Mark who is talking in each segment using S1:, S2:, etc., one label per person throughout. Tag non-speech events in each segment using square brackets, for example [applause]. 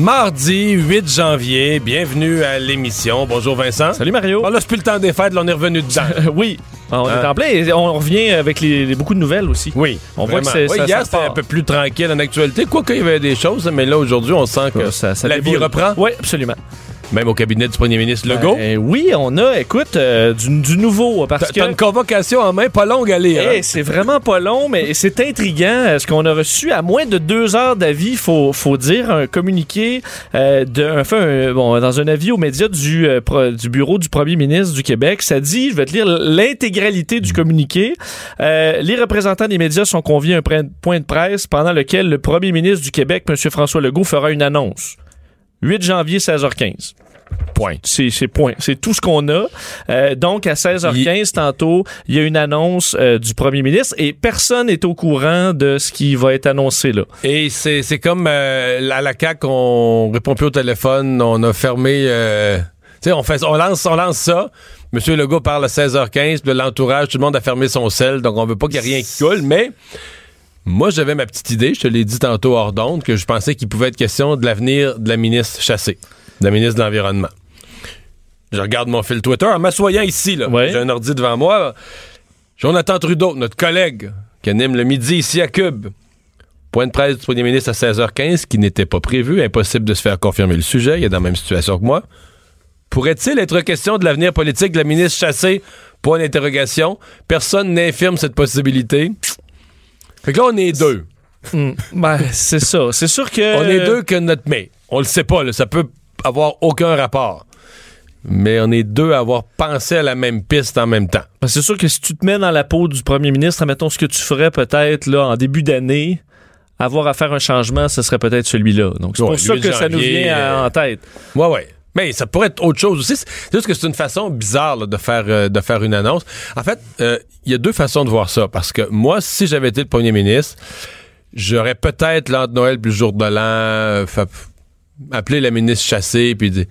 S1: Mardi 8 janvier, bienvenue à l'émission. Bonjour Vincent.
S2: Salut Mario.
S1: Bon, là, c'est plus le temps des fêtes, là, on est revenu dedans. [laughs]
S2: Oui, on
S1: Hein?
S2: est en plein et on revient avec les, les- beaucoup de nouvelles aussi.
S1: Oui,
S2: On voit que c'est-
S1: Oui, hier, c'était un peu plus tranquille en actualité. Quoique, il y avait des choses, mais là, aujourd'hui, on sent que
S2: Ça- ça
S1: la vie reprend.
S2: Oui, absolument.
S1: Même au cabinet du premier ministre Legault?
S2: Euh, oui, on a, écoute, euh, du, du nouveau parce
S1: T'as- T'as
S2: que.
S1: une convocation en main, pas longue à lire.
S2: Hey,
S1: hein?
S2: c'est vraiment pas long, mais [laughs] c'est intriguant. euh, Ce qu'on a reçu à moins de deux heures d'avis, faut, faut dire, un communiqué euh, de, enfin, un- bon, dans un avis aux médias du, euh, pro- du bureau du premier ministre du Québec. Ça dit, je vais te lire l'intégralité du communiqué. Euh, les représentants des médias sont conviés à un point de presse pendant lequel le premier ministre du Québec, M. François Legault, fera une annonce. 8 janvier, 16h15.
S1: Point.
S2: C'est c'est point. C'est tout ce qu'on a. Euh, donc, à 16h15, tantôt, il y a une annonce euh, du premier ministre et personne n'est au courant de ce qui va être annoncé là.
S1: Et c'est c'est comme euh, à la CAQ, on répond plus au téléphone, on a fermé. tu sais, on, fait, on, lance, on lance ça. Monsieur Legault parle à 16h15, puis l'entourage, tout le monde a fermé son sel, donc on veut pas qu'il y ait rien qui coule, mais moi, j'avais ma petite idée, je te l'ai dit tantôt hors d'onde, que je pensais qu'il pouvait être question de l'avenir de la ministre Chassé, de la ministre de l'Environnement. Je regarde mon fil Twitter en m'assoyant ici, là. J'ai un ordi devant moi. Jonathan Trudeau, notre collègue, qui anime le midi ici à Cube. Point de presse du premier ministre à 16h15, qui n'était pas prévu. Impossible de se faire confirmer le sujet. Il est dans la même situation que moi. Pourrait-il être question de l'avenir politique de la ministre Chassé? Point d'interrogation. Personne n'infirme cette possibilité. Fait que là, on est deux.
S2: Hmm. Ben, c'est ça. C'est sûr que.
S1: On est deux que notre. Mais on le sait pas, là, ça peut avoir aucun rapport. Mais on est deux à avoir pensé à la même piste en même temps.
S2: Ben, c'est sûr que si tu te mets dans la peau du premier ministre, admettons ce que tu ferais peut-être là en début d'année, avoir à faire un changement, ce serait peut-être celui-là. Donc, c'est
S1: Ouais,
S2: pour ça
S1: 8
S2: que ça nous vient
S1: euh,
S2: en tête.
S1: Ouais, ouais. Mais ça pourrait être autre chose aussi. C'est juste que c'est une façon bizarre là, de, faire, euh, de faire une annonce. En fait, euh, il y a deux façons de voir ça. Parce que moi, si j'avais été le premier ministre, j'aurais peut-être, l'entre Noël puis le jour de l'an, euh, appelé la ministre chassée puis dit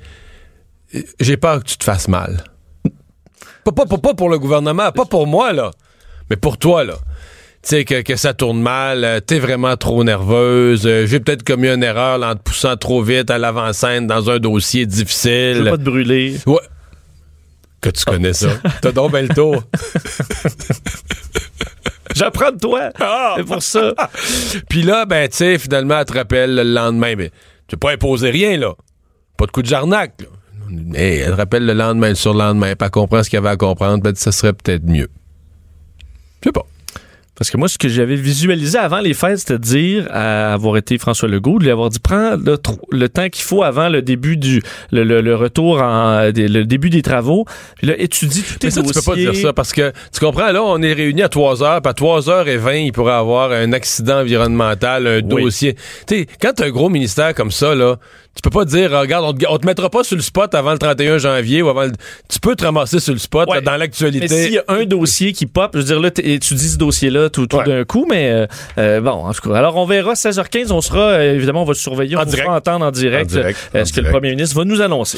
S1: J'ai peur que tu te fasses mal. Pas, pas, pas, pas pour le gouvernement, pas pour moi, là, mais pour toi, là. Tu sais, que, que ça tourne mal, euh, t'es vraiment trop nerveuse, euh, j'ai peut-être commis une erreur là, en te poussant trop vite à l'avant-scène dans un dossier
S2: Je
S1: difficile.
S2: veux pas te brûler.
S1: Ouais. Que tu connais ça. [laughs] T'as donc ben le tour.
S2: J'apprends de toi. C'est pour ça. [laughs]
S1: Puis là, ben, tu sais, finalement, elle te rappelle le lendemain. Mais tu peux pas imposer rien, là. Pas de coup de jarnac, là. Mais elle rappelle le lendemain, le surlendemain, puis elle comprend ce qu'il y avait à comprendre, ben, ça serait peut-être mieux. Je sais pas.
S2: Parce que moi, ce que j'avais visualisé avant les fêtes, c'était de dire à avoir été François Legault, de lui avoir dit prends le, temps qu'il faut avant le début du le, le- le retour en le début des travaux. Puis là, étudie tous tes
S1: Mais ça, tu peux pas dire ça parce que, tu comprends, là, on est réunis à 3 heures, puis à 3 heures et 20, il pourrait avoir un accident environnemental, un
S2: Oui.
S1: dossier. Tu sais, quand t'as un gros ministère comme ça, là, tu peux pas dire, regarde, on te, mettra pas sur le spot avant le 31 janvier ou avant le... Tu peux te ramasser sur le spot
S2: Ouais.
S1: là, dans
S2: Mais
S1: l'actualité.
S2: s'il y a un dossier qui pop, je veux dire, là, tu étudies ce dossier-là tout, tout
S1: Ouais.
S2: d'un coup, mais euh, euh, bon, en tout cas. Alors, on verra 16h15, on sera, euh, évidemment, on va surveiller, on
S1: En
S2: va
S1: direct.
S2: entendre en direct,
S1: En direct,
S2: euh,
S1: en
S2: ce que le premier ministre va nous annoncer.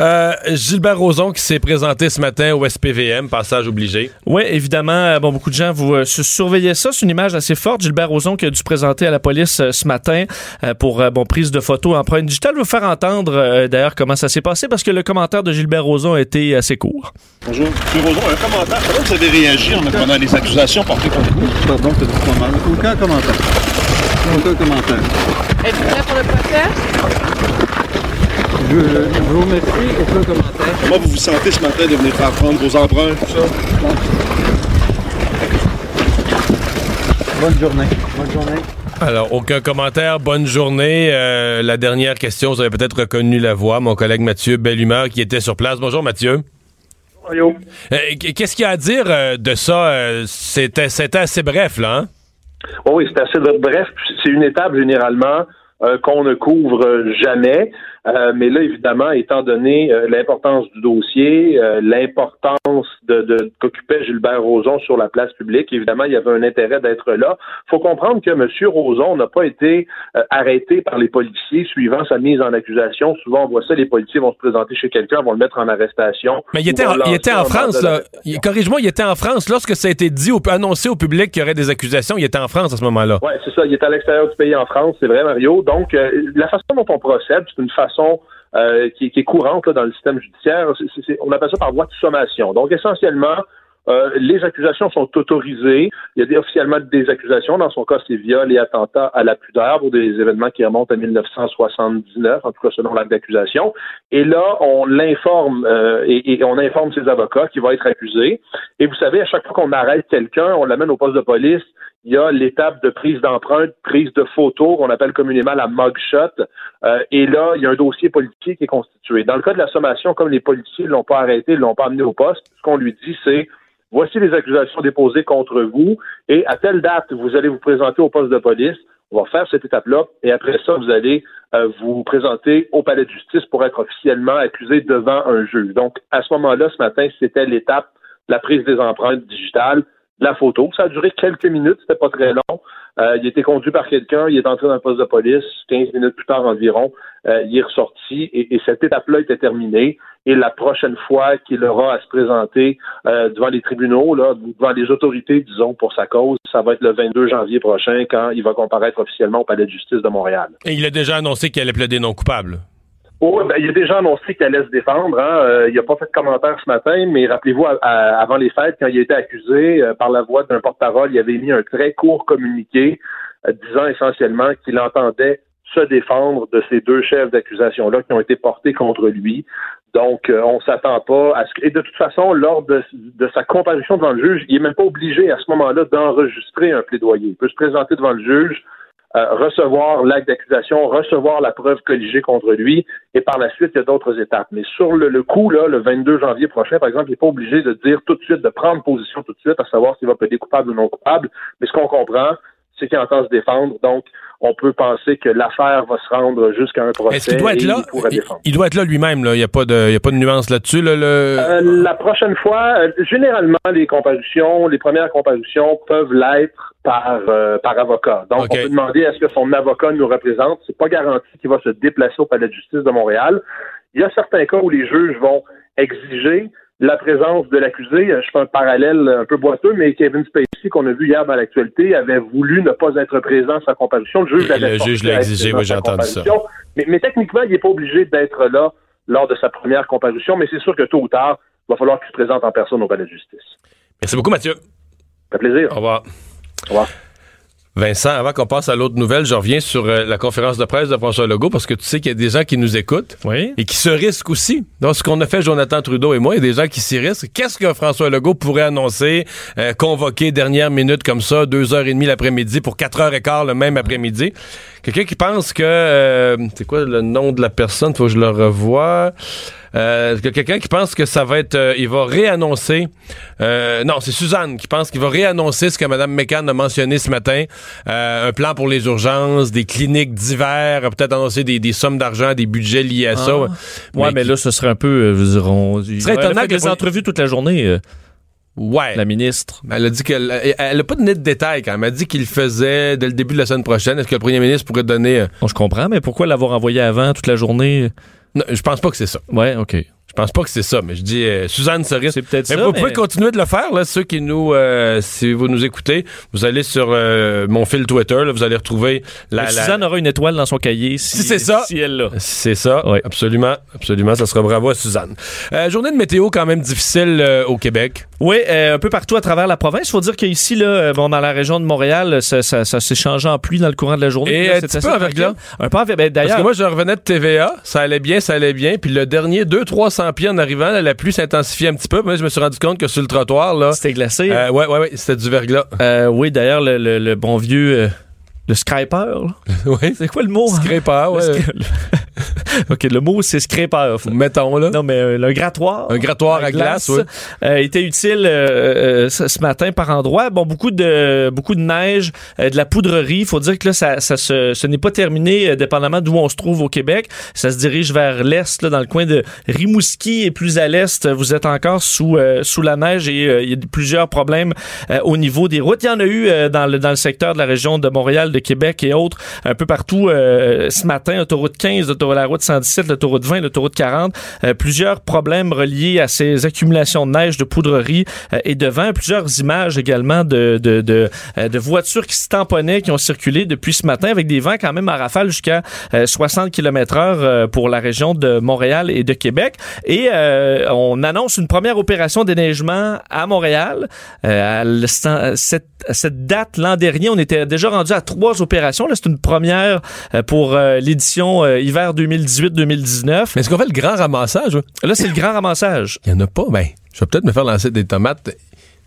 S1: Euh, Gilbert Rozon qui s'est présenté ce matin au SPVM, passage obligé.
S2: Oui, évidemment, euh, bon, beaucoup de gens vous euh, su- surveillaient ça. C'est une image assez forte. Gilbert Rozon qui a dû se présenter à la police euh, ce matin euh, pour euh, bon, prise de photos en empreinte digitale. Je vais vous faire entendre euh, d'ailleurs comment ça s'est passé parce que le commentaire de Gilbert Rozon a été assez court.
S3: Bonjour. M. Roson, un commentaire. Comment vous avez réagi en apprenant les accusations portées contre vous?
S4: Pardon, dit pas mal. Aucun commentaire. Aucun commentaire.
S5: Êtes-vous prêt pour le procès?
S4: Je, je vous remercie. Aucun commentaire.
S3: Comment vous vous sentez ce matin de venir faire prendre vos emprunts, tout ça?
S4: Bonne journée. Bonne journée.
S1: Alors, aucun commentaire, bonne journée. Euh, la dernière question, vous avez peut-être reconnu la voix, mon collègue Mathieu Bellumeur qui était sur place. Bonjour Mathieu. Euh, Qu'est-ce qu'il y a à dire euh, de ça? C'était assez bref, là. Hein?
S6: Oh oui, c'est assez bref. C'est une étape généralement euh, qu'on ne couvre jamais. Euh, mais là, évidemment, étant donné euh, l'importance du dossier, euh, l'importance de, de qu'occupait Gilbert Rozon sur la place publique, évidemment, il y avait un intérêt d'être là. faut comprendre que M. Rozon n'a pas été euh, arrêté par les policiers suivant sa mise en accusation. Souvent, on voit ça, les policiers vont se présenter chez quelqu'un, vont le mettre en arrestation.
S1: Mais il était, en, il était en France, Corrige-moi, il était en France. Lorsque ça a été dit, au, annoncé au public qu'il y aurait des accusations, il était en France à ce moment-là.
S6: Oui, c'est ça. Il est à l'extérieur du pays en France, c'est vrai, Mario. Donc, euh, la façon dont on procède, c'est une façon euh, qui, est courante dans le système judiciaire. On appelle ça par voie de sommation. Donc, essentiellement, euh, les accusations sont autorisées. Il y a des, officiellement des accusations. Dans son cas, c'est viol et attentat à la pudeur pour des événements qui remontent à 1979, en tout cas selon l'acte d'accusation. Et là, on l'informe euh, et, et on informe ses avocats qui va être accusé. Et vous savez, à chaque fois qu'on arrête quelqu'un, on l'amène au poste de police. Il y a l'étape de prise d'empreinte, prise de photo, qu'on appelle communément la mugshot. Euh, et là, il y a un dossier policier qui est constitué. Dans le cas de la sommation, comme les policiers ne l'ont pas arrêté, ne l'ont pas amené au poste, ce qu'on lui dit, c'est voici les accusations déposées contre vous, et à telle date, vous allez vous présenter au poste de police. On va faire cette étape-là, et après ça, vous allez euh, vous présenter au palais de justice pour être officiellement accusé devant un juge. Donc, à ce moment-là, ce matin, c'était l'étape de la prise des empreintes digitales, la photo. Ça a duré quelques minutes, c'était pas très long. Euh, il était conduit par quelqu'un, il est entré dans le poste de police, 15 minutes plus tard environ, euh, il est ressorti et, et cette étape-là était terminée. Et la prochaine fois qu'il aura à se présenter euh, devant les tribunaux, devant les autorités, disons, pour sa cause, ça va être le 22 janvier prochain quand il va comparaître officiellement au palais de justice de Montréal.
S1: Et il a déjà annoncé qu'il allait plaider non coupable.
S6: Oh, ben, il a déjà annoncé qu'il allait se défendre. Hein. Euh, il n'a pas fait de commentaire ce matin, mais rappelez-vous, avant les fêtes, quand il a été accusé euh, par la voix d'un porte-parole, il avait mis un très court communiqué euh, disant essentiellement qu'il entendait se défendre de ces deux chefs d'accusation-là qui ont été portés contre lui. Donc, euh, on s'attend pas à ce que... Et de toute façon, lors de, sa comparution devant le juge, il est même pas obligé à ce moment-là d'enregistrer un plaidoyer. Il peut se présenter devant le juge, euh, recevoir l'acte d'accusation, recevoir la preuve colligée contre lui, et par la suite, il y a d'autres étapes. Mais sur le, le coup, là, le 22 janvier prochain, par exemple, il n'est pas obligé de dire tout de suite, de prendre position tout de suite, à savoir s'il va plaider coupable ou non coupable. Mais ce qu'on comprend, c'est qu'il entend se défendre. Donc, on peut penser que l'affaire va se rendre jusqu'à un procès.
S1: Est-ce qu'il doit être là?
S6: Il,
S1: doit être là lui-même, là. Il n'y a, pas de- il y a pas de nuance là-dessus, là, le...
S6: Euh, la prochaine fois, euh, généralement, les comparutions, les premières comparutions peuvent l'être par, euh, par avocat. Donc, on peut demander est-ce que son avocat nous représente. C'est pas garanti qu'il va se déplacer au palais de justice de Montréal. Il y a certains cas où les juges vont exiger la présence de l'accusé. Euh, Je fais un parallèle un peu boiteux, mais Kevin Spacey, qu'on a vu hier dans l'actualité, avait voulu ne pas être présent à sa comparution. Le juge l'avait
S1: le juge l'a exigé, oui,
S6: sa
S1: j'ai entendu ça.
S6: Mais, mais techniquement, il n'est pas obligé d'être là lors de sa première comparution, mais c'est sûr que tôt ou tard, il va falloir qu'il se présente en personne au palais de justice.
S1: Merci beaucoup, Mathieu.
S6: Ça fait plaisir.
S1: Au revoir.
S6: Au revoir.
S1: Vincent, avant qu'on passe à l'autre nouvelle, je reviens sur euh, la conférence de presse de François Legault parce que tu sais qu'il y a des gens qui nous écoutent
S2: Oui.
S1: et qui se risquent aussi. Dans ce qu'on a fait, Jonathan Trudeau et moi, il y a des gens qui s'y risquent. Qu'est-ce que François Legault pourrait annoncer, euh, convoquer dernière minute comme ça, deux heures et demie l'après-midi pour quatre heures et quart le même après-midi? Quelqu'un qui pense que... euh, c'est quoi le nom de la personne? Faut que je le revoie. Euh, que quelqu'un qui pense que ça va être... euh, il va réannoncer... euh, non, c'est Suzanne qui pense qu'il va réannoncer ce que Mme McCann a mentionné ce matin. Euh, un plan pour les urgences, des cliniques d'hiver, peut-être annoncer des, des sommes d'argent, des budgets liés à ça.
S2: Ah. Ouais, mais,
S1: qui-
S2: là, ce serait un peu, euh, je veux dire, on- il
S1: serait étonnant que
S2: des
S1: les-
S2: entrevues toute la journée,
S1: Ouais.
S2: la ministre.
S1: Elle a dit qu'elle elle a pas donné de détails quand même. Elle a dit qu'il le faisait dès le début de la semaine prochaine. Est-ce que le premier ministre pourrait donner...
S2: Bon, je comprends, mais pourquoi l'avoir envoyé avant toute la journée?
S1: Je pense pas que c'est ça.
S2: Ouais, OK.
S1: Je pense pas que c'est ça, mais je dis euh, Suzanne Cerise.
S2: C'est peut-être ça,
S1: vous
S2: mais-
S1: pouvez continuer de le faire, là, ceux qui nous, euh, si vous nous écoutez, vous allez sur euh, mon fil Twitter, là, vous allez retrouver la.
S2: Suzanne aura une étoile dans son cahier si,
S1: Si c'est ça.
S2: Si elle l'a.
S1: C'est ça,
S2: Ouais.
S1: absolument, absolument, ça sera bravo à Suzanne. Euh, journée de météo quand même difficile au Québec.
S2: Oui, un peu partout à travers la province. Il faut dire qu'ici, là, bon, dans la région de Montréal, ça, ça, ça s'est changé en pluie dans le courant de la journée.
S1: Et
S2: là,
S1: un petit peu en verglas.
S2: Un peu en verglas. Ben,
S1: Parce
S2: D'ailleurs,
S1: que moi, je revenais de TVA, ça allait bien, ça allait bien, puis le dernier 200-300 pieds en arrivant, là, la pluie s'intensifiait un petit peu. Moi, je me suis rendu compte que sur le trottoir, là,
S2: c'était glacé.
S1: euh, ouais, ouais, ouais, c'était du verglas.
S2: Euh, oui, d'ailleurs, le, le- le bon vieux... euh, le scraper, là. [laughs]
S1: oui.
S2: c'est quoi le mot? hein?
S1: Scraper, ouais.
S2: Le [laughs] OK, le mot, c'est scraper.
S1: Mettons, là.
S2: Non, mais euh, le grattoir.
S1: Un grattoir à glace, oui.
S2: euh, était utile euh, euh, ce, matin par endroit. Bon, beaucoup de beaucoup de neige, euh, de la poudrerie. Il faut dire que là, ça, ça se, ce n'est pas terminé, euh, dépendamment d'où on se trouve au Québec. Ça se dirige vers l'est, là, dans le coin de Rimouski et plus à l'est. Vous êtes encore sous euh, sous la neige et euh, il y a plusieurs problèmes euh, au niveau des routes. Il y en a eu euh, dans le dans le secteur de la région de Montréal, de Québec et autres, un peu partout euh, ce matin. Autoroute 15, autoroute, la route 117, l'autoroute 20, l'autoroute 40. Euh, plusieurs problèmes reliés à ces accumulations de neige, de poudrerie euh, et de vent. Plusieurs images également de, de, de, euh, de voitures qui se tamponnaient, qui ont circulé depuis ce matin avec des vents quand même à rafale jusqu'à euh, 60 km heure euh, pour la région de Montréal et de Québec. Et euh, on annonce une première opération déneigement à Montréal. Euh, à cette, cette date, l'an dernier, on était déjà rendu à trois opérations. Là, c'est une première euh, pour euh, l'édition euh, hiver 2018-2019.
S1: Mais est-ce qu'on fait le grand ramassage? ouais?
S2: Là, c'est le grand ramassage.
S1: Il y en a pas. Ben, je vais peut-être me faire lancer des tomates.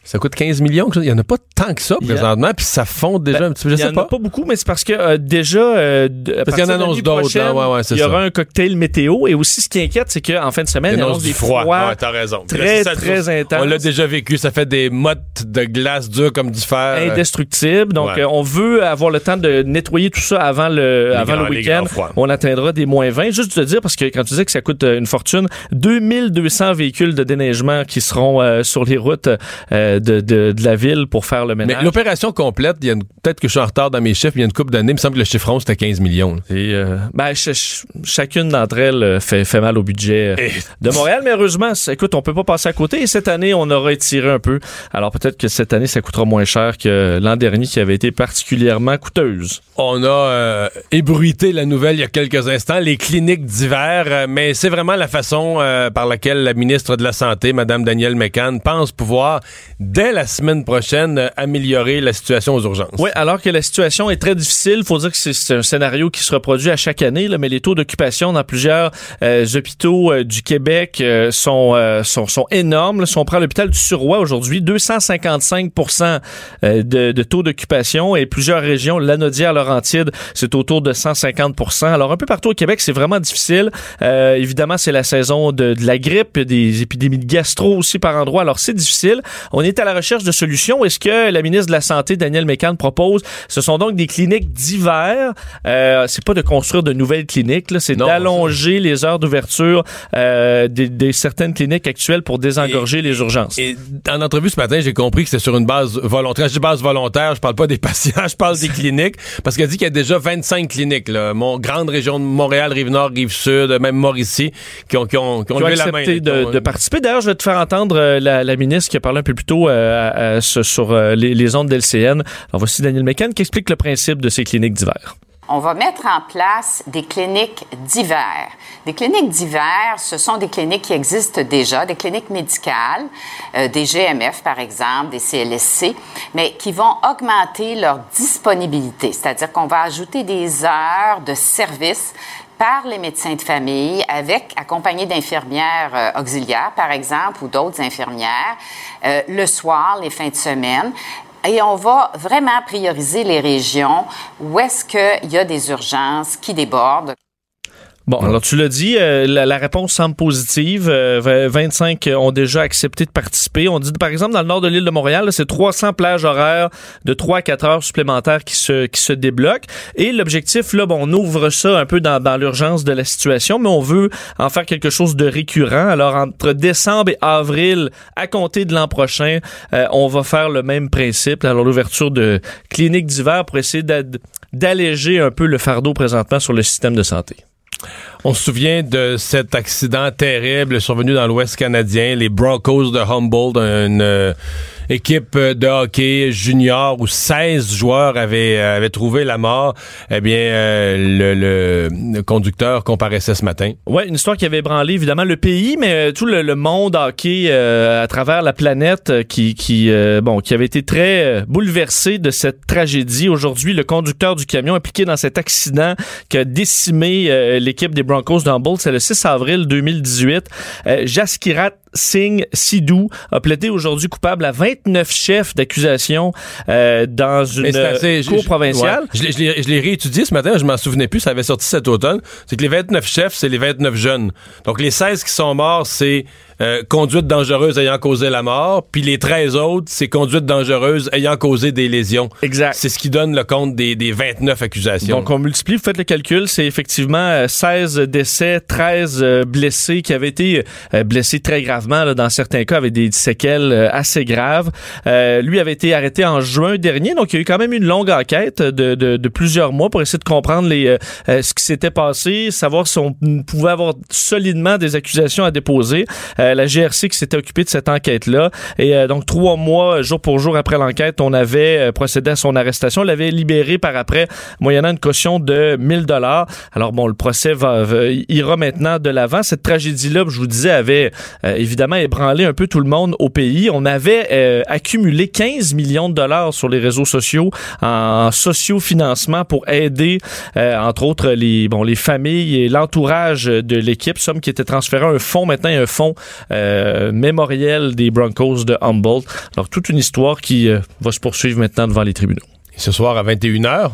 S1: Ça coûte 15 millions. Il y en a pas tant que ça
S2: Il a-
S1: présentement, puis ça fond déjà un petit peu. Je
S2: Il y
S1: sais
S2: en
S1: pas.
S2: a pas beaucoup, mais c'est parce que euh, déjà, euh,
S1: Parce qu'il y en annonce d'autres, hein, ouais, ouais,
S2: il y aura
S1: ça.
S2: un cocktail météo. Et aussi, ce qui inquiète, c'est qu'en fin de semaine, il y
S1: Il
S2: annonce des
S1: du froid.
S2: froids
S1: Ouais, t'as raison.
S2: Très,
S1: ça,
S2: très
S1: on-
S2: intenses.
S1: On l'a déjà vécu. Ça fait des mottes de glace dures comme du fer.
S2: indestructible. Donc, euh, on veut avoir le temps de nettoyer tout ça avant le, avant
S1: grands-
S2: le week-end. On atteindra des moins 20. Juste te dire, parce que quand tu disais que ça coûte euh, une fortune, 2200 véhicules de déneigement qui seront euh, sur les routes euh, de, de, de la ville pour faire le
S1: Mais
S2: ménage.
S1: l'opération complète, il y a peut-être que je suis en retard dans mes chiffres, il y a une couple d'années, il me semble que le chiffron, c'était 15 millions.
S2: Et, euh, ben, ch- ch- chacune d'entre elles euh, fait, fait mal au budget de Montréal, mais heureusement, écoute, on peut pas passer à côté. Et cette année, on aura étiré un peu. Alors peut-être que cette année, ça coûtera moins cher que l'an dernier, qui avait été particulièrement coûteuse.
S1: On a euh, ébruité la nouvelle il y a quelques instants, les cliniques d'hiver, mais c'est vraiment la façon par laquelle la ministre de la Santé, Mme Danielle McCann, pense pouvoir, dès la semaine prochaine, euh, améliorer la situation aux urgences.
S2: Oui, alors que la situation est très difficile, faut dire que c'est- un scénario qui se reproduit à chaque année, là, mais les taux d'occupation dans plusieurs euh, hôpitaux euh, du Québec sont, sont, sont énormes. Si on prend l'hôpital du Suroît aujourd'hui, 255 euh, de, de taux d'occupation et plusieurs régions, Lanaudière, Laurentide, c'est autour de 150 Alors un peu partout au Québec, c'est vraiment difficile. Évidemment, c'est la saison de, de la grippe, des épidémies de gastro aussi par endroits, alors c'est difficile. À la recherche de solutions. Est-ce que la ministre de la Santé, Danielle Mécan, propose, ce sont donc des cliniques d'hiver. Euh, c'est pas de construire de nouvelles cliniques, là, c'est d'allonger les heures d'ouverture euh, des, des certaines cliniques actuelles pour désengorger les urgences.
S1: Et en entrevue ce matin, j'ai compris que c'est sur une base volontaire. Je dis base volontaire, je parle pas des [laughs] patients, je parle des cliniques. Parce qu'elle dit qu'il y a déjà 25 cliniques, là. Mon, grande région de Montréal, Rive-Nord, Rive-Sud, même Mauricie, qui ont, qui ont, qui ont
S2: qui ont
S1: levé la main.
S2: accepté
S1: là, qui
S2: de,
S1: ont-
S2: de participer. D'ailleurs, je vais te faire entendre euh, la, la ministre qui a parlé un peu plus tôt euh, sur euh, les, ondes d'LCN. Alors voici Daniel Mécan qui explique le principe de ces cliniques d'hiver.
S7: On va mettre en place des cliniques d'hiver. Des cliniques d'hiver, ce sont des cliniques qui existent déjà, des cliniques médicales, euh, des GMF par exemple, des CLSC, mais qui vont augmenter leur disponibilité, c'est-à-dire qu'on va ajouter des heures de service par les médecins de famille, avec accompagnés d'infirmières euh, auxiliaires, par exemple, ou d'autres infirmières, euh, le soir, les fins de semaine. Et on va vraiment prioriser les régions où est-ce qu'il y a des urgences qui débordent.
S2: Bon, alors tu l'as dit, euh, la, la réponse semble positive. Euh, v- 25 ont déjà accepté de participer. On dit, par exemple, dans le nord de l'île de Montréal, c'est 300 plages horaires de 3 à 4 heures supplémentaires qui se, qui se débloquent. Et l'objectif, là, bon, on ouvre ça un peu dans, dans l'urgence de la situation, mais on veut en faire quelque chose de récurrent. Alors, entre décembre et avril, à compter de l'an prochain, euh, on va faire le même principe. Alors, l'ouverture de cliniques d'hiver pour essayer d'alléger un peu le fardeau présentement sur le système de santé.
S1: On se souvient de cet accident terrible survenu dans l'Ouest canadien, les Broncos de Humboldt, une euh, équipe de hockey junior où 16 joueurs avaient, euh, avaient trouvé la mort. Eh bien, euh, le, le- conducteur comparaissait ce matin.
S2: Ouais, une histoire qui avait ébranlé évidemment le pays, mais euh, tout le, le monde hockey euh, à travers la planète euh, qui, qui euh, bon, qui avait été très bouleversé de cette tragédie. Aujourd'hui, le conducteur du camion impliqué dans cet accident qui a décimé l'équipe des Broncos d'Humboldt, c'est le 6 avril 2018. Euh, Jaskirat Singh Sidhu a plaidé aujourd'hui coupable à 29 chefs d'accusation euh, dans une
S1: assez-
S2: cour
S1: je-
S2: provinciale.
S1: Je je l'ai réétudié ce matin, je m'en souvenais plus, ça avait sorti cet automne. C'est que les 29 chefs, c'est les 29 jeunes. Donc les 16 qui sont morts, c'est euh, conduite dangereuse ayant causé la mort, puis les 13 autres, c'est conduite dangereuse ayant causé des lésions.
S2: Exact.
S1: C'est ce qui donne le compte des, des 29 accusations.
S2: Donc, on multiplie, vous faites le calcul, c'est effectivement euh, 16 décès, 13 euh, blessés qui avaient été euh, blessés très gravement, là, dans certains cas, avec des séquelles euh, assez graves. Euh, lui avait été arrêté en juin dernier, donc il y a eu quand même une longue enquête de, de, de plusieurs mois pour essayer de comprendre les, euh, euh, ce qui s'était passé, savoir si on pouvait avoir solidement des accusations à déposer. Euh, la GRC qui s'était occupée de cette enquête-là. Et euh, donc, trois mois, jour pour jour après l'enquête, on avait euh, procédé à son arrestation. On l'avait libéré par après, moyennant une caution de 1000 dollars. Alors bon, le procès va, ira maintenant de l'avant. Cette tragédie-là, je vous disais, avait euh, évidemment ébranlé un peu tout le monde au pays. On avait euh, accumulé 15 millions de dollars sur les réseaux sociaux en socio-financement pour aider, euh, entre autres, les, bon, les familles et l'entourage de l'équipe, somme qui était transférée à un fonds, maintenant un fonds euh, mémoriel des Broncos de Humboldt. Alors, toute une histoire qui euh, va se poursuivre maintenant devant les tribunaux.
S1: Ce soir à 21h,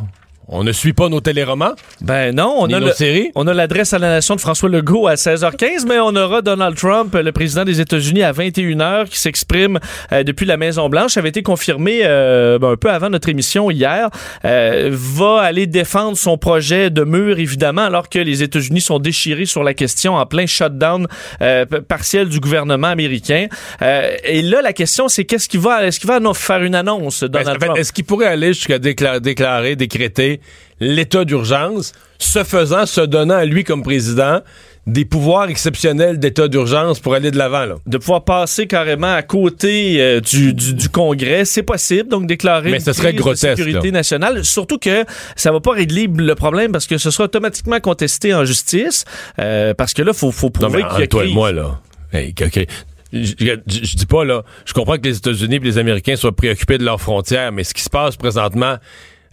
S1: on ne suit pas nos téléromans?
S2: Ben non, on
S1: Ni
S2: a
S1: nos
S2: le-
S1: séries?
S2: On a l'adresse à la nation de François Legault à 16h15, mais on aura Donald Trump, le président des États-Unis, à 21h, qui s'exprime euh, depuis la Maison-Blanche. Ça avait été confirmé euh, ben, un peu avant notre émission hier. Euh, va aller défendre son projet de mur, évidemment, alors que les États-Unis sont déchirés sur la question en plein shutdown euh, partiel du gouvernement américain. Euh, et là, la question, c'est qu'est-ce qu'il va, est-ce qu'il va nous faire une annonce,
S1: Ben,
S2: Donald Trump?
S1: Est-ce qu'il pourrait aller jusqu'à décla- déclarer, décréter l'état d'urgence, se faisant, se donnant à lui comme président des pouvoirs exceptionnels d'état d'urgence pour aller de l'avant?
S2: de pouvoir passer carrément à côté euh, du, du, du Congrès, c'est possible, donc déclarer
S1: Mais ce serait
S2: de
S1: grotesque,
S2: sécurité
S1: là.
S2: nationale, surtout que ça va pas régler le problème parce que ce sera automatiquement contesté en justice, euh, parce que là, faut, faut prouver qu'il y a
S1: toi et moi, là. Hey, OK. Je, je- je dis pas, là, je comprends que les États-Unis et les Américains soient préoccupés de leurs frontières, mais ce qui se passe présentement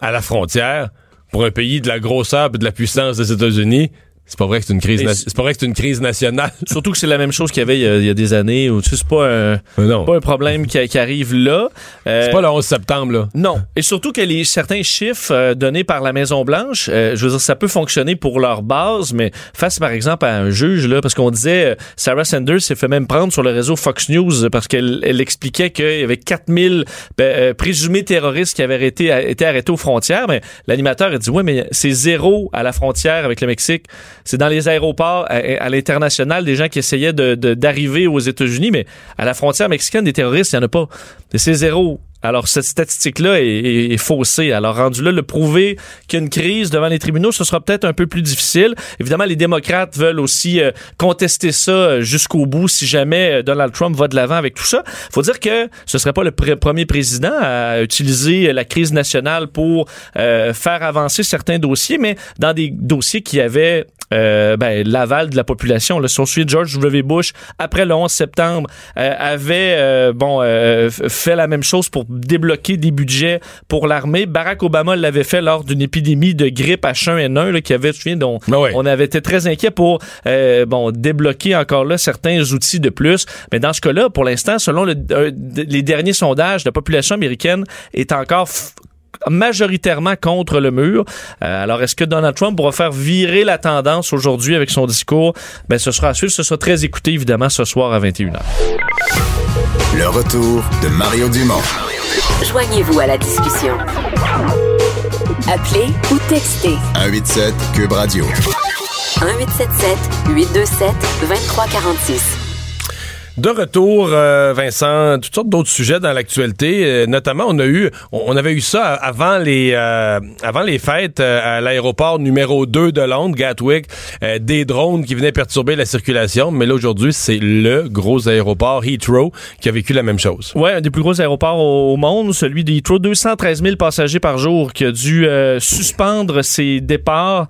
S1: à la frontière, pour un pays de la grosseur et de la puissance des États-Unis, c'est pas vrai que c'est une crise, na-
S2: c'est-
S1: pas vrai que c'est une crise nationale. [laughs]
S2: Surtout que c'est la même chose qu'il y avait il y a, il y a des années, où tu sais, c'est pas un, pas un problème qui, qui arrive là. Euh,
S1: C'est pas le 11 septembre, là.
S2: Non. Et surtout que les certains chiffres euh, donnés par la Maison Blanche, euh, je veux dire, ça peut fonctionner pour leur base, mais face par exemple à un juge là, parce qu'on disait Sarah Sanders s'est fait même prendre sur le réseau Fox News parce qu'elle elle expliquait qu'il y avait 4000 ben, présumés terroristes qui avaient été, été arrêtés aux frontières, mais l'animateur a dit ouais, mais c'est zéro à la frontière avec le Mexique, c'est dans les aéroports à, l'international des gens qui essayaient de- de- d'arriver aux États-Unis, mais à la frontière mexicaine des terroristes, il y en a pas. C'est zéro. Alors, cette statistique-là est, est- est faussée. Alors, rendu là, le prouver qu'il y a une crise devant les tribunaux, ce sera peut-être un peu plus difficile. Évidemment, les démocrates veulent aussi euh, contester ça euh, jusqu'au bout si jamais euh, Donald Trump va de l'avant avec tout ça. faut dire que ce serait pas le pr- premier président à utiliser la crise nationale pour euh, faire avancer certains dossiers, mais dans des dossiers qui avaient euh, ben, l'aval de la population. Là, si on suit George W. Bush, après le 11 septembre, euh, avait euh, bon euh, fait la même chose pour débloquer des budgets pour l'armée. Barack Obama l'avait fait lors d'une épidémie de grippe H1N1 là, qui avait, tu souviens, dont
S1: Ben
S2: on avait été très inquiet pour euh, bon débloquer encore là certains outils de plus. Mais dans ce cas-là, pour l'instant, selon le- euh, les derniers sondages, la population américaine est encore majoritairement contre le mur. Euh, alors, est-ce que Donald Trump pourra faire virer la tendance aujourd'hui avec son discours? Ben, ce sera à suivre. Ce sera très écouté, évidemment, ce soir à 21h.
S8: Le retour de Mario Dumont.
S9: Joignez-vous à la discussion. Appelez ou textez
S8: 187 Cube Radio.
S9: 1877 827 2346.
S1: De retour, euh, Vincent, toutes sortes d'autres sujets dans l'actualité. Euh, notamment, on a eu, on, avait eu ça avant les, euh, avant les fêtes à l'aéroport numéro 2 de Londres, Gatwick, des drones qui venaient perturber la circulation. Mais là aujourd'hui, c'est le gros aéroport Heathrow qui a vécu la même chose.
S2: Ouais, un des plus gros aéroports au, monde, celui de Heathrow, 213 000 passagers par jour, qui a dû suspendre ses départs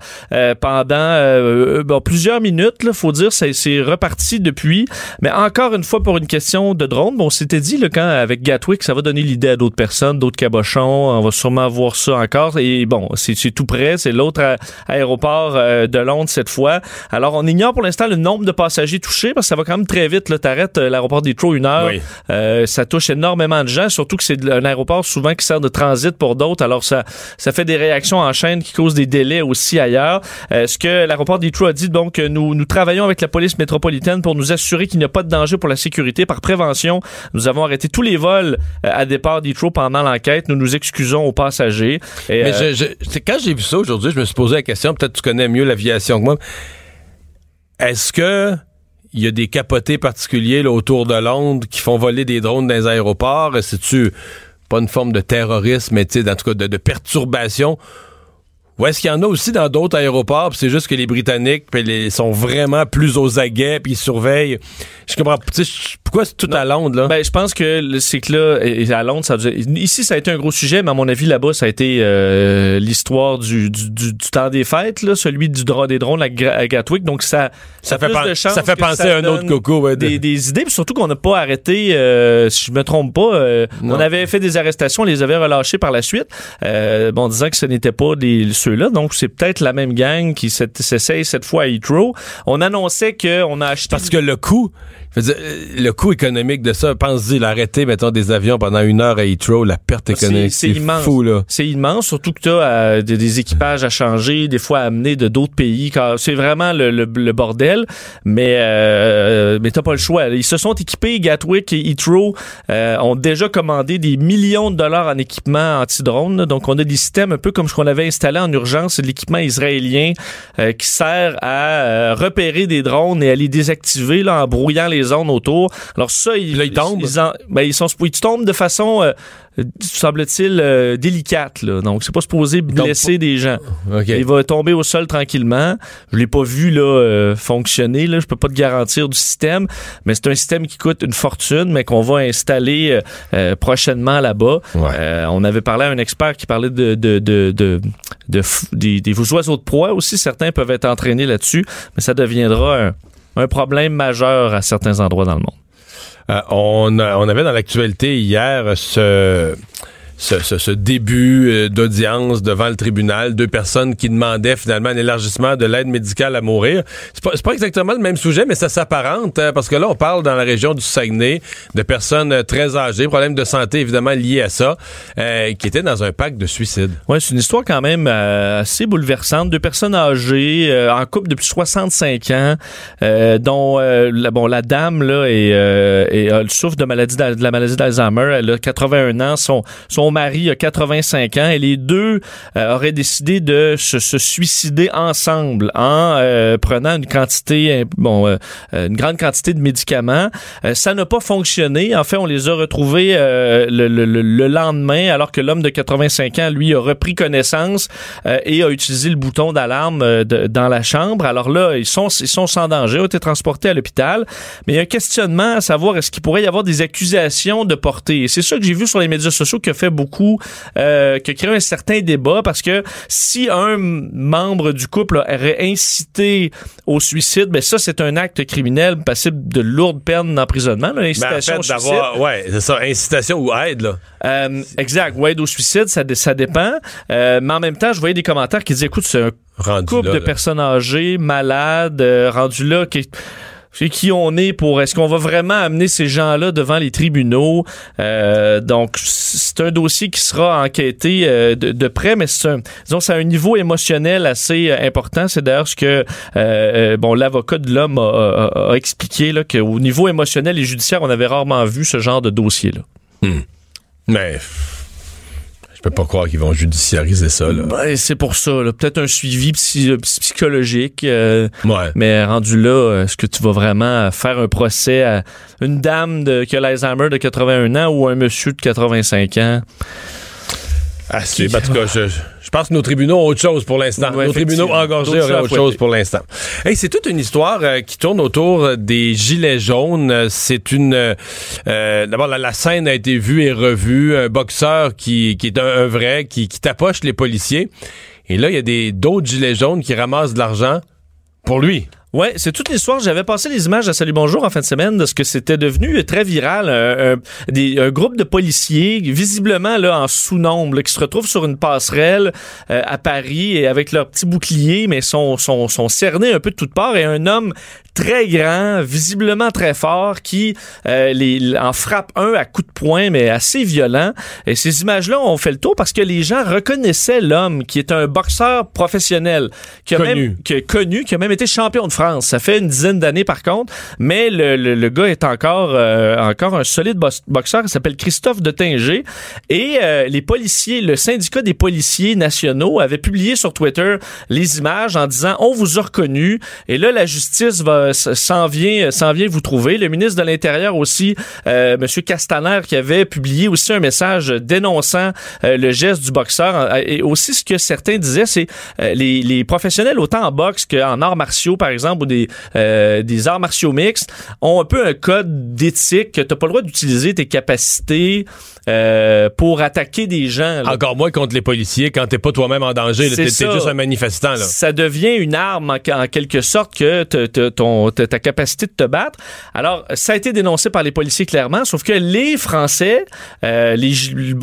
S2: pendant plusieurs minutes. Là, faut dire, c'est reparti depuis, mais encore encore une fois pour une question de drone. Bon, on s'était dit là, quand avec Gatwick, ça va donner l'idée à d'autres personnes, d'autres cabochons. On va sûrement voir ça encore. Et bon, c'est tout près. C'est l'autre aéroport euh, de Londres cette fois. Alors, on ignore pour l'instant le nombre de passagers touchés parce que ça va quand même très vite. T'arrêtes euh, l'aéroport d'Heathrow une heure.
S1: Oui.
S2: Euh, ça touche énormément de gens, surtout que c'est un aéroport souvent qui sert de transit pour d'autres. Alors, ça, ça fait des réactions en chaîne qui causent des délais aussi ailleurs. Euh, ce que l'aéroport d'Heathrow a dit, donc, nous, nous travaillons avec la police métropolitaine pour nous assurer qu'il n'y a pas de danger pour la sécurité. Par prévention, nous avons arrêté tous les vols euh, à départ d'Heathrow pendant l'enquête. Nous nous excusons aux passagers. Et,
S1: Mais
S2: euh,
S1: je, je- c'est quand j'ai vu ça aujourd'hui, je me suis posé la question, peut-être tu connais mieux l'aviation que moi. Est-ce que il y a des capotés particuliers là, autour de Londres qui font voler des drones dans les aéroports? C'est-tu pas une forme de terrorisme, mais en tout cas de, de perturbation? Ou est-ce qu'il y en a aussi dans d'autres aéroports, c'est juste que les Britanniques les, sont vraiment plus aux aguets, puis ils surveillent. Je comprends, je- pourquoi c'est tout à Londres, là?
S2: Ben, je pense que c'est que là, à Londres, ça, ici, ça a été un gros sujet, mais à mon avis, là-bas, ça a été euh, l'histoire du, du, du- du temps des fêtes, là, celui du dra- des drones à, Gatwick. Donc, ça,
S1: Ça fait pen- ça fait penser à un autre coco, ouais, de-
S2: des, des idées, puis surtout qu'on n'a pas arrêté, euh, si je me trompe pas, euh, on avait fait des arrestations, on les avait relâchés par la suite, euh, bon, en disant que ce n'était pas ceux-là. Donc, c'est peut-être la même gang qui s'essaye cette fois à Heathrow. On annonçait qu'on a acheté...
S1: Parce que le coût, je veux dire, euh, le coût économique de ça, pense-y, l'arrêter, mettons, des avions pendant une heure à Heathrow, la perte économique,
S2: C'est immense.
S1: fou, là.
S2: C'est immense, surtout que tu as des, des équipages à changer, des fois à amener de d'autres pays. C'est vraiment le, le- le bordel, mais euh, mais t'as pas le choix. Ils se sont équipés, Gatwick et Heathrow euh, ont déjà commandé des millions de dollars en équipement anti-drone. Donc on a des systèmes un peu comme ce qu'on avait installé en urgence, l'équipement israélien euh, qui sert à euh, repérer des drones et à les désactiver là, en brouillant les zones autour. Alors ça, ils,
S1: Là, ils tombent?
S2: Ils, en- ben, ils sont ils tombent de façon euh, semble-t-il euh, délicate là. Donc c'est pas supposé blesser des gens.
S1: OK.
S2: Il va tomber au sol tranquillement. Je l'ai pas vu là euh, fonctionner là, je peux pas te garantir du système, mais c'est un système qui coûte une fortune mais qu'on va installer euh, prochainement là-bas.
S1: Ouais.
S2: On avait parlé à un expert qui parlait de de de, de, de f- des, des oiseaux de proie aussi, certains peuvent être entraînés là-dessus, mais ça deviendra un, un problème majeur à certains endroits dans le monde.
S1: Euh, on, avait dans l'actualité hier ce, ce, début euh, d'audience devant le tribunal, deux personnes qui demandaient finalement un élargissement de l'aide médicale à mourir. C'est pas, pas exactement le même sujet, mais ça s'apparente, hein, parce que là, on parle dans la région du Saguenay de personnes euh, très âgées, problèmes de santé évidemment liés à ça, euh, qui étaient dans un pacte de suicide.
S2: Ouais, c'est une histoire quand même assez bouleversante. Deux personnes âgées, en couple depuis 65 ans, dont la, bon la dame là est, elle souffre de maladie de la maladie d'Alzheimer. Elle a 81 ans. Son mari a 85 ans. Et les deux euh, auraient décidé de se, suicider ensemble en euh, prenant une quantité euh, bon une grande quantité de médicaments. Ça n'a pas fonctionné. En fait, on les a retrouvés le, le- le- le lendemain, alors que l'homme de 85 ans, lui, a repris connaissance et a utilisé le bouton d'alarme dans la chambre. Alors là, ils sont, ils sont sans danger, ont été transportés à l'hôpital. Mais il y a un questionnement à savoir est-ce qu'il pourrait y avoir des accusations de portée? C'est ça que j'ai vu sur les médias sociaux qui a fait beaucoup, euh, qui a créé un certain débat parce que si un membre du couple aurait incité au suicide, ben ça, c'est un acte criminel passible de lourdes peines d'emprisonnement,
S1: en
S2: l'incitation
S1: fait, d'avoir, ouais, c'est ça, incitation ou aide, là.
S2: Euh, exact. Ouais, au suicide, ça, ça dépend. Euh, mais en même temps, je voyais des commentaires qui disaient, écoute, c'est un
S1: Rendu
S2: couple
S1: là,
S2: de
S1: là.
S2: personnes âgées, malades, rendu là, qui c'est qui on est pour est-ce qu'on va vraiment amener ces gens-là devant les tribunaux? Euh, donc c'est un dossier qui sera enquêté euh, de, près mais c'est un disons c'est un niveau émotionnel assez euh, important. C'est d'ailleurs ce que bon l'avocat de l'homme a, expliqué là qu'au niveau émotionnel et judiciaire on avait rarement vu ce genre de dossier là
S1: Mais je peux pas croire qu'ils vont judiciariser ça.
S2: Ben, c'est pour ça. Peut-être un suivi psy- psychologique. euh,
S1: Ouais.
S2: mais rendu là, est-ce que tu vas vraiment faire un procès à une dame de, qui a l'Alzheimer de 81 ans ou un monsieur de 85 ans?
S1: Ah, c'est, en tout cas, je, je pense que nos tribunaux ont autre chose pour l'instant.
S2: Ouais,
S1: nos tribunaux engorgés auraient
S2: à
S1: autre chose pour l'instant. Hey, c'est toute une histoire euh, qui tourne autour euh, des gilets jaunes. Euh, C'est une... euh, D'abord, la, la scène a été vue et revue. Un boxeur qui, qui est un, un vrai, qui, qui tapoche les policiers. Et là, il y a des d'autres gilets jaunes qui ramassent de l'argent pour lui.
S2: Ouais, c'est toute l'histoire. J'avais passé les images à Salut Bonjour en fin de semaine de ce que c'était devenu très viral. Un, un- des- un groupe de policiers, visiblement là en sous-nombre, qui se retrouvent sur une passerelle euh, à Paris et avec leurs petits boucliers, mais sont, sont, sont cernés un peu de toutes parts. Et un homme très grand, visiblement très fort, qui euh, les, en frappe un à coups de poing, mais assez violent. Et ces images-là ont fait le tour parce que les gens reconnaissaient l'homme qui est un boxeur professionnel, qui a
S1: Connu.
S2: même qui est connu, qui a même été champion de France. Ça fait une dizaine d'années par contre, mais le, le, le gars est encore euh, encore un solide boxeur. Il s'appelle Christophe de Tinger et euh, les policiers, le syndicat des policiers nationaux avait publié sur Twitter les images en disant on vous a reconnu et là la justice va s- s'en vient s'en vient vous trouver. Le ministre de l'Intérieur aussi, euh, Monsieur Castaner, qui avait publié aussi un message dénonçant euh, le geste du boxeur Euh, et aussi ce que certains disaient, c'est euh, les, les professionnels autant en boxe qu'en arts martiaux par exemple ou des euh, des arts martiaux mixtes ont un peu un code d'éthique que t'as pas le droit d'utiliser tes capacités euh, pour attaquer des gens. là.
S1: Encore moins contre les policiers quand t'es pas toi-même en danger. T'es juste un manifestant. Là.
S2: Ça devient une arme en, en quelque sorte que te- te- ton, te- ta capacité de te battre. Alors, ça a été dénoncé par les policiers clairement, sauf que les Français, euh, les,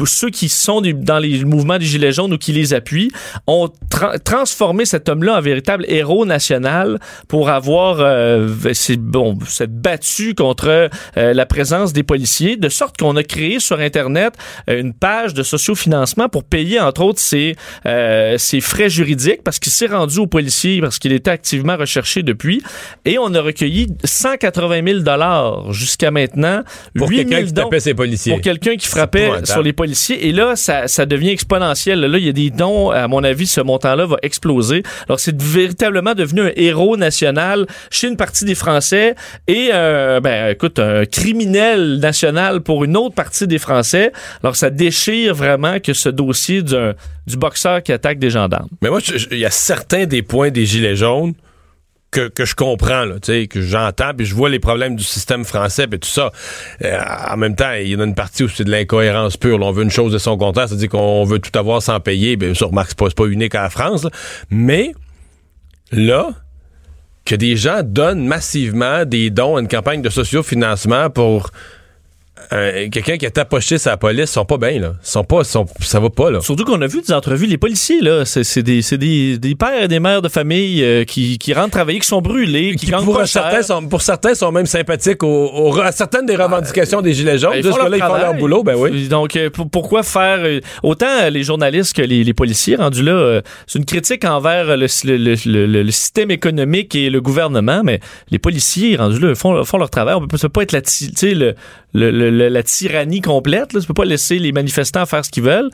S2: ceux qui sont des- dans les mouvements des Gilets jaunes ou qui les appuient, ont tra- transformé cet homme-là en véritable héros national pour avoir euh, c'est bon, s'être battu contre euh, la présence des policiers, de sorte qu'on a créé sur Internet euh, une page de sociofinancement pour payer, entre autres, ses, euh, ses frais juridiques parce qu'il s'est rendu aux policiers, parce qu'il était activement recherché depuis. Et on a recueilli 180 000 dollars jusqu'à maintenant.
S1: Pour
S2: 8
S1: quelqu'un
S2: 000
S1: qui tapait ses policiers.
S2: pour quelqu'un qui frappait sur les policiers. Et là, ça, ça devient exponentiel. Là, il y a des dons. À mon avis, ce montant-là va exploser. Alors, c'est véritablement devenu un héros national chez une partie des Français et, euh, ben, écoute, un criminel national pour une autre partie des Français. Alors, ça déchire vraiment que ce dossier du boxeur qui attaque des gendarmes.
S1: Mais moi, il y a certains des points des Gilets jaunes que, je comprends, que j'entends, puis je vois les problèmes du système français, puis tout ça. Euh, en même temps, il y en a une partie où c'est de l'incohérence pure. on veut une chose de son contraire, c'est-à-dire qu'on veut tout avoir sans payer. Bien sûr, remarque, c'est pas, pas unique à la France, mais là, que des gens donnent massivement des dons à une campagne de sociofinancement pour euh, quelqu'un qui a tapoché sa police, ils sont pas bien, là. Ils sont pas, sont- ça va pas, là.
S2: Surtout qu'on a vu des entrevues, les policiers, là, c'est c'est des, c'est des, des pères et des mères de famille euh, qui, qui rentrent travailler, qui sont brûlés, qui,
S1: qui pour
S2: pas
S1: certains, sont, pour certains sont même sympathiques aux, aux- à certaines des revendications des Gilets jaunes.
S2: Ben,
S1: Juste que là, ils font leur boulot, ben oui.
S2: Donc, euh, pour- pourquoi faire autant les journalistes que les, les policiers rendus là, c'est une critique envers le, le, le- système économique et le gouvernement, mais les policiers rendus là font, font leur travail. On peut, ça peut pas être la, le- le- le- la tyrannie complète. Là. Tu peux pas laisser les manifestants faire ce qu'ils veulent.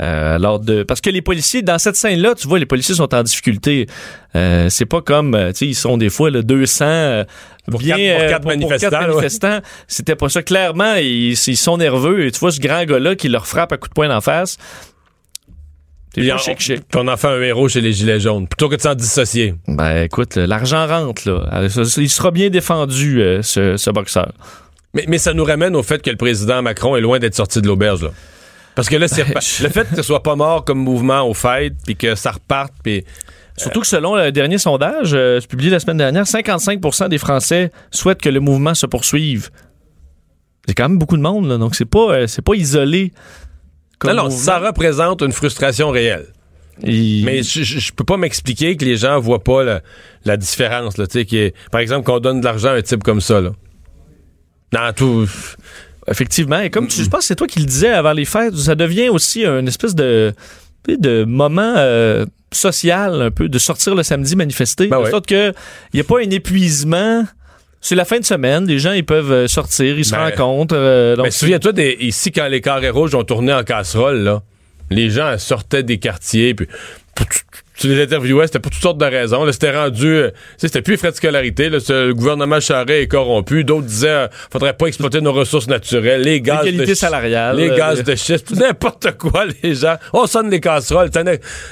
S2: Euh, alors de, parce que les policiers, dans cette scène-là, tu vois, les policiers sont en difficulté. Euh, c'est pas comme, euh, tu sais, ils sont des fois là, 200 euh,
S1: Pour
S2: bien,
S1: quatre- pour manifestants.
S2: C'était pas ça. Clairement, ils, ils sont nerveux. Et tu vois ce grand gars-là qui leur frappe à coups de poing d'en face.
S1: Qu'on en fait un héros chez les Gilets jaunes, plutôt que de s'en dissocier.
S2: Ben écoute, l'argent rentre là. Il sera bien défendu, euh, ce, ce boxeur.
S1: Mais, mais ça nous ramène au fait que le président Macron est loin d'être sorti de l'auberge, là. Parce que là, c'est repa-
S2: je-
S1: le fait que ce soit pas mort comme mouvement au fait, puis que ça reparte, puis
S2: Surtout que selon le dernier sondage euh, publié la semaine dernière, 55% des Français souhaitent que le mouvement se poursuive. C'est quand même beaucoup de monde, là, donc c'est pas, euh, c'est pas isolé. comme
S1: non, non, ça représente une frustration réelle. Mais je, je, je peux pas m'expliquer que les gens voient pas la, la différence, là, qui est, par exemple, qu'on donne de l'argent à un type comme ça, là. Dans tout.
S2: Effectivement. Et comme tu, je pense que c'est toi qui le disais avant les fêtes, ça devient aussi une espèce de, moment euh, social, un peu, de sortir le samedi manifester.
S1: Ben
S2: de
S1: ouais.
S2: sorte que il n'y a pas un épuisement. C'est la fin de semaine, les gens ils peuvent euh, sortir, ils se
S1: Ben,
S2: rencontrent. euh, donc
S1: Mais souviens-toi, ici, quand les carrés rouges ont tourné en casserole, là, les gens sortaient des quartiers, puis tu- tu les interviewais, c'était pour toutes sortes de raisons. Là, c'était rendu, euh, c'était plus les frais de scolarité. Là, le gouvernement Charest est corrompu. D'autres disaient, euh, faudrait pas exploiter nos ressources naturelles, les gaz de
S2: salariale,
S1: les
S2: euh,
S1: gaz de schiste, n'importe quoi. [laughs] Les gens, on sonne les casseroles. Tu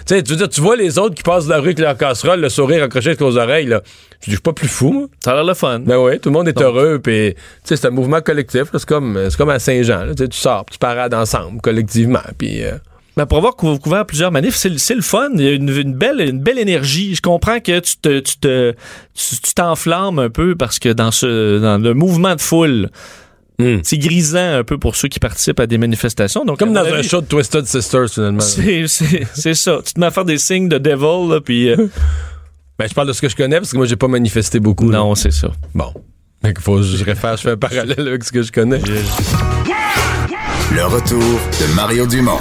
S1: sais, tu veux dire, tu vois les autres qui passent la rue avec leurs casseroles, le sourire accroché avec aux oreilles. Là. Je dis, je suis pas plus fou, moi.
S2: ça a l'air le fun.
S1: Ben oui, tout le monde est heureux, puis c'est un mouvement collectif. C'est comme, c'est comme à Saint-Jean. Tu sors, tu parades ensemble, collectivement, puis euh,
S2: Ben, pour avoir cou- couvert plusieurs manifs, c'est le- c'est le fun. Il y a une, une belle, une belle énergie. Je comprends que tu te, tu te, tu tu t'enflammes un peu parce que dans ce, dans le mouvement de foule,
S1: Hmm.
S2: c'est grisant un peu pour ceux qui participent à des manifestations. Donc,
S1: Comme dans
S2: mon
S1: un
S2: avis,
S1: show de Twisted Sisters, finalement.
S2: C'est, c'est, c'est ça. Tu te mets à faire des signes de devil, là, puis euh, [laughs]
S1: Ben, je parle de ce que je connais parce que moi, j'ai pas manifesté beaucoup.
S2: non, c'est ça.
S1: Bon. Qu'il faut, je réfère, je fais un parallèle avec ce que je connais.
S8: Le retour de Mario Dumont.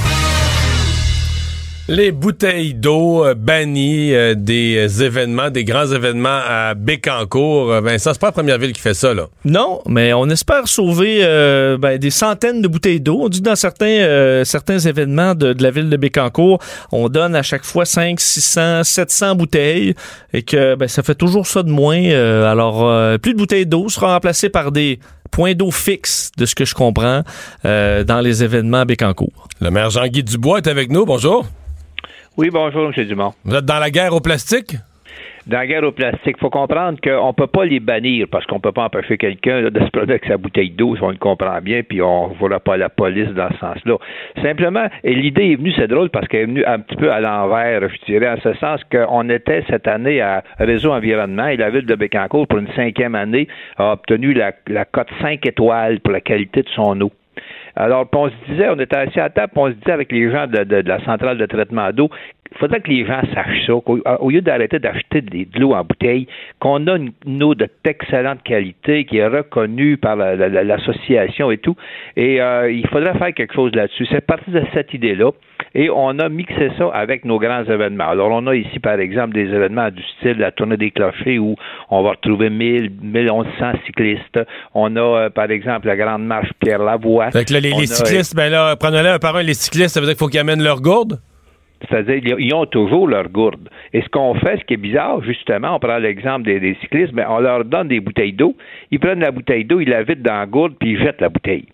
S1: Les bouteilles d'eau euh, bannies euh, des euh, événements, des grands événements à Bécancour. Vincent, c'est pas la première ville qui fait ça, là.
S2: Non, mais on espère sauver euh, ben, des centaines de bouteilles d'eau. On dit que dans certains, euh, certains événements de, de la ville de Bécancour, on donne à chaque fois 5, 600, 700 bouteilles et que ben, ça fait toujours ça de moins. Alors, plus de bouteilles d'eau sera remplacées par des points d'eau fixes, de ce que je comprends, euh, dans les événements à Bécancour.
S1: Le maire Jean-Guy Dubois est avec nous. Bonjour.
S10: Oui, bonjour, M. Dumont.
S1: Vous êtes dans la guerre au plastique?
S10: Dans la guerre au plastique, il faut comprendre qu'on ne peut pas les bannir parce qu'on ne peut pas empêcher quelqu'un de se promener avec sa bouteille d'eau, si on le comprend bien, puis on ne voit pas la police dans ce sens-là. Simplement, et l'idée est venue, c'est drôle parce qu'elle est venue un petit peu à l'envers, je dirais, en ce sens qu'on était cette année à Réseau Environnement et la ville de Bécancourt, pour une cinquième année, a obtenu la, la cote 5 étoiles pour la qualité de son eau. Alors, on se disait, on était assis à table, on se disait avec les gens de, de- de la centrale de traitement d'eau, il faudrait que les gens sachent ça, qu'au au lieu d'arrêter d'acheter de l'eau en bouteille, qu'on a une, une eau de excellente qualité qui est reconnue par la- la- la- l'association et tout. Et euh, il faudrait faire quelque chose là-dessus. C'est parti de cette idée-là. Et on a mixé ça avec nos grands événements. Alors, on a ici, par exemple, des événements du style la tournée des clochers où on va retrouver 1000, 1100 cyclistes. On a, euh, par exemple, la grande marche Pierre Lavoie.
S1: Fait que là, les,
S10: a-
S1: cyclistes, ben là, prenons-les un par un, les cyclistes, ça veut dire qu'il faut qu'ils amènent leur gourde?
S10: C'est-à-dire, ils- ont toujours leur gourde. Et ce qu'on fait, ce qui est bizarre, justement, on prend l'exemple des, cyclistes, mais on leur donne des bouteilles d'eau. Ils prennent la bouteille d'eau, ils la vident dans la gourde, puis ils jettent la bouteille.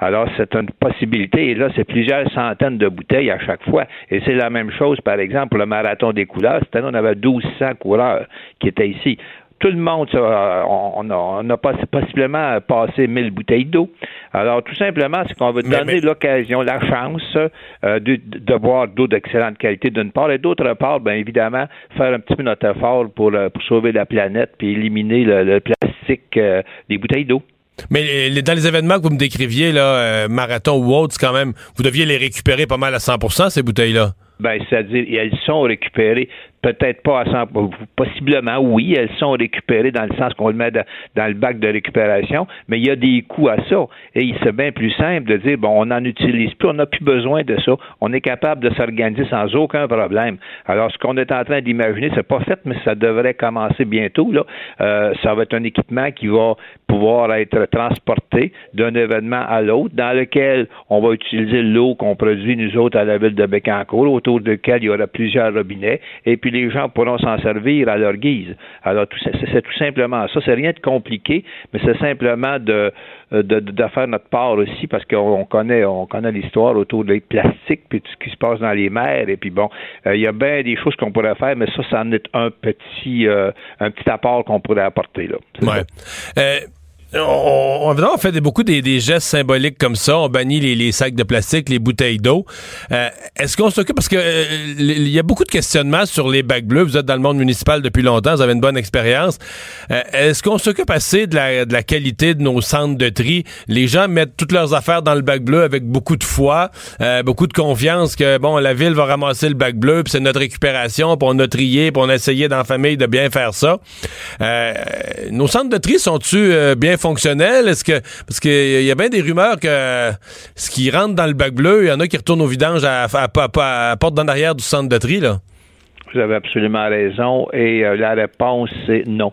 S10: Alors, c'est une possibilité. Et là, c'est plusieurs centaines de bouteilles à chaque fois. Et c'est la même chose, par exemple, pour le marathon des couleurs. Cette année, on avait 1200 coureurs qui étaient ici. Tout le monde, ça, euh, on, a, on a pas- possiblement passé 1000 bouteilles d'eau. Alors, tout simplement, c'est qu'on veut
S1: Mais-
S10: donner
S1: mais-
S10: l'occasion, la chance euh, de, de boire d'eau d'excellente qualité d'une part, et d'autre part, bien évidemment, faire un petit peu notre effort pour, euh, pour sauver la planète puis éliminer le, le plastique euh, des bouteilles d'eau.
S1: Mais dans les événements que vous me décriviez, là, euh, marathon ou autre, quand même, vous deviez les récupérer pas mal à 100% ces bouteilles-là.
S10: Ben, c'est-à-dire, elles sont récupérées, peut-être pas à 100, possiblement oui, elles sont récupérées dans le sens qu'on le met dans, le bac de récupération, mais il y a des coûts à ça. Et c'est bien plus simple de dire, bon, on n'en utilise plus, on n'a plus besoin de ça, on est capable de s'organiser sans aucun problème. Alors, ce qu'on est en train d'imaginer, c'est pas fait, mais ça devrait commencer bientôt, là. Euh, ça va être un équipement qui va pouvoir être transporté d'un événement à l'autre, dans lequel on va utiliser l'eau qu'on produit, nous autres, à la ville de Bécancour, autour de laquelle il y aura plusieurs robinets, et puis les gens pourront s'en servir à leur guise. Alors, tout ça, c'est tout simplement ça. C'est rien de compliqué, mais c'est simplement de, de, de- faire notre part aussi, parce qu'on on connaît, on connaît l'histoire autour des plastiques, puis tout ce qui se passe dans les mers, et puis bon, euh, il y a bien des choses qu'on pourrait faire, mais ça, ça en est un petit, euh, un petit apport qu'on pourrait apporter, là.
S1: Ouais. On, on, on fait des- beaucoup des, des gestes symboliques comme ça. On bannit les, les sacs de plastique, les bouteilles d'eau. Euh, Est-ce qu'on s'occupe? Parce que euh, il y a beaucoup de questionnements sur les bacs bleus. Vous êtes dans le monde municipal depuis longtemps, vous avez une bonne expérience. Euh, Est-ce qu'on s'occupe assez de la, de la qualité de nos centres de tri? Les gens mettent toutes leurs affaires dans le bac bleu avec beaucoup de foi, beaucoup de confiance que bon, la ville va ramasser le bac bleu, puis c'est notre récupération, puis on a trié, puis on a essayé dans la famille de bien faire ça. Nos centres de tri sont-tu bien fonctionnels? Est-ce que parce qu'il y a bien des rumeurs que ce qui rentre dans le bac bleu, il y en a qui retournent au vidange à porte d'en arrière du centre de tri, là?
S10: Vous avez absolument raison. Et euh, la réponse, c'est non.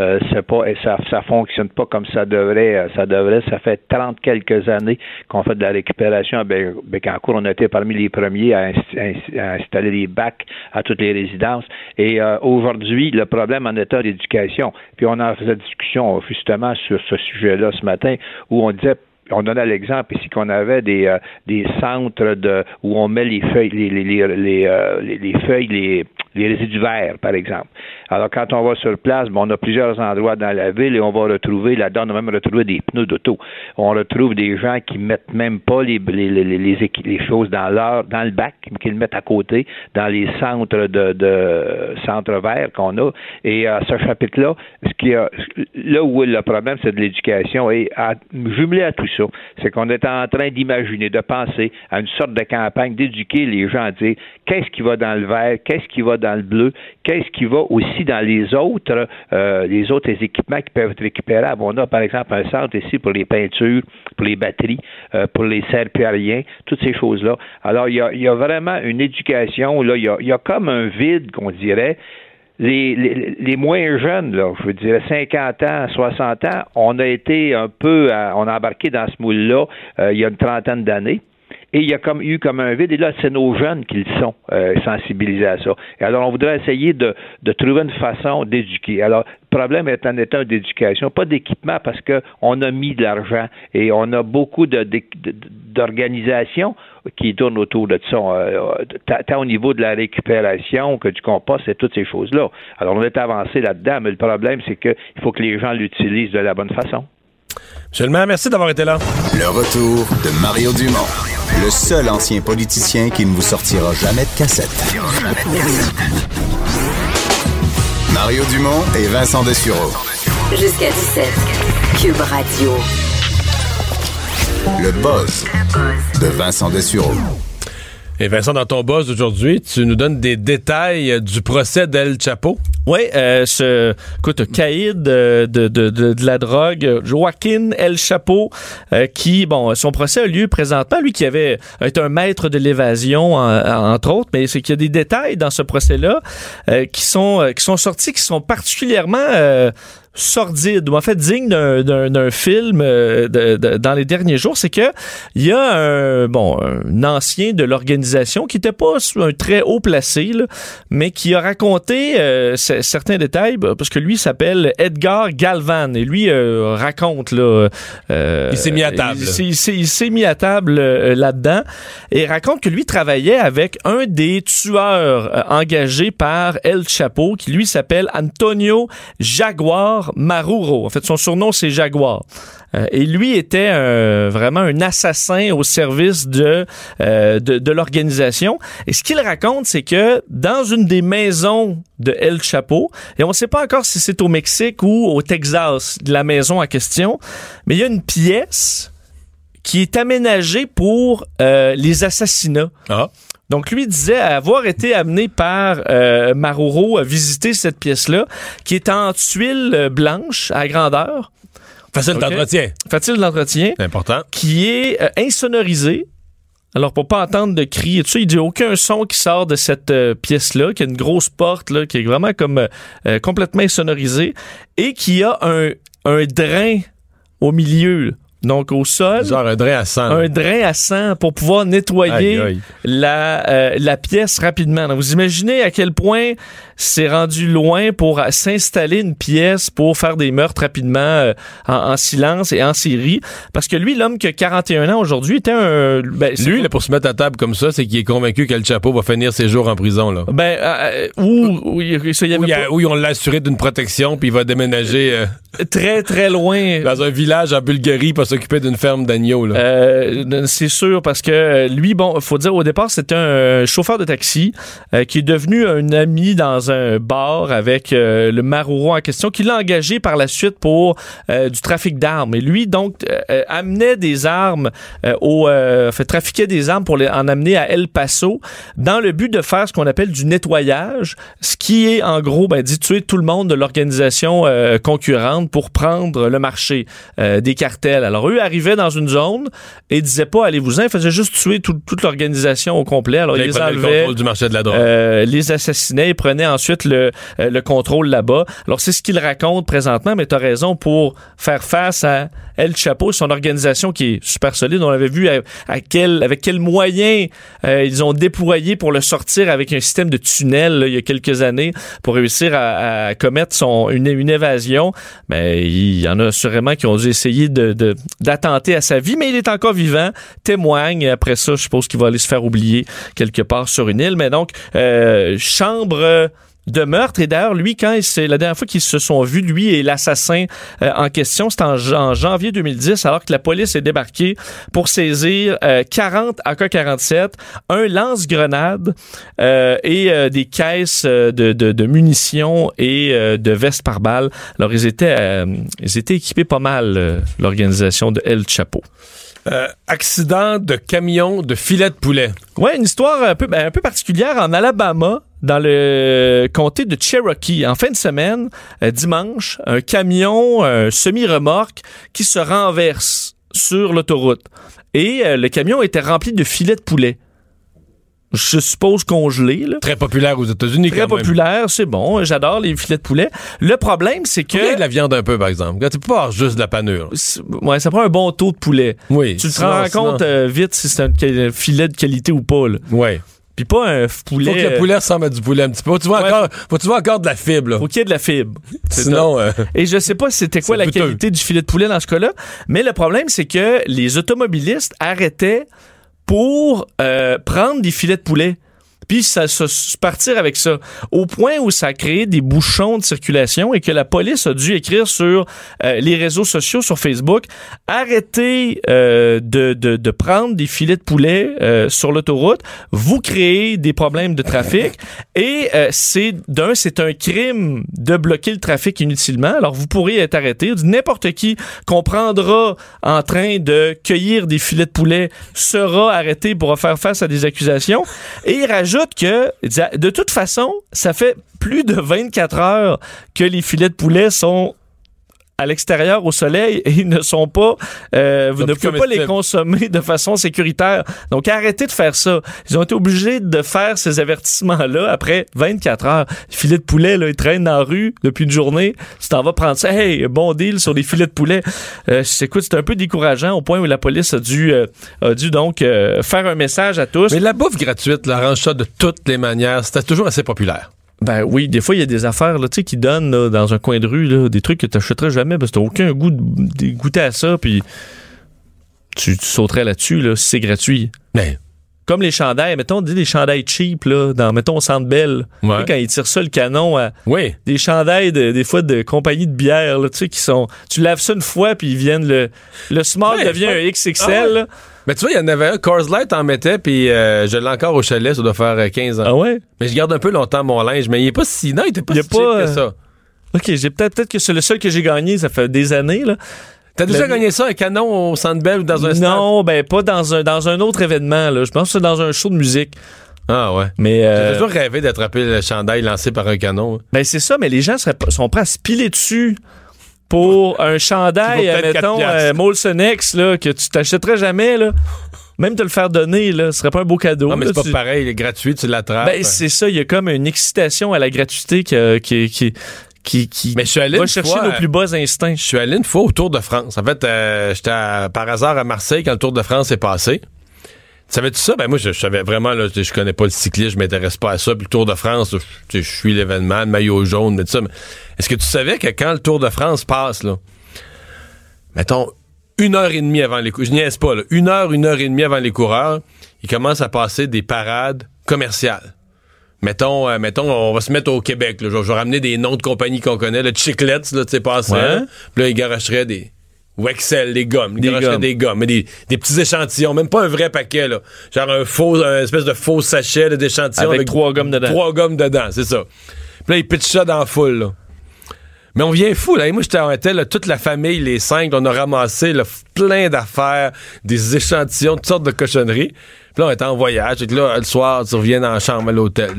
S10: Euh, c'est pas, ça, ça fonctionne pas comme ça devrait. euh, Ça devrait. Ça fait 30 quelques années qu'on fait de la récupération à Bé- Bécancourt. On a été parmi les premiers à, ins- ins- à installer des bacs à toutes les résidences. Et euh, aujourd'hui, le problème en état d'éducation. Puis on en faisait discussion justement sur ce sujet-là ce matin, où on disait on donnait l'exemple ici qu'on avait des, euh, des centres de où on met les feuilles, les, les, les, les, euh, les feuilles, les, les résidus verts, par exemple. Alors, quand on va sur place, bon, on a plusieurs endroits dans la ville et on va retrouver, là-dedans, on a même retrouvé des pneus d'auto. On retrouve des gens qui mettent même pas les, les, les, les, choses dans leur, dans le bac, mais qui le mettent à côté, dans les centres de, de centres verts qu'on a. Et à ce chapitre-là, ce qui a, là où est le problème, c'est de l'éducation. Et jumelé à tout ça, c'est qu'on est en train d'imaginer, de penser à une sorte de campagne, d'éduquer les gens à dire qu'est-ce qui va dans le vert, qu'est-ce qui va dans le bleu, qu'est-ce qui va aussi dans les autres, euh, les autres équipements qui peuvent être récupérables. On a par exemple un centre ici pour les peintures, pour les batteries, euh, pour les serpillariens, toutes ces choses-là. Alors il y a, vraiment une éducation, là, il y a, comme un vide qu'on dirait. Les, les, moins jeunes, là, je veux dire 50 ans, 60 ans, on a été un peu, à- on a embarqué dans ce moule-là euh, il y a une trentaine d'années. Et il y a comme, eu comme un vide, et là, c'est nos jeunes qui le sont euh, sensibilisés à ça. Et alors, on voudrait essayer de, de trouver une façon d'éduquer. Alors, le problème est en état d'éducation, pas d'équipement, parce qu'on a mis de l'argent et on a beaucoup d'organisations qui tournent autour de ça, euh, tant tant au niveau de la récupération que du compost et toutes ces choses-là. Alors, on est avancé là-dedans, mais le problème, c'est qu'il faut que les gens l'utilisent de la bonne façon.
S1: Monsieur le maire, merci d'avoir été là.
S8: Le retour de Mario Dumont, le seul ancien politicien qui ne vous sortira jamais de cassette. Mario Dumont et Vincent Dessureau.
S9: Jusqu'à 17. Cube Radio.
S8: Le buzz de Vincent Dessureau.
S1: Et Vincent, dans ton buzz d'aujourd'hui, tu nous donnes des détails euh, du procès d'El Chapo?
S2: Oui, euh, ce, écoute, caïd euh, de, de, de, de la drogue, euh, Joaquin El Chapo, euh, qui, bon, son procès a lieu présentement, lui qui avait été un maître de l'évasion, en- entre autres, mais c'est qu'il y a des détails dans ce procès-là euh, qui sont euh, qui sont sortis, qui sont particulièrement sordides ou en fait dignes d'un- d'un d'un film euh, de- de- dans les derniers jours, c'est que il y a un bon un ancien de l'organisation qui était pas un très haut placé, là, mais qui a raconté euh, certains détails bah, parce que lui s'appelle Edgar Galvan et lui euh, raconte là. euh,
S1: Il s'est mis à table.
S2: Il, s'est- il s'est- mis à table là-dedans et raconte que lui travaillait avec un des tueurs euh, engagés par El Chapo qui lui s'appelle Antonio Jaguar Maruro. En fait, son surnom c'est Jaguar. Euh, et lui était un- vraiment un assassin au service de, euh, de, de l'organisation. Et ce qu'il raconte, c'est que dans une des maisons de El Chapo, et on ne sait pas encore si c'est au Mexique ou au Texas, la maison en question, mais il y a une pièce qui est aménagée pour euh, les assassinats.
S1: Ah.
S2: Donc lui disait avoir été amené par euh, Maruro à visiter cette pièce-là, qui est en tuiles euh, blanches à grandeur.
S1: Facile
S2: Ok.
S1: d'entretien.
S2: Facile d'entretien.
S1: Important.
S2: Qui est euh, insonorisé. Alors, pour pas entendre de cris et tout ça, il dit aucun son qui sort de cette euh, pièce-là, qui a une grosse porte, là, qui est vraiment comme euh, complètement insonorisée, et qui a un, un drain au milieu. Donc, au sol.
S1: Genre un drain à sang.
S2: Un drain à sang pour pouvoir nettoyer
S1: Aïe, aïe.
S2: La, euh, la pièce rapidement. Donc, vous imaginez à quel point c'est rendu loin pour euh, s'installer une pièce pour faire des meurtres rapidement euh, en, en silence et en série. Parce que lui, l'homme qui a 41 ans aujourd'hui, était un... ben,
S1: Lui, là, pour se mettre à table comme ça, c'est qu'il est convaincu qu'El Chapo va finir ses jours en prison. Là.
S2: Ben, euh, où, où il ça, y
S1: Où,
S2: avait
S1: a- où ils ont l'assuré d'une protection, puis il va déménager euh,
S2: très, très loin.
S1: dans un village en Bulgarie pour s'occuper d'une ferme d'agneaux. là.
S2: Euh, c'est sûr parce que euh, lui, bon, faut dire au départ, c'était un chauffeur de taxi euh, qui est devenu un ami dans un bar avec euh, le Maruro en question, qui l'a engagé par la suite pour euh, du trafic d'armes. Et lui, donc, euh, amenait des armes au, fait trafiquer des armes pour les, en amener à El Paso dans le but de faire ce qu'on appelle du nettoyage, ce qui est en gros, ben, dit tuer tout le monde de l'organisation concurrente pour prendre le marché des cartels. Alors eux arrivaient dans une zone et disaient pas allez-vous-en, ils faisaient juste tuer tout- toute l'organisation au complet. Alors
S1: Là,
S2: ils
S1: il
S2: les
S1: prenait le
S2: enlevaient,
S1: contrôle du marché de la drogue.
S2: les assassinaient, ils prenaient ensuite le, euh, le contrôle là-bas. Alors, c'est ce qu'il raconte présentement, mais tu as raison pour faire face à El Chapo, son organisation qui est super solide. On avait vu à, quel, avec quels moyens euh, ils ont déployé pour le sortir avec un système de tunnel là, il y a quelques années pour réussir à, à commettre son, une, une évasion. Mais il y en a sûrement qui ont dû essayer de, de- d'attenter à sa vie, mais il est encore vivant, témoigne. Et après ça, je suppose qu'il va aller se faire oublier quelque part sur une île. Mais donc, euh, chambre de meurtre. Et d'ailleurs, lui, quand il s'est- la dernière fois qu'ils se sont vus, lui et l'assassin euh, en question, c'était en, jan- en janvier 2010, alors que la police est débarquée pour saisir euh, 40 AK-47, un lance-grenade euh, et euh, des caisses euh, de, de- de munitions et euh, de vestes par balles. Alors, ils étaient, euh, ils étaient équipés pas mal, euh, l'organisation de El Chapo.
S1: Euh, accident de camion de filet de poulet.
S2: Ouais, une histoire un peu, ben, un peu particulière en Alabama, dans le comté de Cherokee. En fin de semaine, euh, dimanche, un camion, un semi-remorque qui se renverse sur l'autoroute. Et euh, le camion était rempli de filets de poulet. Je suppose congelés, là.
S1: Très populaire aux États-Unis.
S2: Très
S1: quand même.
S2: populaire, c'est bon. J'adore les filets de poulet. Le problème, c'est que...
S1: Poulet et de la viande un peu, par exemple? Quand tu peux pas avoir juste de la panure.
S2: Ouais, ça prend un bon taux de poulet.
S1: Oui.
S2: Tu te rends
S1: sinon-
S2: compte euh, vite si c'est un filet de qualité ou pas. Là.
S1: Ouais.
S2: Puis pas un poulet.
S1: Faut que le poulet ressemble à du poulet un petit peu. Faut que tu vois
S2: Ouais.
S1: encore, faut tu vois encore de la fibre, là.
S2: Faut qu'il y ait de la fibre.
S1: Sinon, euh,
S2: Et je sais pas c'était quoi la qualité du filet de poulet dans ce cas-là, mais le problème c'est que les automobilistes arrêtaient pour euh, prendre des filets de poulet. Puis ça se partir avec ça. Au point où ça a créé des bouchons de circulation et que la police a dû écrire sur euh, les réseaux sociaux, sur Facebook, arrêtez euh, de, de, de prendre des filets de poulet euh, sur l'autoroute. Vous créez des problèmes de trafic. [laughs] Et euh, c'est d'un, c'est un crime de bloquer le trafic inutilement. Alors vous pourriez être arrêté. N'importe qui qu'on prendra en train de cueillir des filets de poulet sera arrêté pour faire face à des accusations. Et rajoute que de toute façon, ça fait plus de 24 heures que les filets de poulet sont à l'extérieur au soleil et ils ne sont pas euh, vous ne pouvez pas les consommer de façon sécuritaire. Donc arrêtez de faire ça. Ils ont été obligés de faire ces avertissements là après 24 heures. Les filets de poulet là, ils traînent dans la rue depuis une journée. Tu t'en vas prendre ça. Hey, bon deal sur les filets de poulet. Euh, écoute, c'est un peu décourageant au point où la police a dû euh, a dû donc euh, faire un message à tous.
S1: mais la bouffe gratuite, là, arrange ça de toutes les manières. C'était toujours assez populaire.
S2: Ben oui, des fois, il y a des affaires là, qui donnent dans un coin de rue des trucs que tu n'achèterais jamais parce que tu aucun goût de, goûter à ça, puis tu, sauterais là-dessus là, si c'est gratuit.
S1: Mais,
S2: Comme les chandails, mettons, dis des chandails cheap, là, dans, mettons, au Centre Bell. Tu sais,
S1: Ouais.
S2: Quand ils tirent ça le canon à
S1: oui.
S2: des chandails, de- des fois, de compagnies de bière, là, tu sais, qui sont... Tu laves ça une fois, puis ils viennent... Le, le small
S1: Ouais,
S2: devient
S1: ouais.
S2: un XXL,
S1: Ah ouais.
S2: là.
S1: Mais tu vois, il y en avait un. Coors Light en mettait, puis euh, je l'ai encore au chalet, ça doit faire euh, 15 ans.
S2: Ah ouais?
S1: Mais je garde un peu longtemps mon linge, mais il est pas si. Non, il était pas
S2: Il
S1: si cheap
S2: pas,
S1: que
S2: euh,
S1: ça.
S2: OK, j'ai peut-être peut-être que c'est le seul que j'ai gagné, ça fait des années, là.
S1: T'as déjà gagné ça, un canon au Centre Bell ou dans un stade?
S2: Non, ben pas dans un, dans un autre événement, là. Je pense que c'est dans un show de musique.
S1: Ah ouais.
S2: Mais...
S1: J'ai
S2: euh,
S1: toujours rêvé d'attraper le chandail lancé par un canon.
S2: Ben c'est ça, mais les gens seraient, sont prêts à se piler dessus pour [laughs] un chandail,
S1: vaut
S2: euh,
S1: peut-être
S2: mettons,
S1: 4
S2: euh, Molson X, là, que tu t'achèterais jamais, là. Même te le faire donner, là, ce serait pas un beau cadeau.
S1: Non, mais
S2: là,
S1: c'est pas
S2: tu-
S1: pareil, il est gratuit, tu l'attrapes.
S2: Ben c'est ça, il y a comme une excitation à la gratuité qui, qui, qui, qui, qui
S1: Mais je suis allé
S2: va chercher
S1: fois,
S2: nos plus bas instincts.
S1: Je suis allé une fois au Tour de France. En fait, euh, j'étais par hasard à Marseille quand le Tour de France est passé. Savais-tu ça? Ben moi, je, je savais vraiment, là, je, je connais pas le cyclisme, je m'intéresse pas à ça. Puis le Tour de France, je, tu je suis l'événement, le maillot jaune, mais tout ça. Est-ce que tu savais que quand le Tour de France passe, là, mettons, une heure et demie avant les coureurs, je niaise pas, là, une heure, une heure et demie avant les coureurs, il commence à passer des parades commerciales. Mettons, euh, mettons, on va se mettre au Québec. Là. Je, vais- ramener des noms de compagnies qu'on connaît. Le Chiclets, là, tu sais, passé.
S2: Ouais.
S1: hein. Puis là, ils garageraient des Wexel, des gommes. Ils
S2: Des gommes.
S1: des gommes. Mais des, des petits échantillons. Même pas un vrai paquet, là. Genre un faux, un espèce de faux sachet d'échantillons.
S2: Avec trois gommes dedans.
S1: Trois gommes dedans, c'est ça. Puis là, ils pitchent ça dans la foule, là. Mais on vient fou, là. Et moi, j'étais, était, là, toute la famille, les cinq, on a ramassé, là, plein d'affaires, des échantillons, toutes sortes de cochonneries. Puis là, on était en voyage. Et là, le soir, tu reviens dans la chambre à l'hôtel.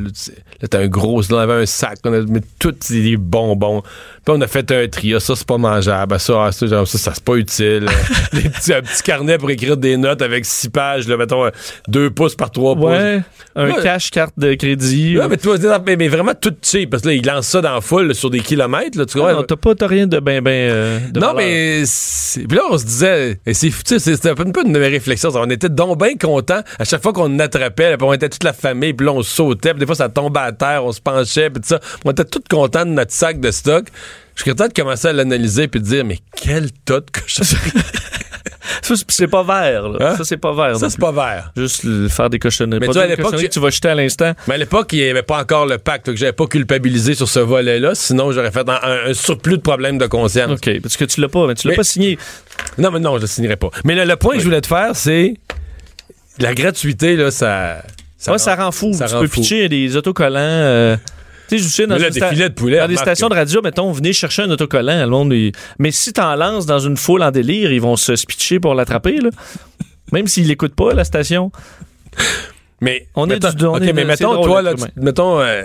S1: Là, t'as un gros... Là, on avait un sac. On a mis tous les bonbons. Puis on a fait un tri. Ah, ça, c'est pas mangeable. Ah, ça, ah, ça, genre, ça, ça, c'est pas utile. [laughs] des petits, un petit carnet pour écrire des notes avec six pages. Là, mettons, deux pouces par trois
S2: Ouais,
S1: pouces.
S2: un cash carte de crédit.
S1: Ouais, mais, tu vois, mais, mais vraiment tout cheap. Parce que là, il lance ça dans la foule là, sur des kilomètres. Là, tu vois.
S2: Ah, non, t'as pas t'as rien de ben ben euh, de
S1: Non,
S2: valeur.
S1: mais puis là, on se disait, et c'est, c'était un peu une de mes réflexions. On était donc bien contents à chaque fois qu'on attrapait, on était toute la famille, puis là, on sautait, puis des fois, ça tombait à terre, on se penchait, puis tout ça. On était tous contents de notre sac de stock. Je suis content de commencer à l'analyser puis de dire, mais quel tas de cochonneries.
S2: Ça, c'est- pas vert. là.
S1: Hein?
S2: Ça, c'est pas vert.
S1: ça, c'est pas vert.
S2: Juste le- faire des cochonneries.
S1: Mais
S2: pas
S1: tu vois, à l'époque,
S2: tu vas jeter à l'instant.
S1: Mais à l'époque, il n'y avait pas encore le pacte, que j'avais pas culpabilisé sur ce volet-là, sinon j'aurais fait un, surplus de problèmes de conscience.
S2: OK, parce que tu l'as pas, mais tu l'as
S1: Mais-
S2: pas signé.
S1: Non, mais non, je ne signerai pas. Mais le, le point que je voulais te faire, c'est la gratuité, là, ça.
S2: Ça, ouais, ça rend fou.
S1: ça
S2: tu
S1: rend
S2: peux
S1: fou.
S2: pitcher des autocollants. euh, tu sais, je sais, dans,
S1: là, des de poulet,
S2: dans des stations de radio, mettons, venez chercher un autocollant. Le monde, il- Mais si t'en lances dans une foule en délire, ils vont se pitcher pour l'attraper, là. Même s'ils l'écoutent pas, la station.
S1: Mais
S2: On est du- on
S1: OK,
S2: est-
S1: mais mettons,
S2: drôle,
S1: toi, là,
S2: l'être
S1: tu- mettons, euh,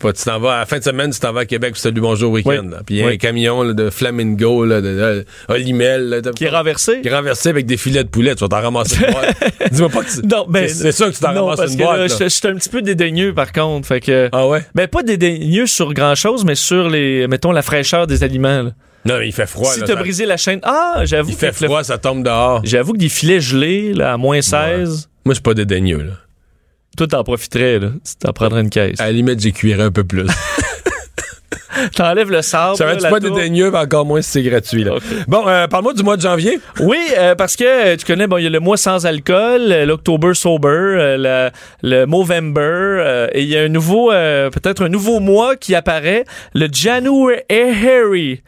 S1: pas, tu t'en vas à la fin de semaine, tu t'en vas à Québec, salut bonjour week-end.
S2: Oui.
S1: Puis il y a
S2: Oui.
S1: un camion là, de Flamingo, là, de, de Olimel, là, de-
S2: Qui est renversé.
S1: qui est renversé avec des filets de poulet. Tu vas t'en ramasser une boîte. [laughs] Dis-moi pas que.
S2: Non, ben,
S1: c'est- sûr que tu t'en ramasses
S2: parce
S1: une
S2: que
S1: boîte.
S2: je suis un petit peu dédaigneux, par contre. Fait que.
S1: Ah ouais?
S2: Ben, pas dédaigneux sur grand chose, mais sur les, mettons, la fraîcheur des aliments, là.
S1: Non, mais il fait froid.
S2: si t'as
S1: ça-
S2: brisé la chaîne. Ah, j'avoue.
S1: Il fait
S2: le-
S1: froid, ça tombe dehors.
S2: J'avoue que des filets gelés, là, à moins 16,
S1: Moi, je suis pas dédaigneux, là.
S2: Toi, t'en profiterais, là. Tu t'en prendrais une caisse.
S1: À la limite, j'ai cuiré un peu plus. [laughs]
S2: T'enlèves le sable.
S1: Ça va être
S2: la
S1: pas
S2: tour.
S1: dédaigneux, mais encore moins si c'est gratuit, là. Bon, euh, parle-moi du mois de janvier.
S2: Oui, euh, parce que euh, tu connais, bon, il y a le mois sans alcool, l'October Sober, euh, le, le Movember, euh, et il y a un nouveau, euh, peut-être un nouveau mois qui apparaît, le January.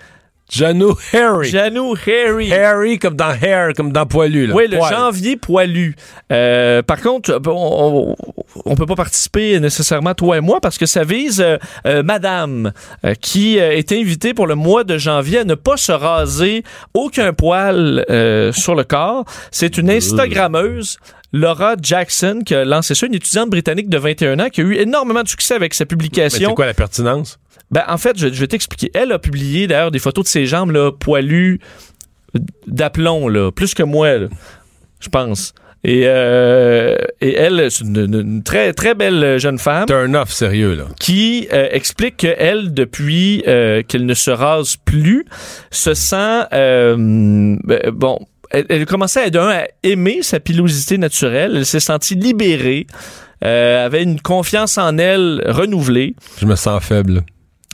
S1: Janu Harry.
S2: January.
S1: Harry comme dans hair, comme dans poilu, là.
S2: Oui, le
S1: Poil.
S2: janvier poilu. Euh, par contre, on, on, on peut pas participer nécessairement toi et moi parce que ça vise euh, euh, Madame euh, qui euh, est invitée pour le mois de janvier à ne pas se raser aucun poil euh, sur le corps. C'est une Instagrammeuse. Laura Jackson, qui a lancé ça, une étudiante britannique de 21 ans, qui a eu énormément de succès avec sa publication.
S1: c'est quoi la pertinence?
S2: Ben, en fait, je, je vais t'expliquer. Elle a publié d'ailleurs des photos de ses jambes là, poilues d'aplomb, là, plus que moi, là, je pense. Et, euh, et elle, c'est une, très, très belle jeune femme
S1: Turn off, sérieux, là.
S2: qui euh, explique qu'elle, depuis euh, qu'elle ne se rase plus, se sent... euh, ben, bon, elle, commencé à, d'un, à aimer sa pilosité naturelle. Elle s'est sentie libérée. euh, avait une confiance en elle renouvelée.
S1: Je me sens faible.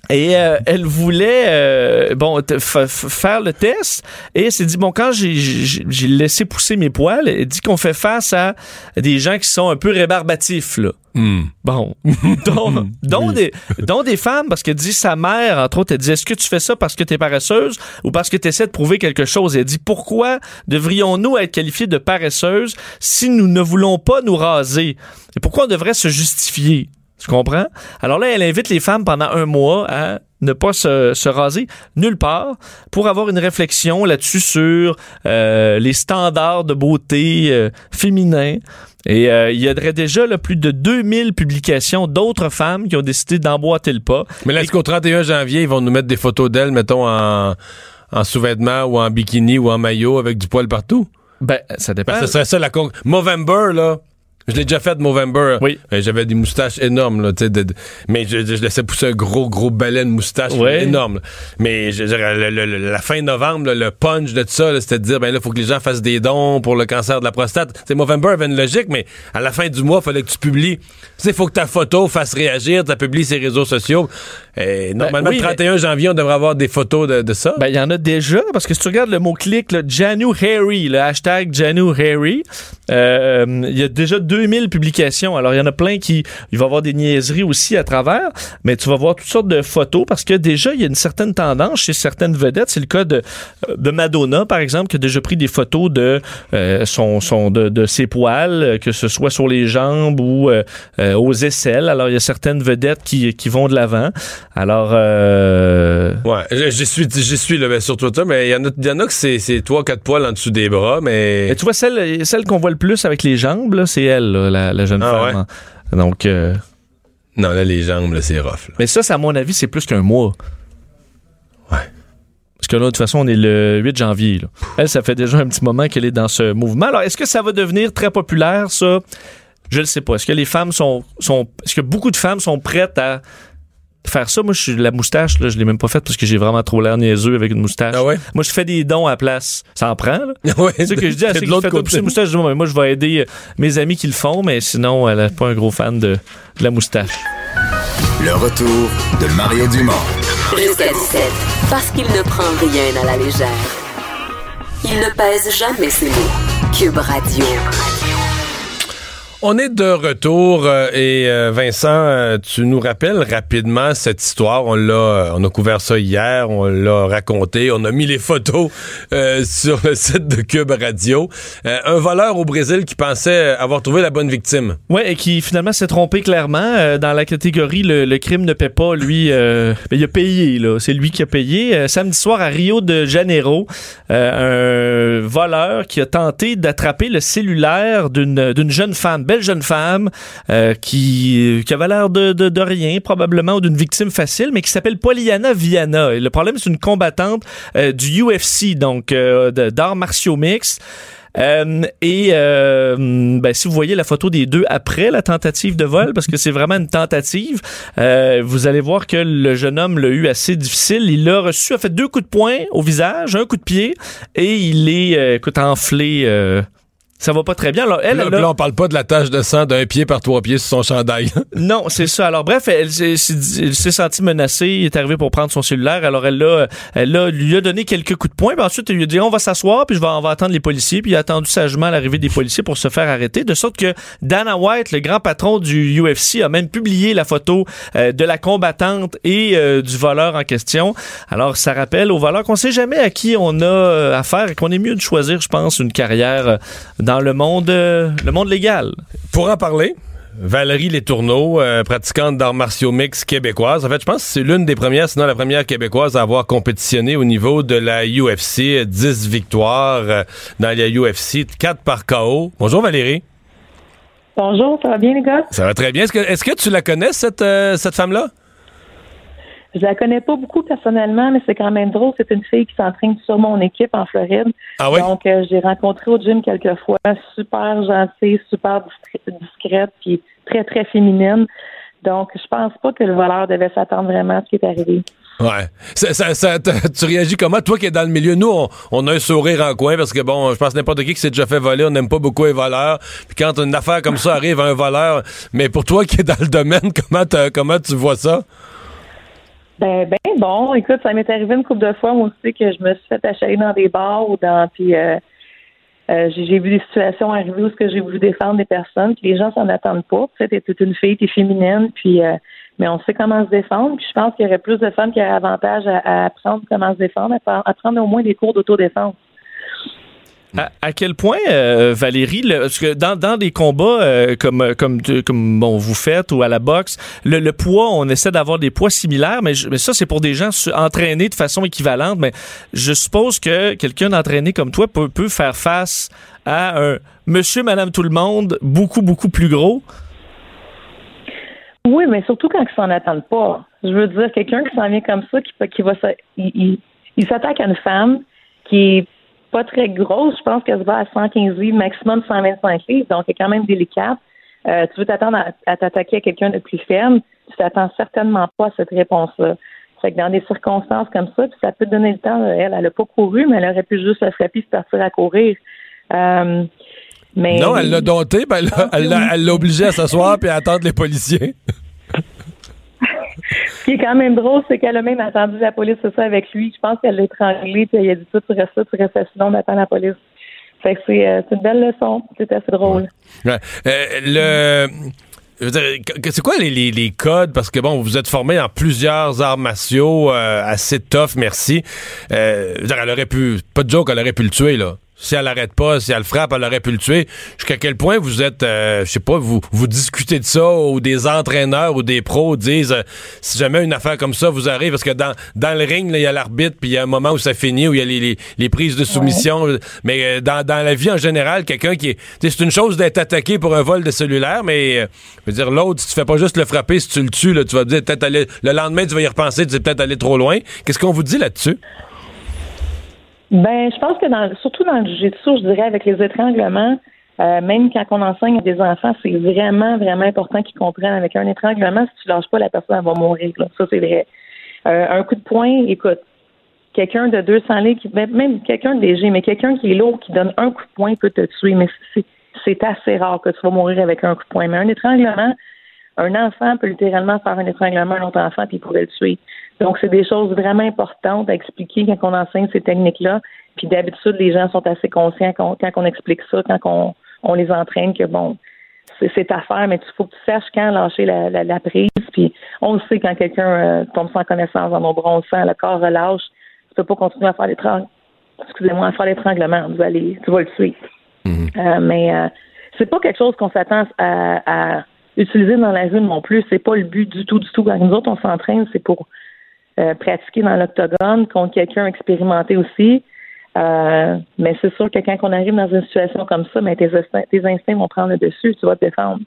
S2: Et euh, elle voulait euh, bon faire le test. Et elle s'est dit bon quand j'ai- laissé pousser mes poils, elle dit qu'on fait face à des gens qui sont un peu rébarbatifs là.
S1: Hmm.
S2: Bon, [laughs] dont, dont des, dont des femmes, parce qu'elle dit sa mère, entre autres, elle dit Est-ce que tu fais ça parce que tu es paresseuse ou parce que tu essaies de prouver quelque chose? Elle dit Pourquoi devrions-nous être qualifiés de paresseuses si nous ne voulons pas nous raser? Et pourquoi on devrait se justifier? Tu comprends? Alors là, elle invite les femmes pendant un mois à ne pas se, se raser nulle part pour avoir une réflexion là-dessus sur euh, les standards de beauté euh, féminins. Et euh, il y aurait déjà là, plus de 2000 publications d'autres femmes qui ont décidé d'emboîter le pas.
S1: Mais là, est-ce qu'au 31 janvier, ils vont nous mettre des photos d'elle, mettons, en, en sous-vêtements ou en bikini ou en maillot avec du poil partout?
S2: Ben, ça dépend.
S1: Ce serait ça la con... Movember, là. Je l'ai déjà fait Movember.
S2: Oui.
S1: Euh, J'avais des moustaches énormes, là, de- de- mais je, je laissais pousser un gros, gros balai de moustache
S2: Ouais.
S1: énorme. là. Mais je, dirais, le- le- la fin novembre, là, le punch de tout ça, c'était de dire, ben là, faut que les gens fassent des dons pour le cancer de la prostate. C'est Movember avait une logique, mais à la fin du mois, il fallait que tu publies. Tu sais, faut que ta photo fasse réagir, tu publies sur les réseaux sociaux. Et normalement,
S2: oui,
S1: le 31 janvier, on devrait avoir des photos de, de ça.
S2: Ben, il y en a déjà, parce que si tu regardes le mot-clic, le January, le hashtag January, euh, il y a déjà 2000 publications. Alors, il y en a plein qui, il va y avoir des niaiseries aussi à travers, mais tu vas voir toutes sortes de photos parce que déjà, il y a une certaine tendance chez certaines vedettes. C'est le cas de, de Madonna, par exemple, qui a déjà pris des photos de, euh, son, son, de, de ses poils, euh, que ce soit sur les jambes ou euh, euh, aux aisselles. Alors, il y a certaines vedettes qui, qui vont de l'avant. Alors, euh...
S1: Ouais, j'y suis, j'y suis là, ben, sur Twitter, mais il y en a, y en a que c'est, c'est 3-4 poils en dessous des bras, mais...
S2: mais tu vois, celle, celle qu'on voit le plus avec les jambes, là, c'est elle, là, la, la jeune
S1: Ah
S2: femme.
S1: ouais?
S2: hein. Donc, euh,
S1: Non, là, les jambes, là, c'est rough. là.
S2: mais ça, à mon avis, c'est plus qu'un mois.
S1: Ouais.
S2: Parce que là, de toute façon, on est le 8 janvier. là. Elle, ça fait déjà un petit moment qu'elle est dans ce mouvement. Alors, est-ce que ça va devenir très populaire, ça? Je ne sais pas. Est-ce que les femmes sont, sont. Est-ce que beaucoup de femmes sont prêtes à faire ça? Moi, je suis la moustache, là, je l'ai même pas faite parce que j'ai vraiment trop l'air niaiseux avec une moustache.
S1: Ah ouais?
S2: Moi, je fais des dons à la place. Ça en prend, là? [laughs]
S1: ouais,
S2: C'est ça que je dis à
S1: c'est
S2: ceux
S1: de
S2: qui
S1: l'autre
S2: font une moustache. Je dis, moi, je vais aider euh, mes amis qui le font, mais sinon, elle n'est pas un gros fan de, de la moustache.
S8: Le retour de Mario Dumont.
S9: Jusqu'à 17. Parce qu'il ne prend rien à la légère. Il ne pèse jamais ses mots. Cube Radio.
S1: On est de retour euh, et euh, Vincent, euh, tu nous rappelles rapidement cette histoire. On l'a, on a couvert ça hier, on l'a raconté, on a mis les photos sur le site de Cube Radio. Un voleur au Brésil qui pensait avoir trouvé la bonne victime.
S2: Ouais, et qui finalement s'est trompé clairement dans la catégorie le, crime ne paie pas. Lui, ben, il a payé là. C'est lui qui a payé. Samedi soir à Rio de Janeiro, un voleur qui a tenté d'attraper le cellulaire d'une d'une jeune femme, belle jeune femme, euh, qui avait l'air de, rien probablement ou d'une victime facile, mais qui s'appelle Poliana Viana. Le problème, c'est une combattante euh, du UFC, donc euh, d'arts martiaux mixtes. Et ben, si vous voyez la photo des deux après la tentative de vol, parce que c'est vraiment une tentative, vous allez voir que le jeune homme l'a eu assez difficile. Il a reçu, a fait deux coups de poing au visage, un coup de pied, et il est, enflé. Ça va pas très bien. Alors, elle,
S1: là,
S2: a-
S1: là, on parle pas de la tache de sang d'un pied par trois pieds sur son chandail. [laughs]
S2: non, c'est ça. Alors bref, elle, elle s'est sentie menacée, il est arrivé pour prendre son cellulaire. Alors elle l'a, elle l'a- lui a donné quelques coups de poing. Puis ensuite, elle lui a dit on va s'asseoir, puis je vais, on va attendre les policiers. Puis il a attendu sagement l'arrivée des policiers pour se faire arrêter. De sorte que Dana White, le grand patron du UFC, a même publié la photo euh, de la combattante et euh, du voleur en question. Alors ça rappelle aux voleurs qu'on sait jamais à qui on a euh, affaire et qu'on est mieux de choisir, je pense, une carrière euh, dans le monde, euh, le monde légal.
S1: Pour en parler, Valérie Letourneau, euh, pratiquante d'arts martiaux mix québécoise. En fait, je pense que c'est l'une des premières, sinon la première québécoise à avoir compétitionné au niveau de la UFC. 10 victoires euh, dans la UFC, 4 par KO. Bonjour Valérie.
S11: Bonjour, ça va bien les gars?
S1: Ça va très bien. Est-ce que, tu la connais, cette, euh, cette femme-là?
S11: Je la connais pas beaucoup personnellement, mais c'est quand même drôle. C'est une fille qui s'entraîne sur mon équipe en Floride.
S1: Ah oui?
S11: Donc, euh, j'ai rencontré au gym quelques fois. Super gentille, super discr- discrète, puis très, très féminine. Donc, je pense pas que le voleur devait s'attendre vraiment à ce qui est arrivé.
S1: Ouais. Ça, ça- tu réagis comment? Toi qui es dans le milieu, nous, on, on a un sourire en coin parce que, bon, je pense n'importe qui qui s'est déjà fait voler, on n'aime pas beaucoup les voleurs. Puis quand une affaire comme ça arrive à un voleur, mais pour toi qui es dans le domaine, [laughs] comment, comment tu vois ça?
S11: Ben, ben bon, écoute, ça m'est arrivé une couple de fois, moi aussi, que je me suis fait achaler dans des bars ou dans, puis euh, euh, j'ai vu des situations arriver où ce que j'ai voulu défendre des personnes, puis les gens s'en attendent pas. Tu sais, t'es toute une fille, t'es féminine, puis euh, mais on sait comment se défendre. Puis je pense qu'il y aurait plus de femmes qui auraient avantage à, à apprendre comment se défendre, à prendre au moins des cours d'autodéfense.
S2: À, quel point, euh, Valérie, parce que dans, dans des combats euh, comme comme tu- comme bon vous faites ou à la boxe, le, poids, on essaie d'avoir des poids similaires, mais, mais ça c'est pour des gens entraînés de façon équivalente. Mais je suppose que quelqu'un d'entraîné comme toi peut, peut faire face à un Monsieur, Madame, tout le monde beaucoup beaucoup plus gros.
S11: Oui, mais surtout quand ils s'en attendent pas. Je veux dire, quelqu'un qui s'en vient comme ça, qui, qui va il- il s'attaque à une femme qui est pas très grosse. Je pense qu'elle se bat à 115 livres, maximum 125 livres, donc elle est quand même délicate. Euh, tu veux t'attendre à, à t'attaquer à quelqu'un de plus ferme, tu t'attends certainement pas à cette réponse-là. Fait que dans des circonstances comme ça, puis ça peut te donner le temps. Elle, elle a pas couru, mais elle aurait pu juste la frapper et partir à courir. Euh, mais
S1: Non, elle l'a dompté, ben, elle l'a- elle l'a elle l'a obligé à s'asseoir puis à attendre les policiers. [laughs]
S11: Ce qui est quand même drôle, c'est qu'elle a même attendu la police, c'est ça, avec lui. Je pense qu'elle l'a étranglé, puis elle a dit ça, tu restes là, tu restes assis, on attend la police. Fait que c'est euh, c'est une belle leçon. C'est assez drôle.
S1: Ouais. Euh, le. C'est quoi les, codes? Parce que bon, vous êtes formé en plusieurs arts martiaux, euh, assez tough, merci. Euh, elle aurait pu, pas de joke, elle aurait pu le tuer, là. Si elle arrête pas, si elle frappe, elle aurait pu le tuer. Jusqu'à quel point vous êtes, euh, je sais pas, vous, vous discutez de ça ou des entraîneurs ou des pros disent euh, si jamais une affaire comme ça vous arrive, parce que dans, dans le ring, il y a l'arbitre, puis il y a un moment où ça finit, où il y a les, les, les prises de soumission. Mais euh, dans, dans la vie en général, quelqu'un qui est. C'est une chose d'être attaqué pour un vol de cellulaire, mais je veux dire, l'autre, si tu fais pas juste le frapper, si tu le tues, là, tu vas dire peut-être aller. Le lendemain, tu vas y repenser, tu vas peut-être aller trop loin. Qu'est-ce qu'on vous dit là-dessus?
S11: Ben, je pense que dans, surtout dans le jiu-jitsu, je dirais avec les étranglements, euh, même quand on enseigne à des enfants, c'est vraiment, vraiment important qu'ils comprennent. Avec un étranglement, si tu lâches pas, la personne elle va mourir. Ça, c'est vrai. Euh, un coup de poing, écoute, quelqu'un de 200 livres, ben, même quelqu'un de léger, mais quelqu'un qui est lourd, qui donne un coup de poing peut te tuer. Mais c'est, c'est assez rare que tu vas mourir avec un coup de poing. Mais un étranglement, un enfant peut littéralement faire un étranglement à un autre enfant puis il pourrait le tuer. Donc, c'est des choses vraiment importantes à expliquer quand on enseigne ces techniques-là. Puis d'habitude, les gens sont assez conscients quand, on explique ça, quand on, les entraîne, que bon, c'est à faire, mais il faut que tu saches quand lâcher la, prise. Puis on le sait quand quelqu'un euh, tombe sans connaissance dans nos bras, le corps relâche. Tu peux pas continuer à faire l'étranglement. Excusez-moi, à faire l'étranglement. Tu vas aller, tu vas le tuer. Mm-hmm. Euh, mais euh, c'est pas quelque chose qu'on s'attend à, utiliser dans la rue non plus. C'est pas le but du tout, du tout. Quand nous autres, on s'entraîne, c'est pour euh, pratiquer dans l'octogone contre quelqu'un expérimenté aussi. Euh, mais c'est sûr que quand on arrive dans une situation comme ça, mais tes, instincts, vont prendre le dessus, tu vas te défendre.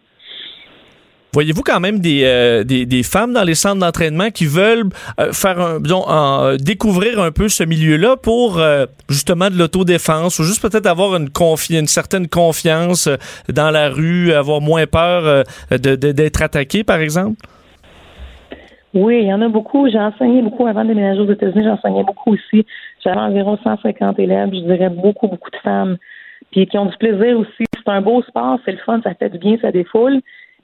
S2: Voyez-vous quand même des, euh, des, femmes dans les centres d'entraînement qui veulent faire un, découvrir un peu ce milieu-là pour justement de l'autodéfense ou juste peut-être avoir une, une certaine confiance dans la rue, avoir moins peur d'être attaqué, par exemple?
S11: Oui, il y en a beaucoup. J'ai enseigné beaucoup avant de déménager aux États-Unis. J'enseignais beaucoup aussi. J'avais environ 150 élèves. Je dirais beaucoup, beaucoup de femmes. Puis qui ont du plaisir aussi. C'est un beau sport, c'est le fun, ça fait du bien, ça défoule.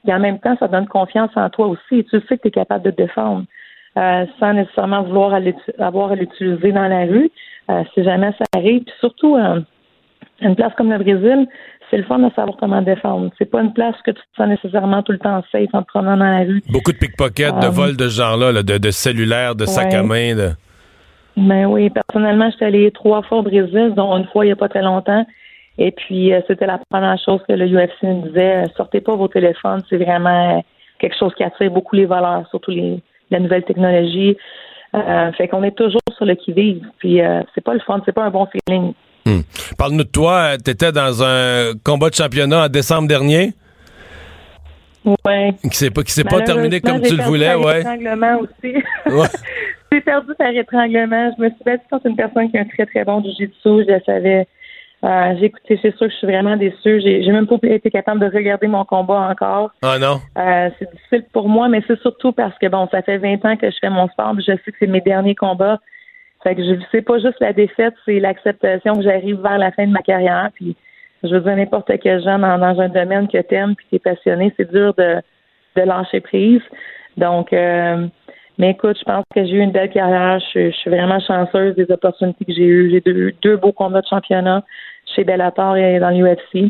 S11: Et en même temps, ça donne confiance en toi aussi. tu sais que tu es capable de te défendre euh, sans nécessairement vouloir avoir à l'utiliser dans la rue. Euh, si jamais ça arrive. Puis surtout, euh, une place comme le Brésil, c'est le fun de savoir comment défendre. C'est pas une place que tu te sens nécessairement tout le temps safe en te promenant dans la rue.
S1: Beaucoup de pickpockets, de euh, vols de ce genre-là, de, de cellulaires, de sacs à main. De...
S11: Ben oui, personnellement, j'étais allée trois fois au Brésil, dont une fois il n'y a pas très longtemps. Et puis, euh, c'était la première chose que le UFC nous disait. Sortez pas vos téléphones, c'est vraiment quelque chose qui attire beaucoup les voleurs, surtout les, la nouvelle technologie. Euh, fait qu'on est toujours sur le qui-vive. Puis, c'est pas le fun, c'est pas un bon feeling.
S1: Hmm. Parle-nous de toi. Tu étais dans un combat de championnat en décembre dernier.
S11: Oui.
S1: Qui s'est pas, s'est pas terminé comme tu le voulais, ouais.
S11: étranglement aussi. [laughs] [laughs] j'ai perdu par étranglement. Je me suis battue contre une personne qui a un très très bon jiu-jitsu. Je savais. Euh, j'ai écouté, c'est sûr que je suis vraiment déçue. J'ai, j'ai même pas été capable de regarder mon combat encore.
S1: Ah non?
S11: Euh, c'est difficile pour moi, mais c'est surtout parce que bon, ça fait 20 ans que je fais mon sport, je sais que c'est mes derniers combats. Fait que sais pas juste la défaite, c'est l'acceptation que j'arrive vers la fin de ma carrière. Puis je veux dire n'importe quel genre dans, un domaine que t'aimes puis es passionné, c'est dur de, de lâcher prise. Donc euh, mais écoute, je pense que j'ai eu une belle carrière. Je, suis vraiment chanceuse des opportunités que j'ai eues. J'ai eu deux, beaux combats de championnat chez Bellator et dans l'UFC.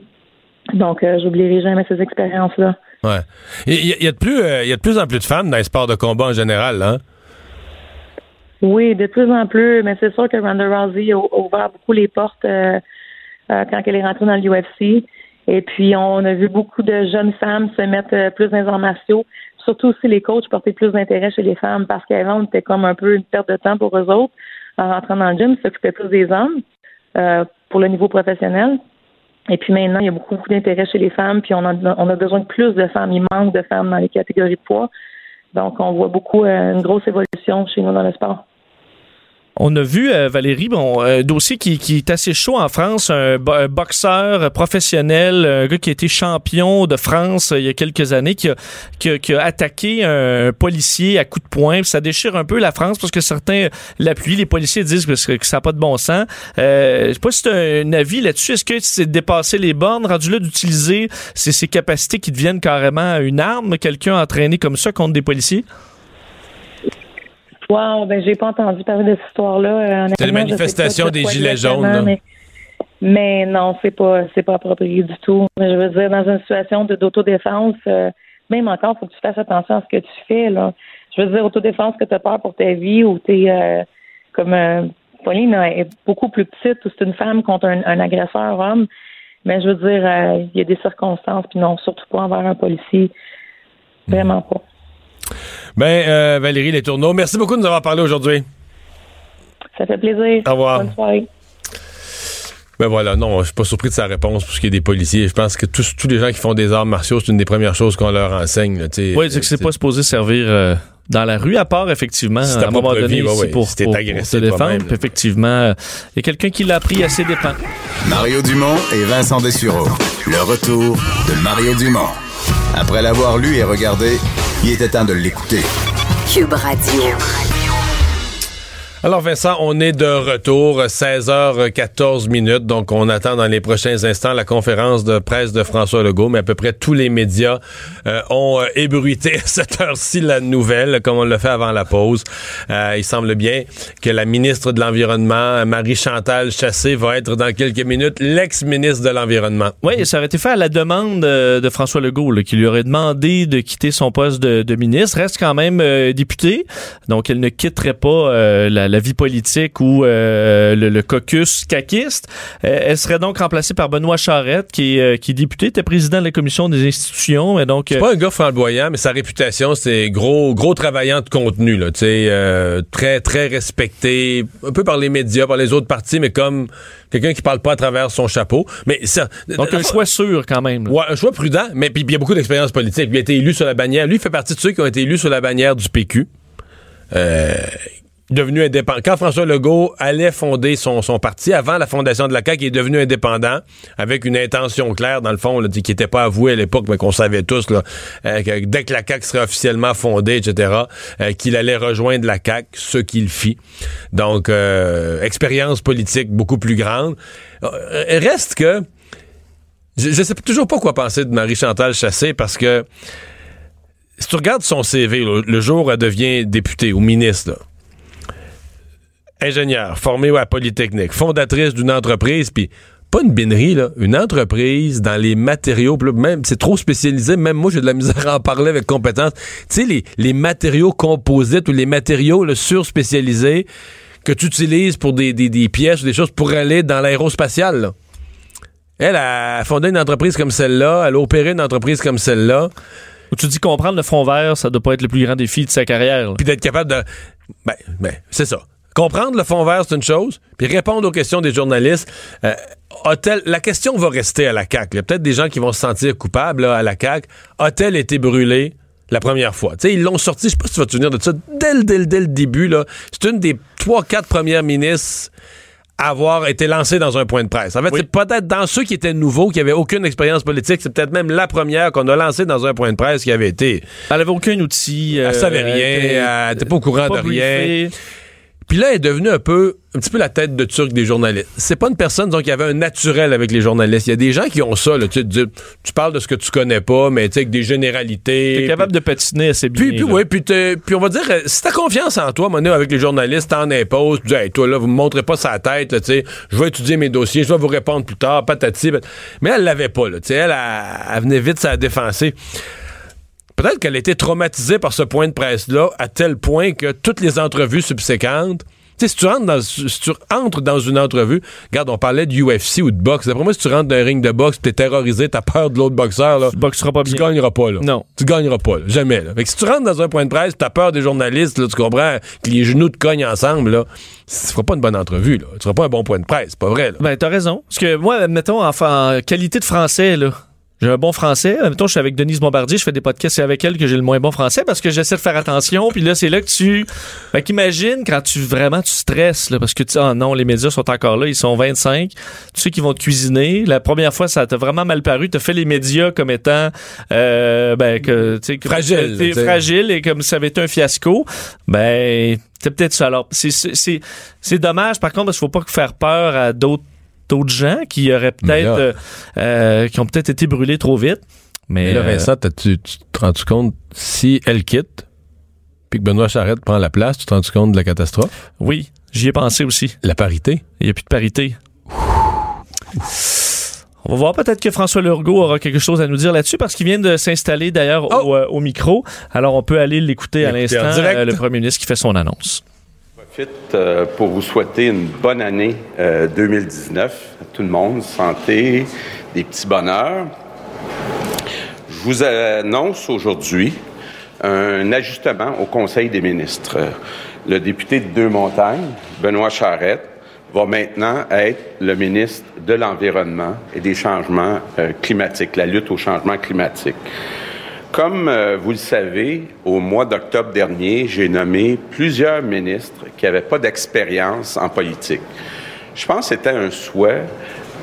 S11: Donc, euh, j'oublierai jamais ces expériences-là.
S1: Ouais. Il y, a de plus, euh, il y a de plus en plus de femmes dans les sports de combat en général, hein?
S11: Oui, de plus en plus, mais c'est sûr que Ronda Rousey a ouvert beaucoup les portes euh, euh, quand elle est rentrée dans l'UFC. Et puis, on a vu beaucoup de jeunes femmes se mettre euh, plus dans les arts martiaux. Surtout aussi les coachs portaient plus d'intérêt chez les femmes parce qu'avant, c'était comme un peu une perte de temps pour eux autres en rentrant dans le gym, s'occupaient plus des hommes pour le niveau professionnel. Et puis maintenant, il y a beaucoup, beaucoup d'intérêt chez les femmes, puis on a, on a besoin de plus de femmes. Il manque de femmes dans les catégories de poids. Donc, on voit beaucoup une grosse évolution chez nous dans le sport.
S2: On a vu, euh, Valérie, bon, un dossier qui, est assez chaud en France, un, boxeur professionnel, un gars qui a été champion de France euh, il y a quelques années, qui a, attaqué un policier à coups de poing. Ça déchire un peu la France parce que certains l'appuient. Les policiers disent que, ça n'a pas de bon sens. Euh, je sais pas si tu un avis là-dessus. Est-ce que c'est dépasser les bornes, rendu là d'utiliser ces, ces capacités qui deviennent carrément une arme, quelqu'un entraîné comme ça contre des policiers?
S11: Wow, ben j'ai pas entendu parler de cette histoire-là.
S1: Euh, c'est la manifestation des gilets jaunes.
S11: Mais, non, c'est pas c'est pas approprié du tout. Je veux dire, dans une situation d'autodéfense, euh, même encore, il faut que tu fasses attention à ce que tu fais. Là. Je veux dire, autodéfense que tu as peur pour ta vie ou tu es euh, comme Pauline est beaucoup plus petite ou c'est une femme contre un, un agresseur homme. Mais je veux dire, euh, il y a des circonstances, puis non, surtout pas envers un policier. Vraiment pas.
S1: Ben, euh, Valérie Les Tourneaux, merci beaucoup de nous avoir parlé aujourd'hui.
S11: Ça fait plaisir.
S1: Au revoir.
S11: Bonne soirée.
S1: Ben voilà, non, je suis pas surpris de sa réponse pour ce qui est des policiers. Je pense que tous, tous les gens qui font des arts martiaux, c'est une des premières choses qu'on leur enseigne. Là.
S2: Oui, c'est que c'est pas supposé servir euh, dans la rue, à part, effectivement,
S1: Si
S2: à un moment donné,
S1: vie, ouais,
S2: ici
S1: ouais.
S2: pour,
S1: Si
S2: pour- pour
S1: agressé
S2: se défendre. Puis effectivement, euh, il y a quelqu'un qui l'a appris à ses dépens.
S8: Mario Dumont et Vincent Dessureau. Le retour de Mario Dumont. Après l'avoir lu et regardé, il était temps de l'écouter.
S9: Cube.
S1: Alors Vincent, on est de retour, 16h14 minutes, donc on attend dans les prochains instants la conférence de presse de François Legault, mais à peu près tous les médias euh, ont euh, ébruité [laughs] à cette heure-ci la nouvelle, comme on le fait avant la pause. Euh, il semble bien que la ministre de l'Environnement, Marie-Chantal Chassé, va être dans quelques minutes l'ex-ministre de l'Environnement.
S2: Oui, ça aurait été fait à la demande euh, de François Legault, là, qui lui aurait demandé de quitter son poste de, de ministre. Reste quand même euh, député, donc elle ne quitterait pas euh, la, la vie politique ou euh, le, le caucus caquiste. Euh, elle serait donc remplacée par Benoît Charette, qui est, euh, qui est député, était président de la commission des institutions, et donc...
S1: C'est pas un gars flamboyant, mais sa réputation, c'est gros, gros travaillant de contenu, là. Très, très respecté, un peu par les médias, par les autres partis, mais comme quelqu'un qui parle pas à travers son chapeau. Mais ça.
S2: donc un choix sûr quand même. là.
S1: Ouais, un choix prudent, mais puis il y a beaucoup d'expérience politique. Lui a été élu sur la bannière. Lui fait partie de ceux qui ont été élus sur la bannière du PQ. Euh, devenu indépendant. Quand François Legault allait fonder son, parti, avant la fondation de la CAQ, il est devenu indépendant, avec une intention claire, dans le fond, là, qui n'était pas avouée à l'époque, mais qu'on savait tous, euh, que dès que la CAQ serait officiellement fondée, etc., euh, qu'il allait rejoindre la CAQ, ce qu'il fit. Donc, euh, expérience politique beaucoup plus grande. Reste que... Je, je sais toujours pas quoi penser de Marie-Chantal Chassé, parce que si tu regardes son CV, le jour où elle devient députée ou ministre, ingénieure, formée à Polytechnique, fondatrice d'une entreprise, puis pas une binerie, là, une entreprise dans les matériaux, même c'est trop spécialisé, même moi j'ai de la misère à en parler avec compétence. Tu sais, les, les matériaux composites ou les matériaux là, surspécialisés que tu utilises pour des, des, des pièces ou des choses pour aller dans l'aérospatial. là. Elle a fondé une entreprise comme celle-là, elle a opéré une entreprise comme celle-là.
S2: Où tu dis comprendre le fond vert, ça doit pas être le plus grand défi de sa carrière.
S1: puis d'être capable de. Ben, ben, c'est ça. Comprendre le fond vert, c'est une chose, puis répondre aux questions des journalistes. Euh, a-t-elle- la question va rester à la CAQ. Il y a peut-être des gens qui vont se sentir coupables là, à la CAQ. A-t-elle été brûlée la première fois? Ils l'ont sorti, je sais pas si tu vas te souvenir de ça, dès, le- dès, le- dès le début. là. C'est une des trois, quatre premières ministres à avoir été lancée dans un point de presse. En fait, c'est peut-être dans ceux qui étaient nouveaux, qui avaient aucune expérience politique, c'est peut-être même la première qu'on a lancée dans un point de presse qui avait été.
S2: Elle avait aucun outil. euh,
S1: Elle savait rien, elle était pas au courant
S2: pas
S1: de rien. Puis là, elle est devenue un peu, un petit peu la tête de turc des journalistes. C'est pas une personne donc, qui avait un naturel avec les journalistes. Il y a des gens qui ont ça. Là, tu, sais, tu parles de ce que tu connais pas, mais tu sais, avec des généralités.
S2: T'es capable de patiner assez bien.
S1: Puis, puis, ouais, puis, puis on va dire, euh, si t'as confiance en toi, Monet, avec les journalistes, t'en imposes, tu dis, hey, toi, là, vous me montrez pas sa tête, là, tu sais, je vais étudier mes dossiers, je vais vous répondre plus tard, patati. pat- Mais elle l'avait pas, là, tu sais, elle, elle, elle venait vite, ça a défensé. Peut-être qu'elle a été traumatisée par ce point de presse-là, à tel point que toutes les entrevues subséquentes, tu sais, si tu, rentres dans, si tu entres dans une entrevue, regarde, on parlait de UFC ou de boxe. D'après moi, si tu rentres dans un ring de boxe, t'es terrorisé, t'as peur de l'autre boxeur, là,
S2: Tu boxeras pas
S1: tu
S2: bien.
S1: gagneras pas, là.
S2: Non.
S1: Tu gagneras pas, là. Jamais, là. Fait que si tu rentres dans un point de presse, t'as peur des journalistes, là, tu comprends, que les genoux te cognent ensemble, là, tu feras pas une bonne entrevue, là. Tu feras pas un bon point de presse, c'est pas vrai, là.
S2: Ben, t'as raison. Parce que moi, mettons, en, en qualité de français, là. J'ai un bon français. Mettons, je suis avec Denise Bombardier, je fais des podcasts, c'est avec elle que j'ai le moins bon français parce que j'essaie de faire attention. Puis là, c'est là que tu. Fait qu'imagine quand tu vraiment tu stresses, là, parce que tu sais, ah non, les médias sont encore là, ils sont 25. Tu sais qu'ils vont te cuisiner. La première fois, ça t'a vraiment mal paru. T'as fait les médias comme étant. Euh, ben, que, tu
S1: Fragile,
S2: t'es fragile et comme ça avait été un fiasco. Ben, c'est peut-être ça. Alors, c'est- c'est c'est- c'est dommage, par contre, parce qu'il faut pas faire peur à d'autres d'autres gens qui auraient peut-être euh, euh, qui ont peut-être été brûlés trop vite. Mais,
S1: Mais là,
S2: euh,
S1: Vincent, tu te rends compte, si elle quitte, puis que Benoît Charette prend la place, tu te rends compte de la catastrophe?
S2: oui, j'y ai pensé aussi.
S1: La parité?
S2: Il n'y a plus de parité. On va voir peut-être que François Legault aura quelque chose à nous dire là-dessus parce qu'il vient de s'installer d'ailleurs au, euh, au micro. Alors on peut aller l'écouter à l'instant euh, le premier ministre qui fait son annonce.
S12: Euh, pour vous souhaiter une bonne année euh, 2019 à tout le monde, santé, des petits bonheurs. Je vous annonce aujourd'hui un ajustement au Conseil des ministres. Le député de Deux-Montagnes, Benoît Charette, va maintenant être le ministre de l'Environnement et des changements euh, climatiques, la lutte au changement climatique. Comme euh, vous le savez, au mois d'octobre dernier, j'ai nommé plusieurs ministres qui n'avaient pas d'expérience en politique. Je pense que c'était un souhait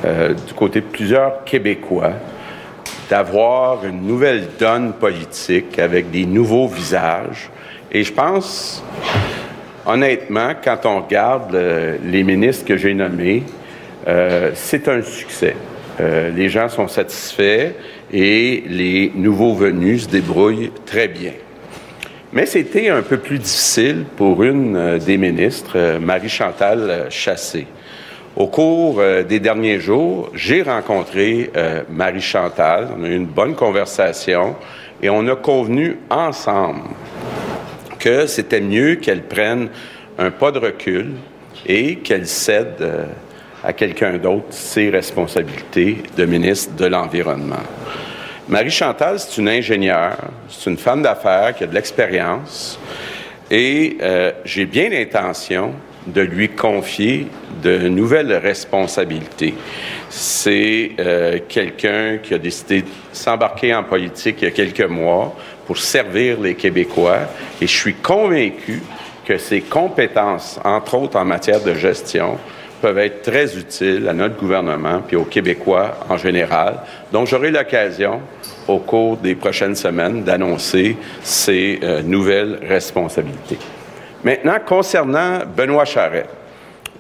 S12: euh, du côté de plusieurs Québécois d'avoir une nouvelle donne politique avec des nouveaux visages. Et je pense, honnêtement, quand on regarde euh, les ministres que j'ai nommés, c'est un succès. Les gens sont satisfaits et les nouveaux venus se débrouillent très bien. Mais c'était un peu plus difficile pour une euh, des ministres, euh, Marie-Chantal Chassé. Au cours euh, des derniers jours, j'ai rencontré euh, Marie-Chantal, on a eu une bonne conversation et on a convenu ensemble que c'était mieux qu'elle prenne un pas de recul et qu'elle cède euh, à quelqu'un d'autre ses responsabilités de ministre de l'Environnement. Marie-Chantal, c'est une ingénieure, c'est une femme d'affaires qui a de l'expérience et euh, j'ai bien l'intention de lui confier de nouvelles responsabilités. C'est euh, quelqu'un qui a décidé de s'embarquer en politique il y a quelques mois pour servir les Québécois et je suis convaincu que ses compétences, entre autres en matière de gestion, peuvent être très utiles à notre gouvernement puis aux Québécois en général. Donc, j'aurai l'occasion, au cours des prochaines semaines, d'annoncer ces euh, nouvelles responsabilités. Maintenant, concernant Benoît Charette.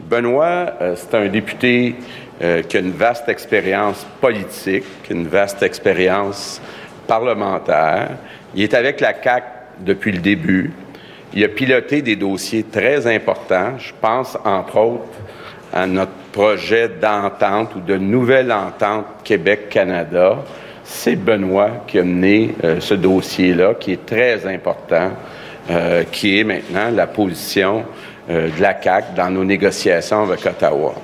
S12: Benoît, euh, c'est un député euh, qui a une vaste expérience politique, une vaste expérience parlementaire. Il est avec la CAC depuis le début. Il a piloté des dossiers très importants. Je pense, entre autres, à notre projet d'entente ou de nouvelle entente Québec-Canada. C'est Benoît qui a mené euh, ce dossier-là, qui est très important, euh, qui est maintenant la position euh, de la CAQ dans nos négociations avec Ottawa.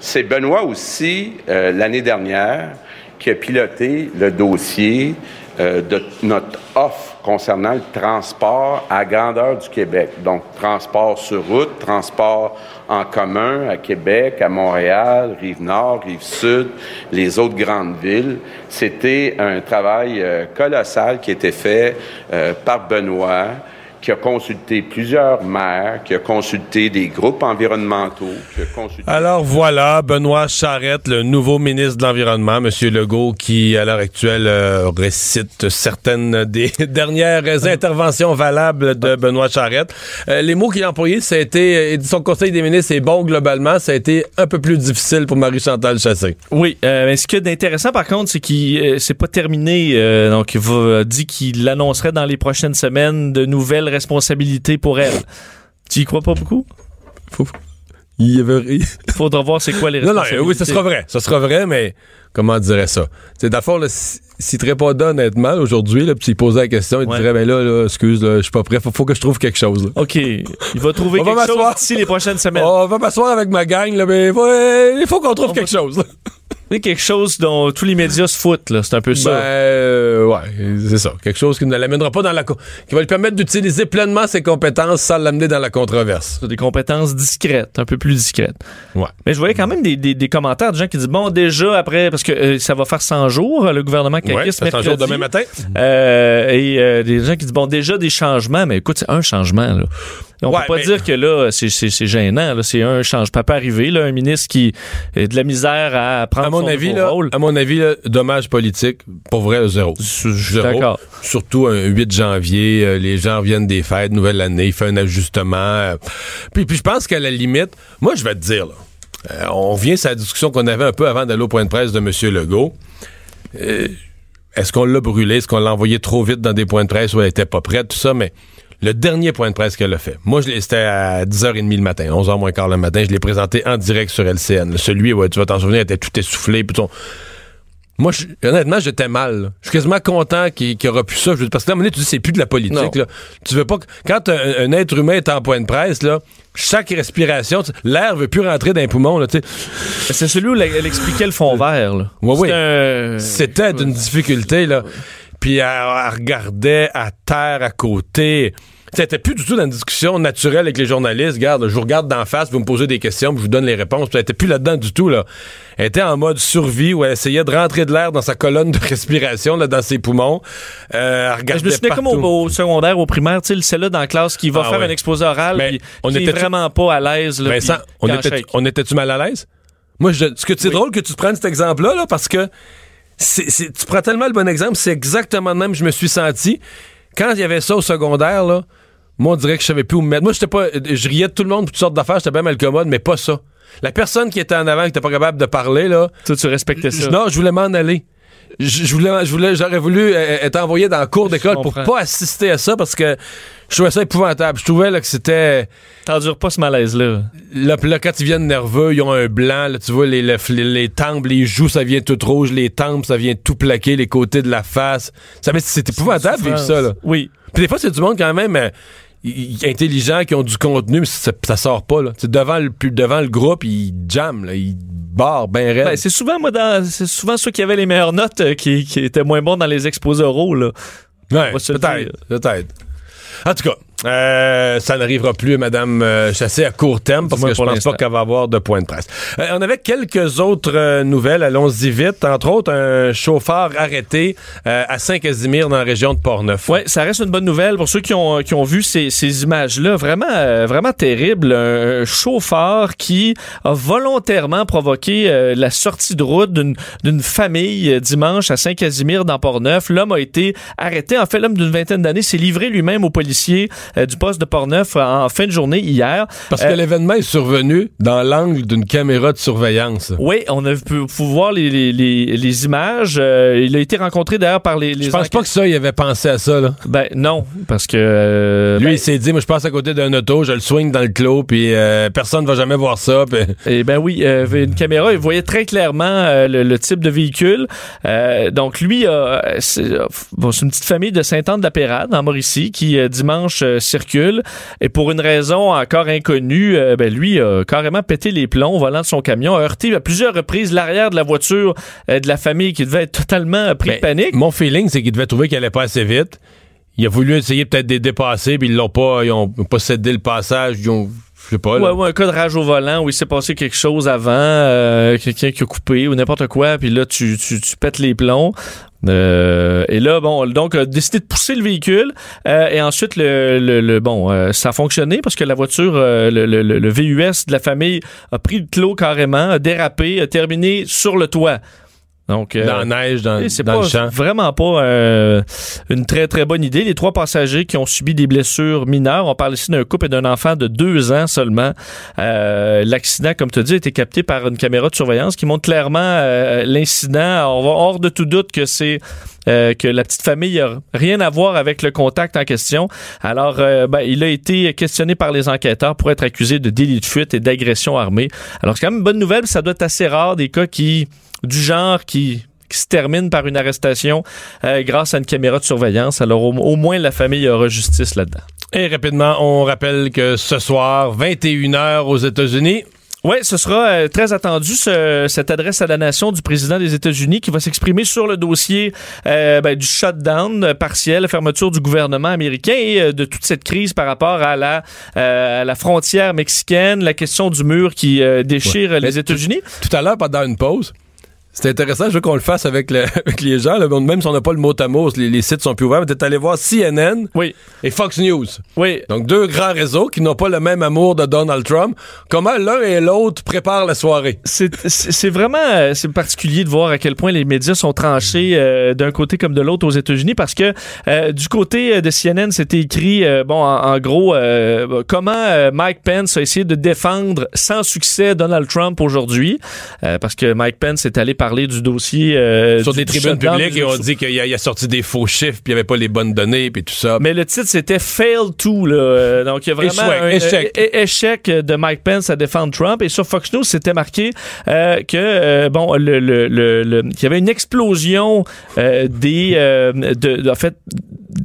S12: C'est Benoît aussi, l'année dernière, qui a piloté le dossier euh, de notre offre concernant le transport à grandeur du Québec. Donc, transport sur route, transport en commun à Québec, à Montréal, Rive-Nord, Rive-Sud, les autres grandes villes. C'était un travail euh, colossal qui était fait euh, par Benoît qui a consulté plusieurs maires, qui a consulté des groupes environnementaux, qui a consulté...
S1: Alors voilà, Benoît Charette, le nouveau ministre de l'Environnement, M. Legault, qui à l'heure actuelle euh, récite certaines des [laughs] dernières interventions valables de Benoît Charette. Euh, les mots qu'il a employés, ça a été, et son conseil des ministres est bon globalement, ça a été un peu plus difficile pour Marie-Chantal Chassé.
S2: Oui, euh, mais ce qu'il y a d'intéressant par contre, c'est qu'il euh, c'est pas terminé. euh, donc, il va, dit qu'il annoncerait dans les prochaines semaines de nouvelles responsabilités pour elle. Tu y crois pas beaucoup?
S1: Il y avait... [laughs]
S2: Faudra voir c'est quoi les
S1: Non, non,
S2: responsabilités.
S1: oui, ce sera vrai. Ce sera vrai, mais comment dirait ça? C'est d'abord, s'il ne pas honnêtement aujourd'hui, puis s'il posait la question, il
S2: Ouais.
S1: dirait, ben là, là, excuse, je suis pas prêt, faut, faut que je trouve quelque chose. là.
S2: OK. Il va trouver
S1: On va
S2: quelque chose
S1: m'asseoir.
S2: d'ici les prochaines semaines.
S1: On va m'asseoir avec ma gang, là, mais ouais, il faut qu'on trouve quelque chose.
S2: Oui, quelque chose dont tous les médias se foutent, là. C'est un peu ça.
S1: Ben, euh, ouais, c'est ça. Quelque chose qui ne l'amènera pas dans la... qui va lui permettre d'utiliser pleinement ses compétences sans l'amener dans la controverse.
S2: Des compétences discrètes, un peu plus discrètes.
S1: Ouais.
S2: Mais je voyais quand même des, des- des commentaires de gens qui disent bon déjà après parce que euh, ça va faire 100 jours le gouvernement
S1: Ouais,
S2: caquiste
S1: ça fait 100 jours
S2: mercredi.
S1: demain matin.
S2: Euh, et euh, des gens qui disent bon déjà des changements mais écoute c'est un changement là. On
S1: Ouais,
S2: peut pas
S1: mais-
S2: dire que là c'est c'est c'est gênant là c'est un changement peut pas arriver là un ministre qui a de la misère à prendre
S1: À mon avis, là, à mon avis, là, dommage politique, pour vrai, zéro. Surtout un 8 janvier, euh, les gens reviennent des fêtes, nouvelle année, il fait un ajustement. euh. puis, puis je pense qu'à la limite, moi, je vais te dire, là, euh, on revient sur la discussion qu'on avait un peu avant d'aller au point de presse de M. Legault. Euh, Est-ce qu'on l'a brûlé? Est-ce qu'on l'a envoyé trop vite dans des points de presse où elle était pas prête? Tout ça, mais le dernier point de presse qu'elle a fait, moi, je l'ai- c'était à 10h30 le matin, 11h moins quart le matin, je l'ai présenté en direct sur LCN. Celui, ouais, tu vas t'en souvenir, était tout essoufflé. Puis ton- Moi, je- honnêtement, j'étais mal. là. Je suis quasiment content qu'il y aura plus ça. Je parce que là, à un moment donné, tu dis, c'est plus de la politique. Là. Tu veux pas que- quand un, un être humain est en point de presse, là, chaque respiration, l'air veut plus rentrer dans les poumons.
S2: C'est celui où elle, elle expliquait le fond vert. Là.
S1: Ouais, oui.
S2: Un-
S1: C'était d'une difficulté, là. Puis elle, elle regardait à terre, à côté. C'était plus du tout dans une discussion naturelle avec les journalistes. Regarde, je vous regarde d'en face, vous me posez des questions, puis je vous donne les réponses. Puis elle était plus là-dedans du tout, là. Elle était en mode survie où elle essayait de rentrer de l'air dans sa colonne de respiration, là, dans ses poumons. Euh, elle regardait
S2: Je me souviens comme au, au secondaire, au primaire, tu sais, c'est là dans la classe qui va
S1: Ah
S2: faire
S1: ouais.
S2: un exposé oral,
S1: Mais
S2: puis
S1: on
S2: qui est
S1: était-tu-
S2: vraiment pas à l'aise.
S1: on
S2: en
S1: était, était-tu mal à l'aise? Moi, je, ce que c'est drôle que tu te prennes cet exemple-là, là, parce que tu prends tellement le bon exemple, c'est exactement le même que je me suis senti. Quand il y avait ça au secondaire, là, moi, on dirait que je savais plus où me mettre. Moi, j'étais pas, je riais de tout le monde, pour toutes sortes d'affaires, j'étais bien mal commode, mais pas ça. La personne qui était en avant, qui était pas capable de parler, là.
S2: Toi, tu respectais ça.
S1: Non, je voulais m'en aller. Je, voulais, je voulais, j'aurais voulu euh, être envoyé dans le cours d'école pour pas assister à ça parce que je trouvais ça épouvantable. Je trouvais là, que c'était.
S2: T'endures pas ce malaise-là.
S1: Là, là, quand ils viennent nerveux, ils ont un blanc. Là, tu vois, les, les, les- tempes, les joues, ça vient tout rouge. Les tempes, ça vient tout plaquer. Les côtés de la face. Ça, mais c'est épouvantable vivre ça. Là.
S2: Oui.
S1: Puis des fois, c'est du monde quand même euh, i- i- intelligent, qui ont du contenu, mais ça, ça sort pas. Là. Devant, le, devant le groupe, ils jamment. Ils barrent bien raide.
S2: Ben, c'est souvent, moi, dans, c'est souvent ceux qui avaient les meilleures notes euh, qui, qui étaient moins bons dans les exposés oraux, là.
S1: Ouais, peut-être, peut-être. En tout cas, euh, ça n'arrivera plus, Madame euh, Chassé, à court terme, parce que je
S2: pour
S1: pense
S2: l'instant.
S1: pas qu'elle va avoir de point de presse. Euh, on avait quelques autres euh, nouvelles, allons-y vite. Entre autres, un chauffeur arrêté euh, à Saint-Casimir, dans la région de Portneuf.
S2: Ouais, ça reste une bonne nouvelle pour ceux qui ont, qui ont vu ces, ces images-là. Vraiment, euh, vraiment terrible. Un chauffeur qui a volontairement provoqué euh, la sortie de route d'une d'une famille dimanche à Saint-Casimir dans Portneuf. L'homme a été arrêté. En fait, l'homme d'une vingtaine d'années s'est livré lui-même aux policiers du poste de Portneuf en, en fin de journée hier.
S1: Parce que
S2: Euh,
S1: l'événement est survenu dans l'angle d'une caméra de surveillance.
S2: oui, on a pu, voir les, les, les, les images. Euh, il a été rencontré d'ailleurs par les, les
S1: Je pense pas que ça, il avait pensé à ça. Là.
S2: Ben non, parce que euh,
S1: Lui,
S2: ben,
S1: il s'est dit, moi, je passe à côté d'un auto, je le swing dans le clos, puis euh, personne va jamais voir ça. puis- [laughs]
S2: Eh ben oui, euh, avait une caméra, il voyait très clairement euh, le, le type de véhicule. Euh, donc lui, euh, c'est euh, bon, une petite famille de Sainte-Anne-de-la-Pérade en Mauricie qui euh, dimanche euh, circule et pour une raison encore inconnue, euh, ben lui a carrément pété les plombs au volant de son camion, a heurté à plusieurs reprises l'arrière de la voiture euh, de la famille qui devait être totalement pris de
S1: Ben,
S2: panique.
S1: Mon feeling, c'est qu'il devait trouver qu'elle allait pas assez vite. Il a voulu essayer peut-être de les dépasser, puis ils l'ont pas, ils ont pas cédé le passage. Ils ont, je.
S2: Ouais, ouais, un cas de rage au volant où il s'est passé quelque chose avant, euh, quelqu'un qui a coupé ou n'importe quoi, puis là, tu, tu, tu pètes les plombs. Euh, et là, bon, donc, a décidé de pousser le véhicule. euh, et ensuite, le, le, le- bon, euh, ça a fonctionné parce que la voiture, euh, le, le, le- le VUS de la famille a pris le clos carrément, a dérapé, a terminé sur le toit. Donc, euh,
S1: dans la neige, dans,
S2: c'est pas
S1: le champ.
S2: vraiment pas euh, une très très bonne idée. Les trois passagers qui ont subi des blessures mineures, on parle ici d'un couple et d'un enfant de deux ans seulement. Euh, L'accident, comme tu dis, a été capté par une caméra de surveillance qui montre clairement euh, l'incident. On va hors de tout doute que c'est euh, que la petite famille a rien à voir avec le contact en question. Alors, euh, ben, il a été questionné par les enquêteurs pour être accusé de délit de fuite et d'agression armée. Alors, c'est quand même une bonne nouvelle. Ça doit être assez rare des cas qui du genre qui qui se termine par une arrestation euh, grâce à une caméra de surveillance. Alors au, au moins la famille aura justice là-dedans.
S1: Et rapidement, on rappelle que ce soir, 21h aux États-Unis.
S2: Oui, ce sera euh, très attendu, ce- cette adresse à la nation du président des États-Unis qui va s'exprimer sur le dossier euh, ben, du shutdown partiel, la fermeture du gouvernement américain et euh, de toute cette crise par rapport à la, à la frontière mexicaine, la question du mur qui déchire
S1: Ouais.
S2: les États-Unis.
S1: Tout à l'heure, pendant une pause, c'était intéressant, je veux qu'on le fasse avec, le- [laughs] avec les gens. là. Même si on n'a pas le mot à mot, les, les sites sont plus ouverts, mais t'es allé voir CNN
S2: Oui,
S1: et Fox News.
S2: oui.
S1: Donc, deux grands réseaux qui n'ont pas le même amour de Donald Trump. Comment l'un et l'autre préparent la soirée?
S2: C'est c'est- c'est vraiment euh, c'est particulier de voir à quel point les médias sont tranchés euh, d'un côté comme de l'autre aux États-Unis parce que euh, du côté de CNN c'était écrit bon en, en gros comment Mike Pence a essayé de défendre sans succès Donald Trump aujourd'hui parce que Mike Pence est allé parler parlé du dossier euh,
S1: Sur
S2: du-
S1: des tribunes publiques, et on dit qu'il a, a sorti des faux chiffres, puis il n'y avait pas les bonnes données, puis tout ça.
S2: Mais le titre, c'était Fail to. Là. Euh, Donc, il y a vraiment
S1: Échec,
S2: un
S1: échec.
S2: é- échec de Mike Pence à défendre Trump. Et sur Fox News, c'était marqué euh, que, euh, bon, le, le, le, le- qu'il y avait une explosion euh, des, euh, de, de- en fait,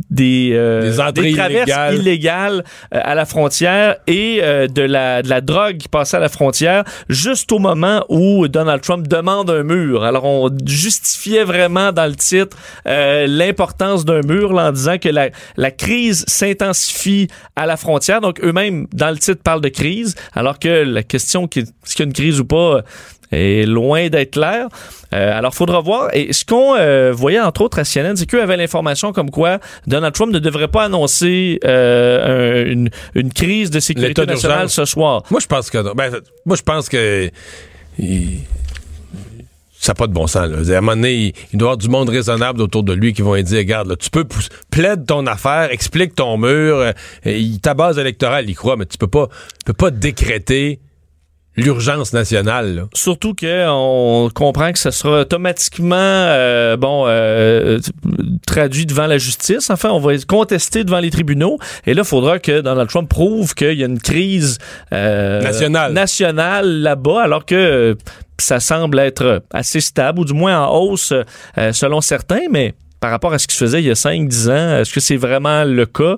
S2: des, euh,
S1: Des
S2: traverses
S1: illégales.
S2: illégales, euh, à la frontière et euh, de, la, de la drogue qui passait à la frontière juste au moment où Donald Trump demande un mur. Alors, on justifiait vraiment dans le titre euh, l'importance d'un mur là, en disant que la, la crise s'intensifie à la frontière. Donc, eux-mêmes, dans le titre, parlent de crise, alors que la question, est-ce qu'il y a une crise ou pas, est loin d'être claire. Euh, alors, faudra voir. Et ce qu'on euh, voyait, entre autres, à CNN, c'est qu'eux avaient l'information comme quoi Donald Trump ne devrait pas annoncer euh, un- une, une crise de sécurité nationale ce soir.
S1: Moi, je pense que. Ben, moi, je pense que. il- ça n'a pas de bon sens. Là. À un moment donné, il, il doit y avoir du monde raisonnable autour de lui qui vont lui dire Regarde, là, tu peux plaide ton affaire, explique ton mur. euh, et ta base électorale, il croit, mais tu peux pas, tu peux pas décréter l'urgence nationale. là.
S2: Surtout qu'on comprend que ce sera automatiquement euh, bon euh, traduit devant la justice. Enfin, on va être contesté devant les tribunaux. Et là, il faudra que Donald Trump prouve qu'il y a une crise euh,
S1: Nationale.
S2: nationale là-bas, alors que euh, ça semble être assez stable, ou du moins en hausse euh, selon certains, mais par rapport à ce qui se faisait il y a 5-10 ans, est-ce que c'est vraiment le cas?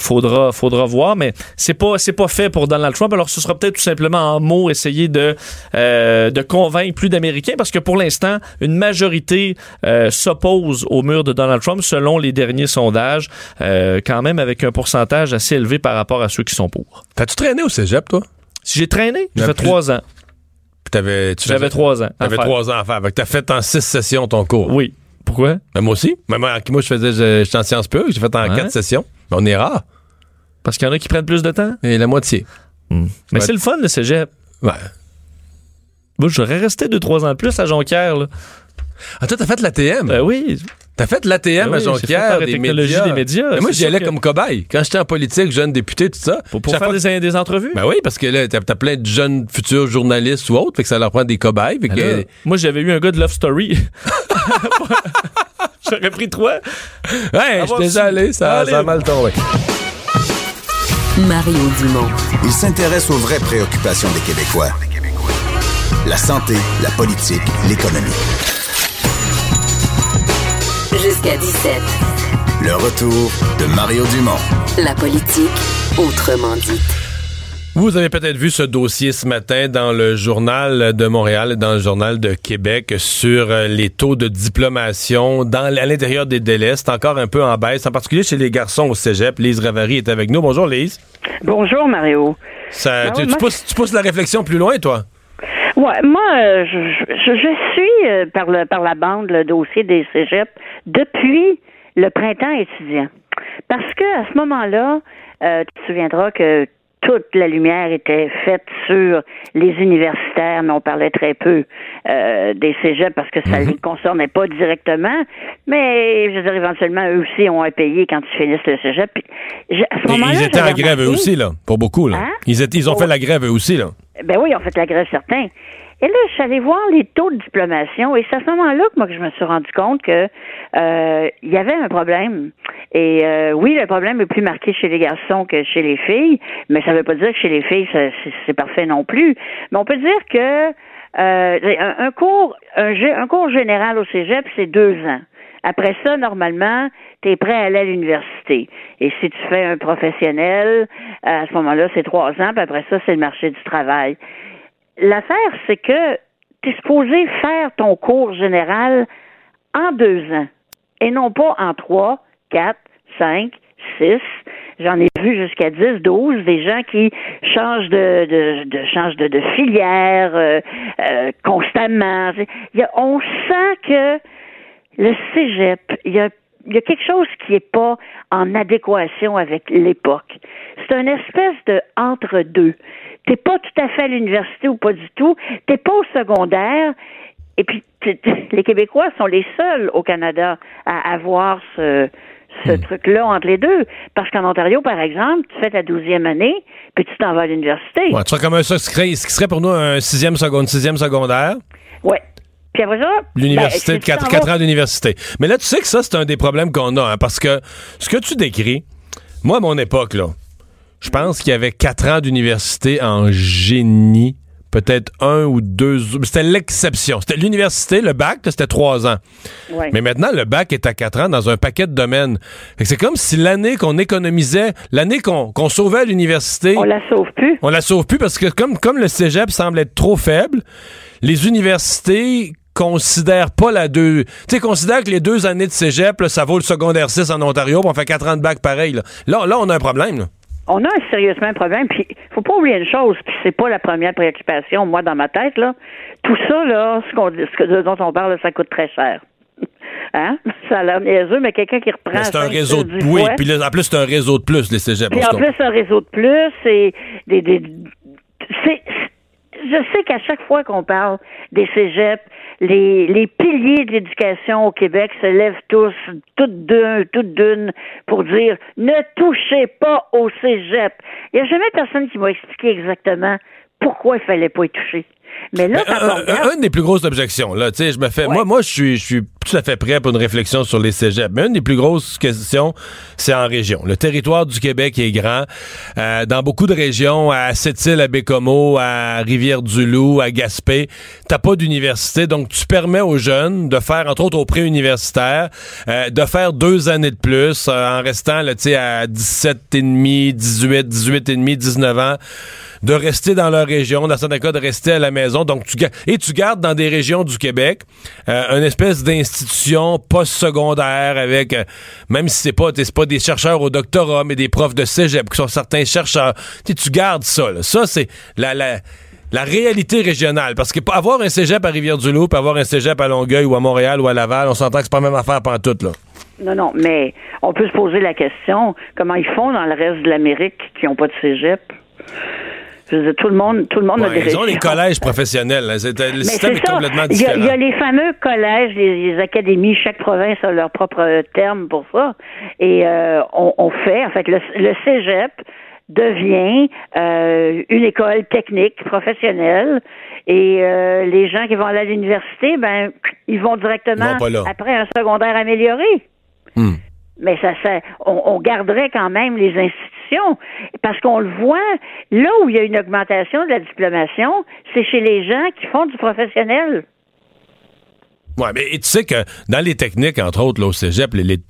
S2: Faudra, faudra voir, mais c'est pas, c'est pas fait pour Donald Trump. Alors, ce sera peut-être tout simplement en mots essayer de, euh, de convaincre plus d'Américains, parce que pour l'instant, une majorité euh, s'oppose au mur de Donald Trump, selon les derniers sondages, euh, quand même avec un pourcentage assez élevé par rapport à ceux qui sont pour.
S1: T'as-tu traîné au cégep, toi?
S2: Si j'ai traîné, j'ai fait trois ans.
S1: Tu
S2: J'avais trois ans.
S1: T'avais trois ans à faire. T'as fait en six sessions ton cours.
S2: Oui. Pourquoi?
S1: Ben, moi aussi. Ben, moi, moi, je faisais, j'étais en sciences pures, j'ai fait en quatre sessions. Ben, on est rare.
S2: Parce qu'il y en a qui prennent plus de temps?
S1: Et la moitié.
S2: Mais
S1: Ouais.
S2: c'est le fun, le cégep.
S1: Ouais.
S2: Moi, j'aurais resté deux, trois ans de plus à Jonquière. Là.
S1: Ah, toi, t'as fait l'ATM?
S2: Ben oui.
S1: T'as fait l'ATM à Jonquière, des
S2: technologie
S1: médias.
S2: des médias,
S1: Mais moi, j'y allais
S2: que-
S1: comme cobaye. Quand j'étais en politique, jeune député, tout ça.
S2: Pour, pour faire
S1: fois-
S2: des, des entrevues?
S1: Ben oui, parce que là, t'as, plein de jeunes futurs journalistes ou autres, fait que ça leur prend des cobayes. Fait que,
S2: Ben moi, j'avais eu un gars de Love Story. [laughs] J'aurais pris trois.
S1: ouais, je déjà allé, ça, ça a mal tombé.
S9: Mario Dumont.
S8: Il s'intéresse aux vraies préoccupations des Québécois. La santé, la politique, l'économie.
S9: Jusqu'à 17.
S8: Le retour de Mario Dumont.
S9: La politique, autrement dit.
S1: Vous avez peut-être vu ce dossier ce matin dans le journal de Montréal et dans le journal de Québec sur euh, les taux de diplomation dans, à l'intérieur des délais. C'est encore un peu en baisse, en particulier chez les garçons au cégep. Lise Ravary est avec nous. Bonjour Lise.
S13: Bonjour Mario.
S1: Ça,
S13: Ah
S1: tu,
S13: ouais,
S1: tu
S13: moi-
S1: pousses, tu pousses la réflexion plus loin, toi?
S13: Ouais, moi, euh, je, je, je suis euh, par le par la bande le dossier des cégeps depuis le printemps étudiant, parce que à ce moment-là, euh, tu te souviendras que toute la lumière était faite sur les universitaires, mais on parlait très peu euh, des cégeps parce que ça ne les concernait pas directement. Mais je veux dire, éventuellement, eux aussi ont à payer quand ils finissent le cégep. Puis, je- à ce
S1: Ils,
S13: moment-là,
S1: ils étaient en grève eux aussi, là. Pour beaucoup, là.
S13: Hein?
S1: Ils, étaient, ils ont
S13: Oh.
S1: fait la grève eux aussi, là.
S13: Ben oui, on fait la grève certain. Et là, je suis allée voir les taux de diplomation et c'est à ce moment-là que moi que je me suis rendu compte que euh, il y avait un problème. Et euh, oui, le problème est plus marqué chez les garçons que chez les filles, mais ça ne veut pas dire que chez les filles c'est parfait non plus. Mais on peut dire que euh, un, cours un, un cours général au cégep c'est deux ans. Après ça, normalement, tu es prêt à aller à l'université. Et si tu fais un professionnel, à ce moment-là, c'est trois ans, puis après ça, c'est le marché du travail. L'affaire, c'est que tu es supposé faire ton cours général en deux ans et non pas en trois, quatre, cinq, six. J'en ai vu jusqu'à 10, 12, des gens qui changent de, de, de changent de, filière euh, euh, constamment. On sent que le cégep, il y a, il y a quelque chose qui n'est pas en adéquation avec l'époque. C'est une espèce de entre-deux. T'es pas tout à fait à l'université ou pas du tout. T'es pas au secondaire. Et puis, [laughs] les Québécois sont les seuls au Canada à avoir ce, ce truc-là entre les deux. Parce qu'en Ontario, par exemple, tu fais ta douzième année, puis tu t'en vas à l'université.
S1: Ouais, tu serais comme un, ce, qui serait pour nous un sixième, seconde, sixième secondaire.
S13: Ouais. Puis après ça.
S1: L'université,
S13: ben,
S1: de
S13: si tu
S1: 4,
S13: t'en vas-
S1: ans d'université. Mais là, tu sais que ça, c'est un des problèmes qu'on a, hein, parce que ce que tu décris, moi, à mon époque, là, je pense qu'il y avait 4 ans d'université en génie, peut-être un ou deux. C'était l'exception. C'était l'université, le bac, c'était 3 ans.
S13: Ouais.
S1: Mais maintenant, le bac est à 4 ans dans un paquet de domaines. Fait que C'est comme si l'année qu'on économisait, l'année qu'on qu'on sauvait à l'université.
S13: On la sauve plus.
S1: On la sauve plus parce que comme, comme le cégep semble être trop faible, les universités considèrent pas la deux. Tu sais, considèrent que les deux années de cégep, là, ça vaut le secondaire 6 en Ontario, puis on fait 4 ans de bac pareil. Là, là, là, on a un problème. là.
S13: On a un- sérieusement un problème. Puis, faut pas oublier une chose, puis c'est pas la première préoccupation, moi, dans ma tête, là. Tout ça, là, ce, qu'on, ce que- dont on parle, ça coûte très cher. [laughs] Hein? Ça a l'air niaiseux, mais quelqu'un qui reprend.
S1: C'est un réseau de. Oui, puis là, en plus, c'est un réseau de plus, les cégeps.
S13: Puis en plus, un réseau de plus, c'est des, des c'est, je sais qu'à chaque fois qu'on parle des cégeps, les, les piliers de l'éducation au Québec se lèvent tous, toutes d'un, toutes d'une, pour dire ne touchez pas au cégep. Il n'y a jamais personne qui m'a expliqué exactement pourquoi il fallait pas y toucher. Mais là,
S1: Mais
S13: quand
S1: un, un- une des plus grosses objections, là, tu sais, je me fais, moi, moi, je suis, je suis tout à fait prêt pour une réflexion sur les cégeps. Mais une des plus grosses questions, c'est en région. Le territoire du Québec est grand. Euh, dans beaucoup de régions, à Sept-Îles, à Bécomo, à Rivière-du-Loup, à Gaspé, t'as pas d'université, donc tu permets aux jeunes de faire, entre autres au pré-universitaire, euh, de faire deux années de plus, euh, en restant, à 17 et demi, 18, 18 et demi, 19 ans, de rester dans leur région, dans certains cas de rester à la maison. Donc tu et tu gardes dans des régions du Québec euh, une espèce d'institution post-secondaire avec euh, même si c'est pas pas des chercheurs au doctorat mais des profs de cégep qui sont certains chercheurs. Tu gardes ça. là. Ça c'est la, la la réalité régionale, parce que avoir un cégep à Rivière-du-Loup, avoir un cégep à Longueuil ou à Montréal ou à Laval, on s'entend que c'est pas la même affaire pantoute, là.
S13: Non, non, mais on peut se poser la question comment ils font dans le reste de l'Amérique qui n'ont pas de cégep? Je veux dire, tout le monde, tout le monde a des
S1: ils ont les collèges professionnels. là. Le
S13: Mais
S1: système est complètement
S13: Il y, a,
S1: différent.
S13: il y a les fameux collèges, les, les académies, chaque province a leur propre terme pour ça. Et euh, on, on fait, en fait, le, le cégep devient euh, une école technique professionnelle et euh, les gens qui vont aller à l'université, ben, ils vont directement
S1: Ils vont
S13: après un secondaire amélioré.
S1: Hmm.
S13: Mais ça, on, on garderait quand même les institutions parce qu'on le voit là où il y a une augmentation de la diplomation, c'est chez les gens qui font du professionnel.
S1: Ouais, mais tu sais que dans les techniques, entre autres, là, au cégep, les, les-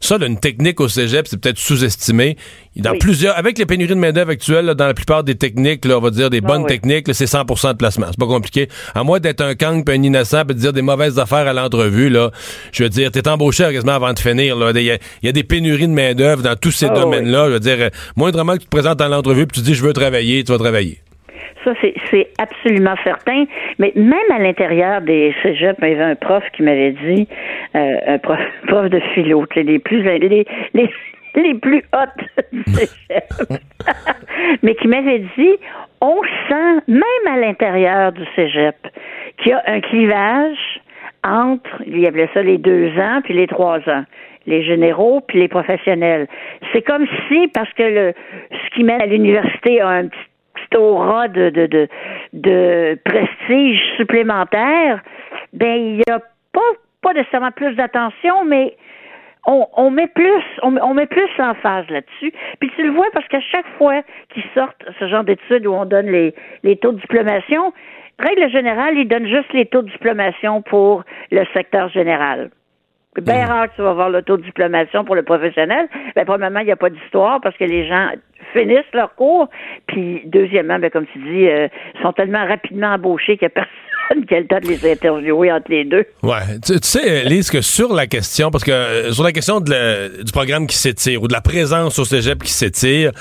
S1: ça, là, une technique au cégep, c'est peut-être sous-estimé. Dans
S13: Oui.
S1: plusieurs, avec les pénuries de main-d'œuvre actuelles, là, dans la plupart des techniques, là, on va dire des
S13: Ah
S1: bonnes
S13: oui.
S1: techniques, là, c'est 100% de placement. C'est pas compliqué. À moins d'être un kang puis un innocent puis de dire des mauvaises affaires à l'entrevue, là, je veux dire, t'es embauché quasiment avant de finir, là. Il y, a- il y a des pénuries de main-d'œuvre dans tous ces
S13: Ah
S1: domaines-là. Je veux dire, euh, moindrement que tu te présentes à l'entrevue puis tu dis je veux travailler, tu vas travailler.
S13: Ça, c'est, absolument certain. Mais même à l'intérieur des cégeps, il y avait un prof qui m'avait dit, euh, un prof, [laughs] de philo, les plus, les, les, les plus hautes [laughs] [laughs] mais qui m'avait dit, on sent, même à l'intérieur du cégep, qu'il y a un clivage entre, il appelait ça les deux ans puis les trois ans, les généraux puis les professionnels. C'est comme si, parce que ce qui mène à l'université a un petit aura de, de, de, prestige supplémentaire, ben il y a pas, pas nécessairement plus d'attention, mais on, on met plus on, on met plus en phase là-dessus. Puis tu le vois parce qu'à chaque fois qu'ils sortent ce genre d'études où on donne les, les taux de diplomation, règle générale, ils donnent juste les taux de diplomation pour le secteur général. C'est bien rare que tu vas voir le taux de diplomation pour le professionnel. Ben, premièrement, il n'y a pas d'histoire parce que les gens finissent leur cours. Puis, deuxièmement, ben, comme tu dis, euh, sont tellement rapidement embauchés qu'il n'y a personne [laughs] qui a le temps de les interviewer entre les deux.
S1: Ouais. Tu, tu sais, Lise, que sur la question, parce que euh, sur la question de le- du programme qui s'étire ou de la présence au cégep qui s'étire,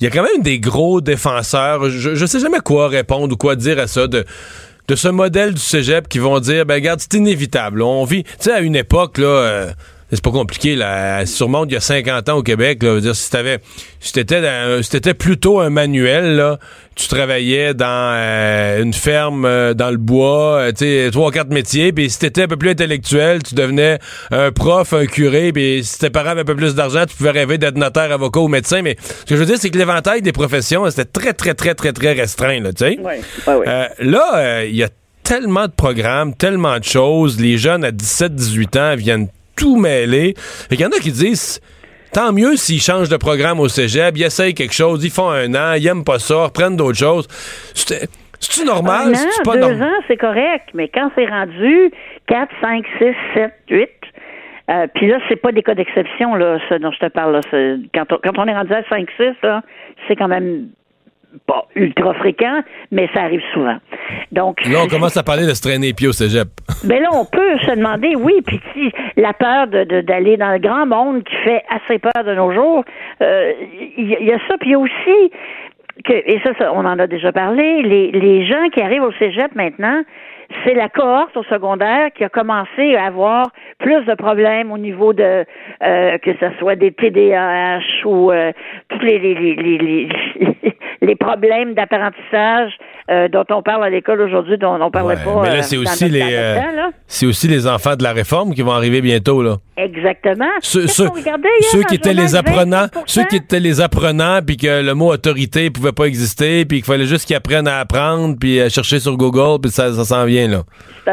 S1: il y a quand même des gros défenseurs. Je, je sais jamais quoi répondre ou quoi dire à ça de de ce modèle du cégep qui vont dire ben regarde c'est inévitable. On vit tu sais à une époque là euh, c'est pas compliqué là sûrement il y a 50 ans au Québec là, dire si t'avais si t'étais dans- si t'étais plutôt un manuel là tu travaillais dans euh, une ferme euh, dans le bois euh, tu sais trois quatre métiers puis si t'étais un peu plus intellectuel tu devenais un prof un curé puis si tes parents avaient un peu plus d'argent tu pouvais rêver d'être notaire avocat ou médecin mais ce que je veux dire c'est que l'éventail des professions c'était très très très très très restreint là tu sais
S13: Ouais, ouais, ouais.
S1: euh, là, il y a tellement de programmes, tellement de choses. Les jeunes à 17-18 ans viennent tout mêler. Il y en a qui disent tant mieux s'ils changent de programme au cégep, ils essayent quelque chose, ils font un an, ils aiment pas ça, reprennent d'autres choses. C'est-tu normal?
S13: Un an,
S1: C'est pas
S13: deux
S1: normal?
S13: ans, c'est correct, mais quand c'est rendu 4, 5, 6, 7, 8, euh, puis là, c'est pas des cas d'exception, là, ce dont je te parle. Là. Quand, on, quand on est rendu à 5, 6, là, c'est quand même pas ultra fréquent, mais ça arrive souvent. Donc,
S1: Là, on commence à parler de se traîner les pieds au cégep. [laughs]
S13: ben là, on peut se demander, oui, puis si la peur de- d'aller dans le grand monde qui fait assez peur de nos jours, euh, il y, il y a ça, puis il y a aussi que, et ça, ça, on en a déjà parlé, les, les gens qui arrivent au cégep maintenant, c'est la cohorte au secondaire qui a commencé à avoir plus de problèmes au niveau de euh, que ce soit des TDAH ou euh, tous les les, les, les, les, problèmes d'apprentissage euh, dont on parle à l'école aujourd'hui, dont on parlait
S1: Ouais,
S13: pas.
S1: mais
S13: euh,
S1: là, c'est
S13: dans
S1: aussi les euh, c'est aussi les enfants de la réforme qui vont arriver bientôt là.
S13: Exactement.
S1: Ceux-
S13: qu'on regardait hier
S1: ceux qui étaient les apprenants,
S13: 20%?
S1: ceux qui étaient les apprenants, puis que le mot autorité pouvait pas exister, puis qu'il fallait juste qu'ils apprennent à apprendre, puis à chercher sur Google, puis ça, ça s'en vient là.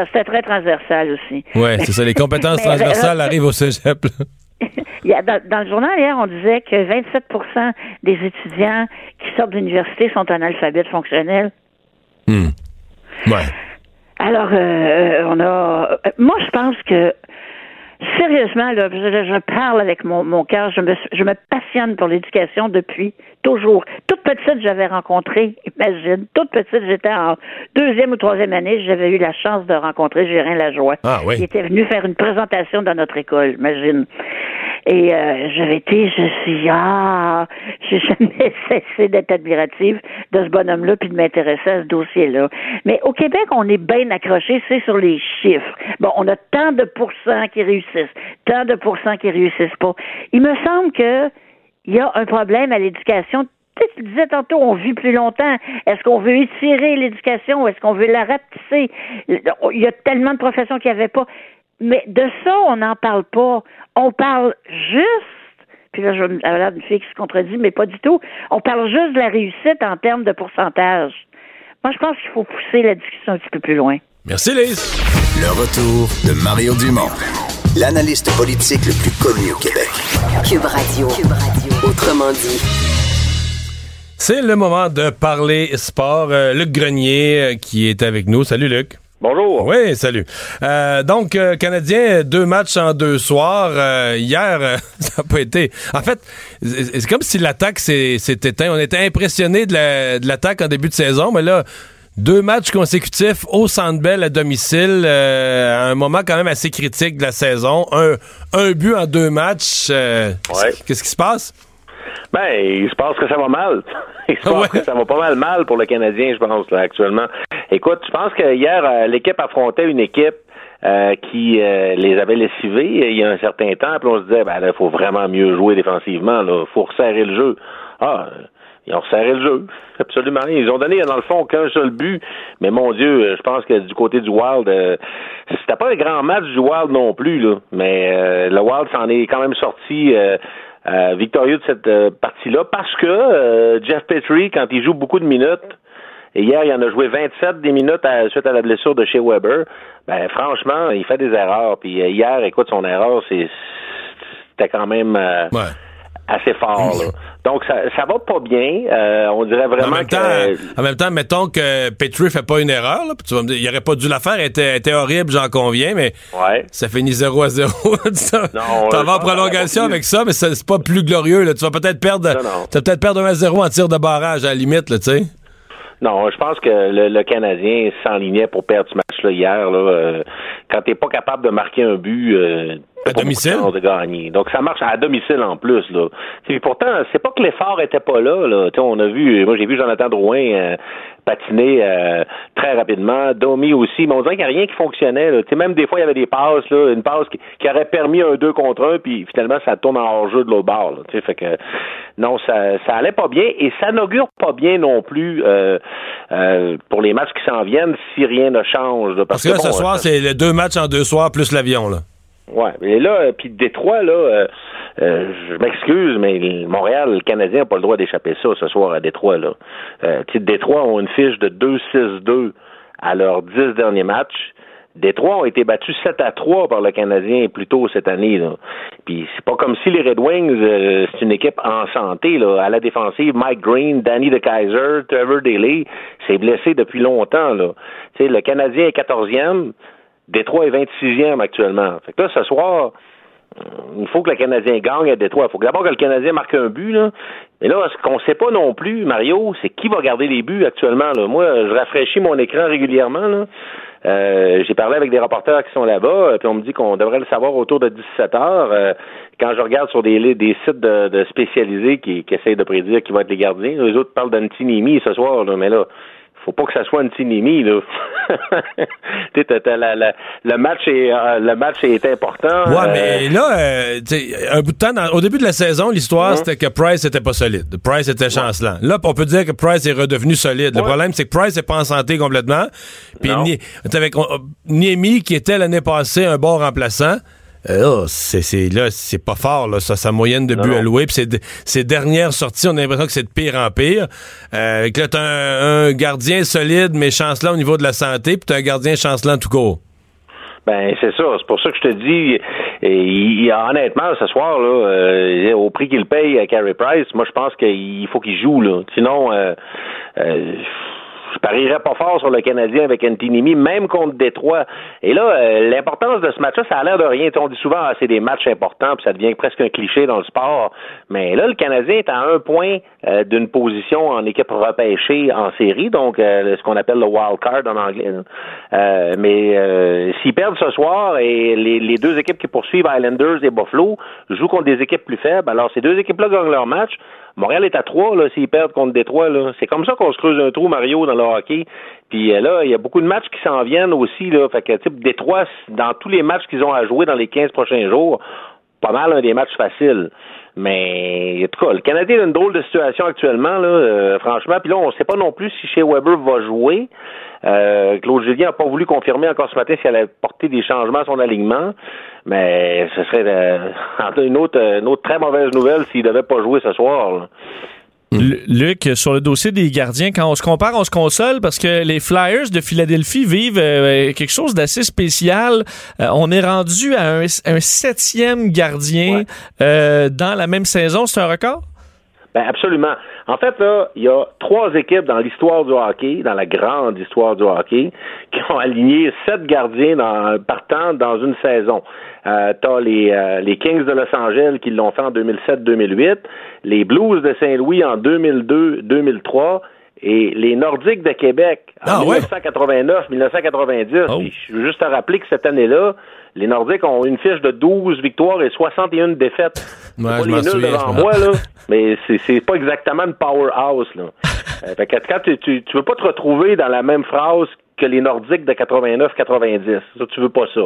S13: C'était- très transversal aussi.
S1: Ouais, c'est ça. Les compétences [laughs]
S13: euh,
S1: transversales
S13: euh,
S1: arrivent au cégep. là. [laughs]
S13: Dans, dans le journal hier, on disait que 27% des étudiants qui sortent de l'université sont analphabètes fonctionnels.
S1: Hmm. Ouais.
S13: Alors, euh, on a. euh, Moi, je pense que sérieusement, là, je, je parle avec mon, mon cœur. Je me, je me passionne pour l'éducation depuis toujours. Toute petite, j'avais rencontré, imagine, toute petite, j'étais en deuxième ou troisième année, j'avais eu la chance de rencontrer Gérin Lajoie.
S1: Ah oui.
S13: Il était venu faire une présentation dans notre école, imagine. Et euh, j'avais été, je suis ah, j'ai jamais [laughs] cessé d'être admirative de ce bonhomme-là puis de m'intéresser à ce dossier-là. Mais au Québec, on est bien accroché, c'est sur les chiffres. Bon, on a tant de pourcents qui réussissent, tant de pourcents qui réussissent pas. Il me semble que il y a un problème à l'éducation. Tu sais, tu disais tantôt, on vit plus longtemps. Est-ce qu'on veut étirer l'éducation ou est-ce qu'on veut la rapetisser? Il y a tellement de professions qu'il n'y avait pas. Mais de ça, on n'en parle pas. On parle juste, puis là, je vais avoir une fille qui se contredit, mais pas du tout. On parle juste de la réussite en termes de pourcentage. Moi, je pense qu'il faut pousser la discussion un petit peu plus loin.
S1: Merci, Lise.
S8: Le retour de Mario Dumont, l'analyste politique le plus connu au Québec.
S9: Cube Radio. Cube Radio. Autrement dit.
S1: C'est le moment de parler sport. Euh, Luc Grenier euh, qui est avec nous. Salut, Luc.
S14: Bonjour.
S1: Oui, salut. Euh, donc, euh, Canadien, deux matchs en deux soirs. Euh, hier, [laughs] ça n'a pas été... En fait, c'est comme si l'attaque s'est éteinte. On était impressionnés de la- de l'attaque en début de saison, mais là, deux matchs consécutifs au Centre Bell à domicile, euh, à un moment quand même assez critique de la saison. Un, un but en deux matchs. euh,
S14: Ouais.
S1: Qu'est-ce qui se passe?
S14: Ben, il se passe que ça va mal. [laughs] Il se passe que ça va pas mal mal pour le Canadien, je pense, là, actuellement. Écoute, je pense que hier, euh, l'équipe affrontait une équipe euh, qui euh, les avait lessivés euh, il y a un certain temps, puis on se disait, ben là, il faut vraiment mieux jouer défensivement, là, faut resserrer le jeu. Ah, euh, ils ont resserré le jeu, [laughs] absolument. Ils ont donné, dans le fond, qu'un seul but, mais mon Dieu, je pense que du côté du Wild, euh, c'était pas un grand match du Wild non plus, là, mais euh, le Wild s'en est quand même sorti euh, victorieux de cette euh, partie-là parce que euh, Jeff Petrie, quand il joue beaucoup de minutes, et hier, il en a joué 27 des minutes à- suite à la blessure de chez Weber. Ben, franchement, il fait des erreurs. Puis euh, hier, écoute, son erreur, c'est c'était quand même euh, assez fort. Là. Donc, ça, ça va pas bien. Euh, on dirait
S1: En
S14: vraiment
S1: même,
S14: que...
S1: temps, en même temps, mettons que Petrie fait pas une erreur, là, puis tu vas me dire, il aurait pas dû la faire, elle était, était horrible, j'en conviens, mais ça finit 0 à 0. [laughs]
S14: Non,
S1: T'en vas en prolongation avec ça, mais c'est pas plus glorieux. Là. Tu vas peut-être perdre, tu vas peut-être perdre 1 à 0 en tir de barrage à la limite, tu sais.
S14: Non, je pense que le, le Canadien s'enlignait pour perdre ce match-là hier. Là, euh, quand t'es pas capable de marquer un but, euh, pas beaucoup de gagner. Donc ça marche à domicile en plus. Là. Puis pourtant, c'est pas que l'effort était pas là. là. On a vu, moi j'ai vu Jonathan Drouin euh, patiner euh, très rapidement, Domi aussi, mais on dirait qu'il n'y a rien qui fonctionnait. Là. Tu sais, même des fois, il y avait des passes, là, une passe qui, qui aurait permis un 2 contre 1, puis finalement, ça tourne en hors-jeu de l'autre bord. Là. Tu sais, fait que non, ça, ça allait pas bien et ça n'augure pas bien non plus euh, euh, pour les matchs qui s'en viennent si rien ne change. là.
S1: Parce que là,
S14: bon,
S1: ce soir,
S14: ça-
S1: c'est les deux matchs en deux soirs plus l'avion, là.
S14: Ouais, et là, euh, puis Détroit, là, euh, euh, je m'excuse, mais Montréal, le Canadien n'a pas le droit d'échapper ça ce soir à Détroit, là. Euh, Détroit ont une fiche de 2-6-2 à leurs dix derniers matchs. Détroit ont été battus 7 à 3 par le Canadien plus tôt cette année. Là. Puis c'est pas comme si les Red Wings, euh, c'est une équipe en santé. Là. À la défensive, Mike Green, Danny DeKaiser, Trevor Daly, c'est blessé depuis longtemps. Là. sais, le Canadien est 14e, Détroit est 26e actuellement. Fait que là, ce soir, il faut que le Canadien gagne à Détroit. Il faut d'abord que le Canadien marque un but. Là. Mais là, ce qu'on ne sait pas non plus, Mario, c'est qui va garder les buts actuellement. Là. Moi, je rafraîchis mon écran régulièrement. Là. Euh, j'ai parlé avec des reporters qui sont là-bas, euh, puis on me dit qu'on devrait le savoir autour de 17 heures. Euh, quand je regarde sur des, des sites de, spécialisés qui, qui, essayent de prédire qui va être les gardiens, les autres parlent d'Antinimi ce soir, là, mais là, faut pas que ça soit une tinimi là. [laughs] la, la, le match est euh, le match est important.
S1: Ouais, mais là, euh, un bout de temps, au début de la saison, l'histoire mhm. c'était que Price était pas solide. Price était chancelant. Là, on peut dire que Price est redevenu solide. Le problème, c'est que Price est pas en santé complètement. Puis avec Niemi qui était l'année passée un bon remplaçant. Euh, c'est là, c'est pas fort là, ça, sa moyenne de buts alloués. Puis ses, dernières sorties, on a l'impression que c'est de pire en pire. Euh, que là, t'as un, gardien solide mais chancelant au niveau de la santé, puis t'as un gardien chancelant tout court.
S14: Ben c'est ça, c'est pour ça que je te dis, et, honnêtement, ce soir là, euh, au prix qu'il paye à Carey Price, moi je pense qu'il faut qu'il joue là. Sinon, euh, euh je parierais pas fort sur le Canadien avec Antinimi, même contre Détroit. Et là, euh, l'importance de ce match-là, ça a l'air de rien. On dit souvent, ah, c'est des matchs importants, puis ça devient presque un cliché dans le sport. Mais là, le Canadien est à un point euh, d'une position en équipe repêchée en série, donc euh, ce qu'on appelle le wild card en anglais. mais s'ils perdent ce soir et les, les, deux équipes qui poursuivent, Islanders et Buffalo, jouent contre des équipes plus faibles, alors ces deux équipes-là gagnent leur match. Montréal est à 3 là, s'ils perdent contre Détroit. Là. C'est comme ça qu'on se creuse un trou, Mario, dans le hockey. Puis euh, là, il y a beaucoup de matchs qui s'en viennent aussi. Là. Fait que, type, Détroit, dans tous les matchs qu'ils ont à jouer dans les 15 prochains jours, pas mal un des matchs faciles. Mais en tout cas, le Canadien a une drôle de situation actuellement, là, euh, franchement. Puis là, on ne sait pas non plus si chez Weber va jouer. Euh, Claude Julien n'a pas voulu confirmer encore ce matin s'il allait porter des changements à son alignement. Mais ce serait euh, [laughs] une, autre, une autre très mauvaise nouvelle s'il ne devait pas jouer ce soir.
S2: Luc, sur le dossier des gardiens, quand on se compare, on se console parce que les Flyers de Philadelphie vivent euh, quelque chose d'assez spécial. Euh, on est rendu à un, septième gardien dans la même saison. C'est un record?
S14: Ben absolument. En fait, là, il y a trois équipes dans l'histoire du hockey, dans la grande histoire du hockey, [laughs] qui ont aligné sept gardiens dans, partant dans une saison. Euh, T'as les, euh, les Kings de Los Angeles qui l'ont fait en 2007-2008, les Blues de Saint-Louis en 2002-2003 et les Nordiques de Québec en 1989-1990. Ah je veux juste te rappeler que cette année-là, les Nordiques ont une fiche de 12 victoires et 61 défaites.
S1: Ouais,
S14: pas les nuls devant moi, là, mais c'est pas exactement une powerhouse. Là. euh, fait que quand tu, tu, tu veux pas te retrouver dans la même phrase que les Nordiques de 89-90. Ça, tu veux pas ça.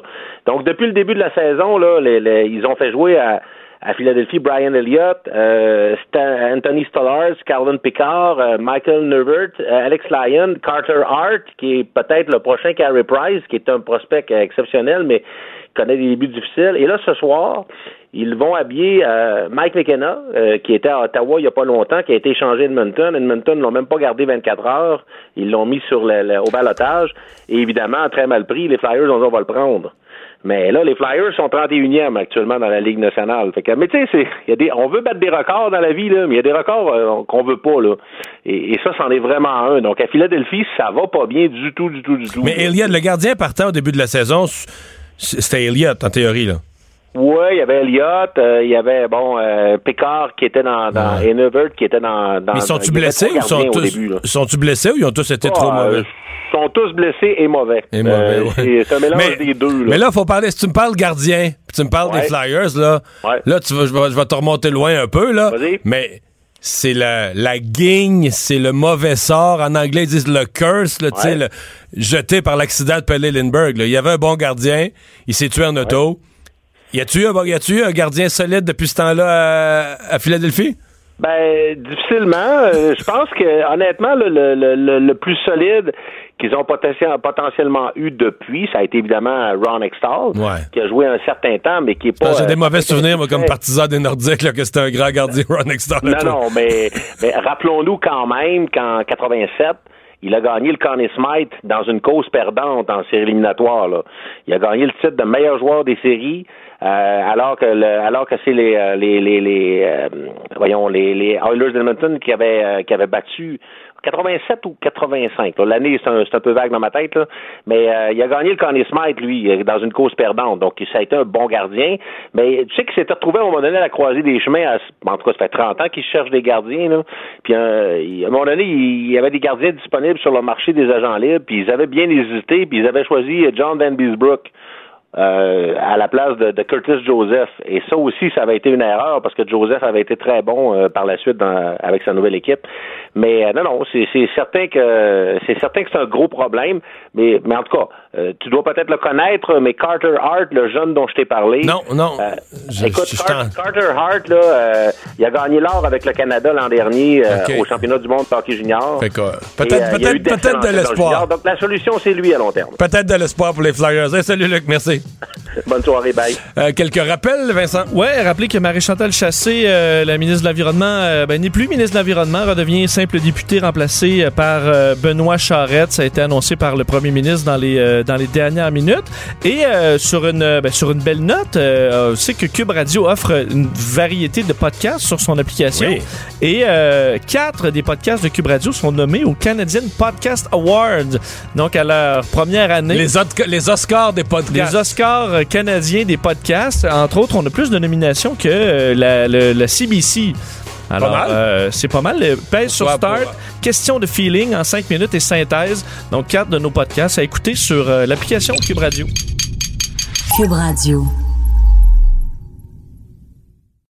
S14: Donc, depuis le début de la saison, là, les, les, ils ont fait jouer à, à Philadelphie, Brian Elliott, euh, Anthony Stollars, Calvin Picard, euh, Michael Nervert, euh, Alex Lyon, Carter Hart, qui est peut-être le prochain Carey Price, qui est un prospect exceptionnel, mais connaît des débuts difficiles. Et là, ce soir, ils vont habiller euh, Mike McKenna, euh, qui était à Ottawa il n'y a pas longtemps, qui a été échangé à Edmonton. Edmonton ne l'ont même pas gardé 24 heures. Ils l'ont mis sur le, au balotage. Et évidemment, très mal pris, les Flyers ont dit on va le prendre. Mais là, les Flyers sont 31e actuellement dans la Ligue nationale. Mais tu sais, on veut battre des records dans la vie, là, mais il y a des records euh, qu'on veut pas. Là. Et, ça, c'en est vraiment un. Donc à Philadelphie, ça va pas bien du tout, du tout, du tout.
S1: Mais Elliott, le gardien partant au début de la saison, c'était Elliott, en théorie, là.
S14: Oui, il y avait Elliott, euh, il y avait bon euh, Picard qui était dans, dans et Nevert qui était dans. dans
S1: Mais sont-ils blessés ou sont tous, sont-ils blessés ou ils ont tous été trop
S14: euh,
S1: mauvais?
S14: Ils sont tous blessés et mauvais.
S1: Et mauvais
S14: C'est un mélange des deux. Là.
S1: Mais là, il faut parler. Si tu me parles gardien, puis tu me parles des Flyers, là, là, tu vas, je, vais, je vais te remonter loin un peu, là. Mais c'est la, la guigne, c'est le mauvais sort. En anglais, ils disent le curse, là, le, jeté par l'accident de Pelé Lindbergh. Il y avait un bon gardien, il s'est tué en auto. Y a-tu un, y a un gardien solide depuis ce temps-là à, Philadelphie?
S14: Ben, difficilement. Euh, je pense que, honnêtement, le, le, le, plus solide qu'ils ont potentiellement eu depuis, ça a été évidemment Ron Extall, qui a joué un certain temps, mais qui est pas.
S1: J'ai des mauvais souvenirs, moi, comme partisan des Nordiques, là, que c'était un grand gardien, Ron Extall.
S14: Non, non, mais, mais rappelons-nous quand même qu'en 87, il a gagné le Conn Smythe dans une cause perdante en série éliminatoire. Là. Il a gagné le titre de meilleur joueur des séries. Euh, alors que le, alors que c'est les euh, les les, les euh, voyons les les Oilers d'Edmonton qui avaient euh, qui avaient battu 87 ou 85. là. L'année, c'est un, peu vague dans ma tête, là. mais euh, il a gagné le Conn Smythe, lui, dans une cause perdante. Donc, ça a été un bon gardien. Mais tu sais qu'il s'était retrouvé à un moment donné à la croisée des chemins. en tout cas, ça fait 30 ans qu'il cherche des gardiens. Là. Puis, euh, à un moment donné, il y avait des gardiens disponibles sur le marché des agents libres. Puis, ils avaient bien hésité. Puis, ils avaient choisi euh, John Van Beesbrook. euh, à la place de, de Curtis Joseph. Et ça aussi, ça avait été une erreur parce que Joseph avait été très bon euh, par la suite dans- avec sa nouvelle équipe. Mais euh, non, non, c'est certain que c'est certain que c'est un gros problème. Mais, mais en tout cas, euh, tu dois peut-être le connaître, mais Carter Hart, le jeune dont je t'ai parlé.
S1: Non, non. Je-
S14: écoute,
S1: je- je
S14: Carter Hart, là, euh, il a gagné l'or avec le Canada l'an dernier euh, au championnat du monde de hockey junior.
S1: Peut-être-
S14: euh, d'excellents
S1: peut-être de l'espoir.
S14: Donc la solution, c'est lui à long terme.
S1: Peut-être de l'espoir pour les Flyers. Hey, salut Luc, merci. [laughs]
S14: Bonne soirée, bye.
S1: Euh, quelques rappels, Vincent?
S2: Ouais, rappelez que Marie-Chantal Chassé, euh, la ministre de l'Environnement, euh, ben, n'est plus ministre de l'Environnement, redevient simple députée remplacée euh, par euh, Benoît Charette. Ça a été annoncé par le premier ministre dans les, euh, dans les dernières minutes. Et euh, sur, une, ben, sur une belle note, on sait que Cube Radio offre une variété de podcasts sur son application.
S1: Oui.
S2: Et quatre des podcasts de Cube Radio sont nommés aux Canadian Podcast Awards. Donc, à leur première année.
S1: Les, Oscars des podcasts.
S2: Les Oscars canadiens des podcasts. Entre autres, on a plus de nominations que la, le- la CBC. Alors,
S1: mal.
S2: euh, c'est pas mal. Euh, Pèse sur Start.
S1: pour-
S2: Question de feeling en 5 minutes et synthèse. Donc, quatre de nos podcasts à écouter sur euh, l'application Cube Radio.
S15: Cube Radio.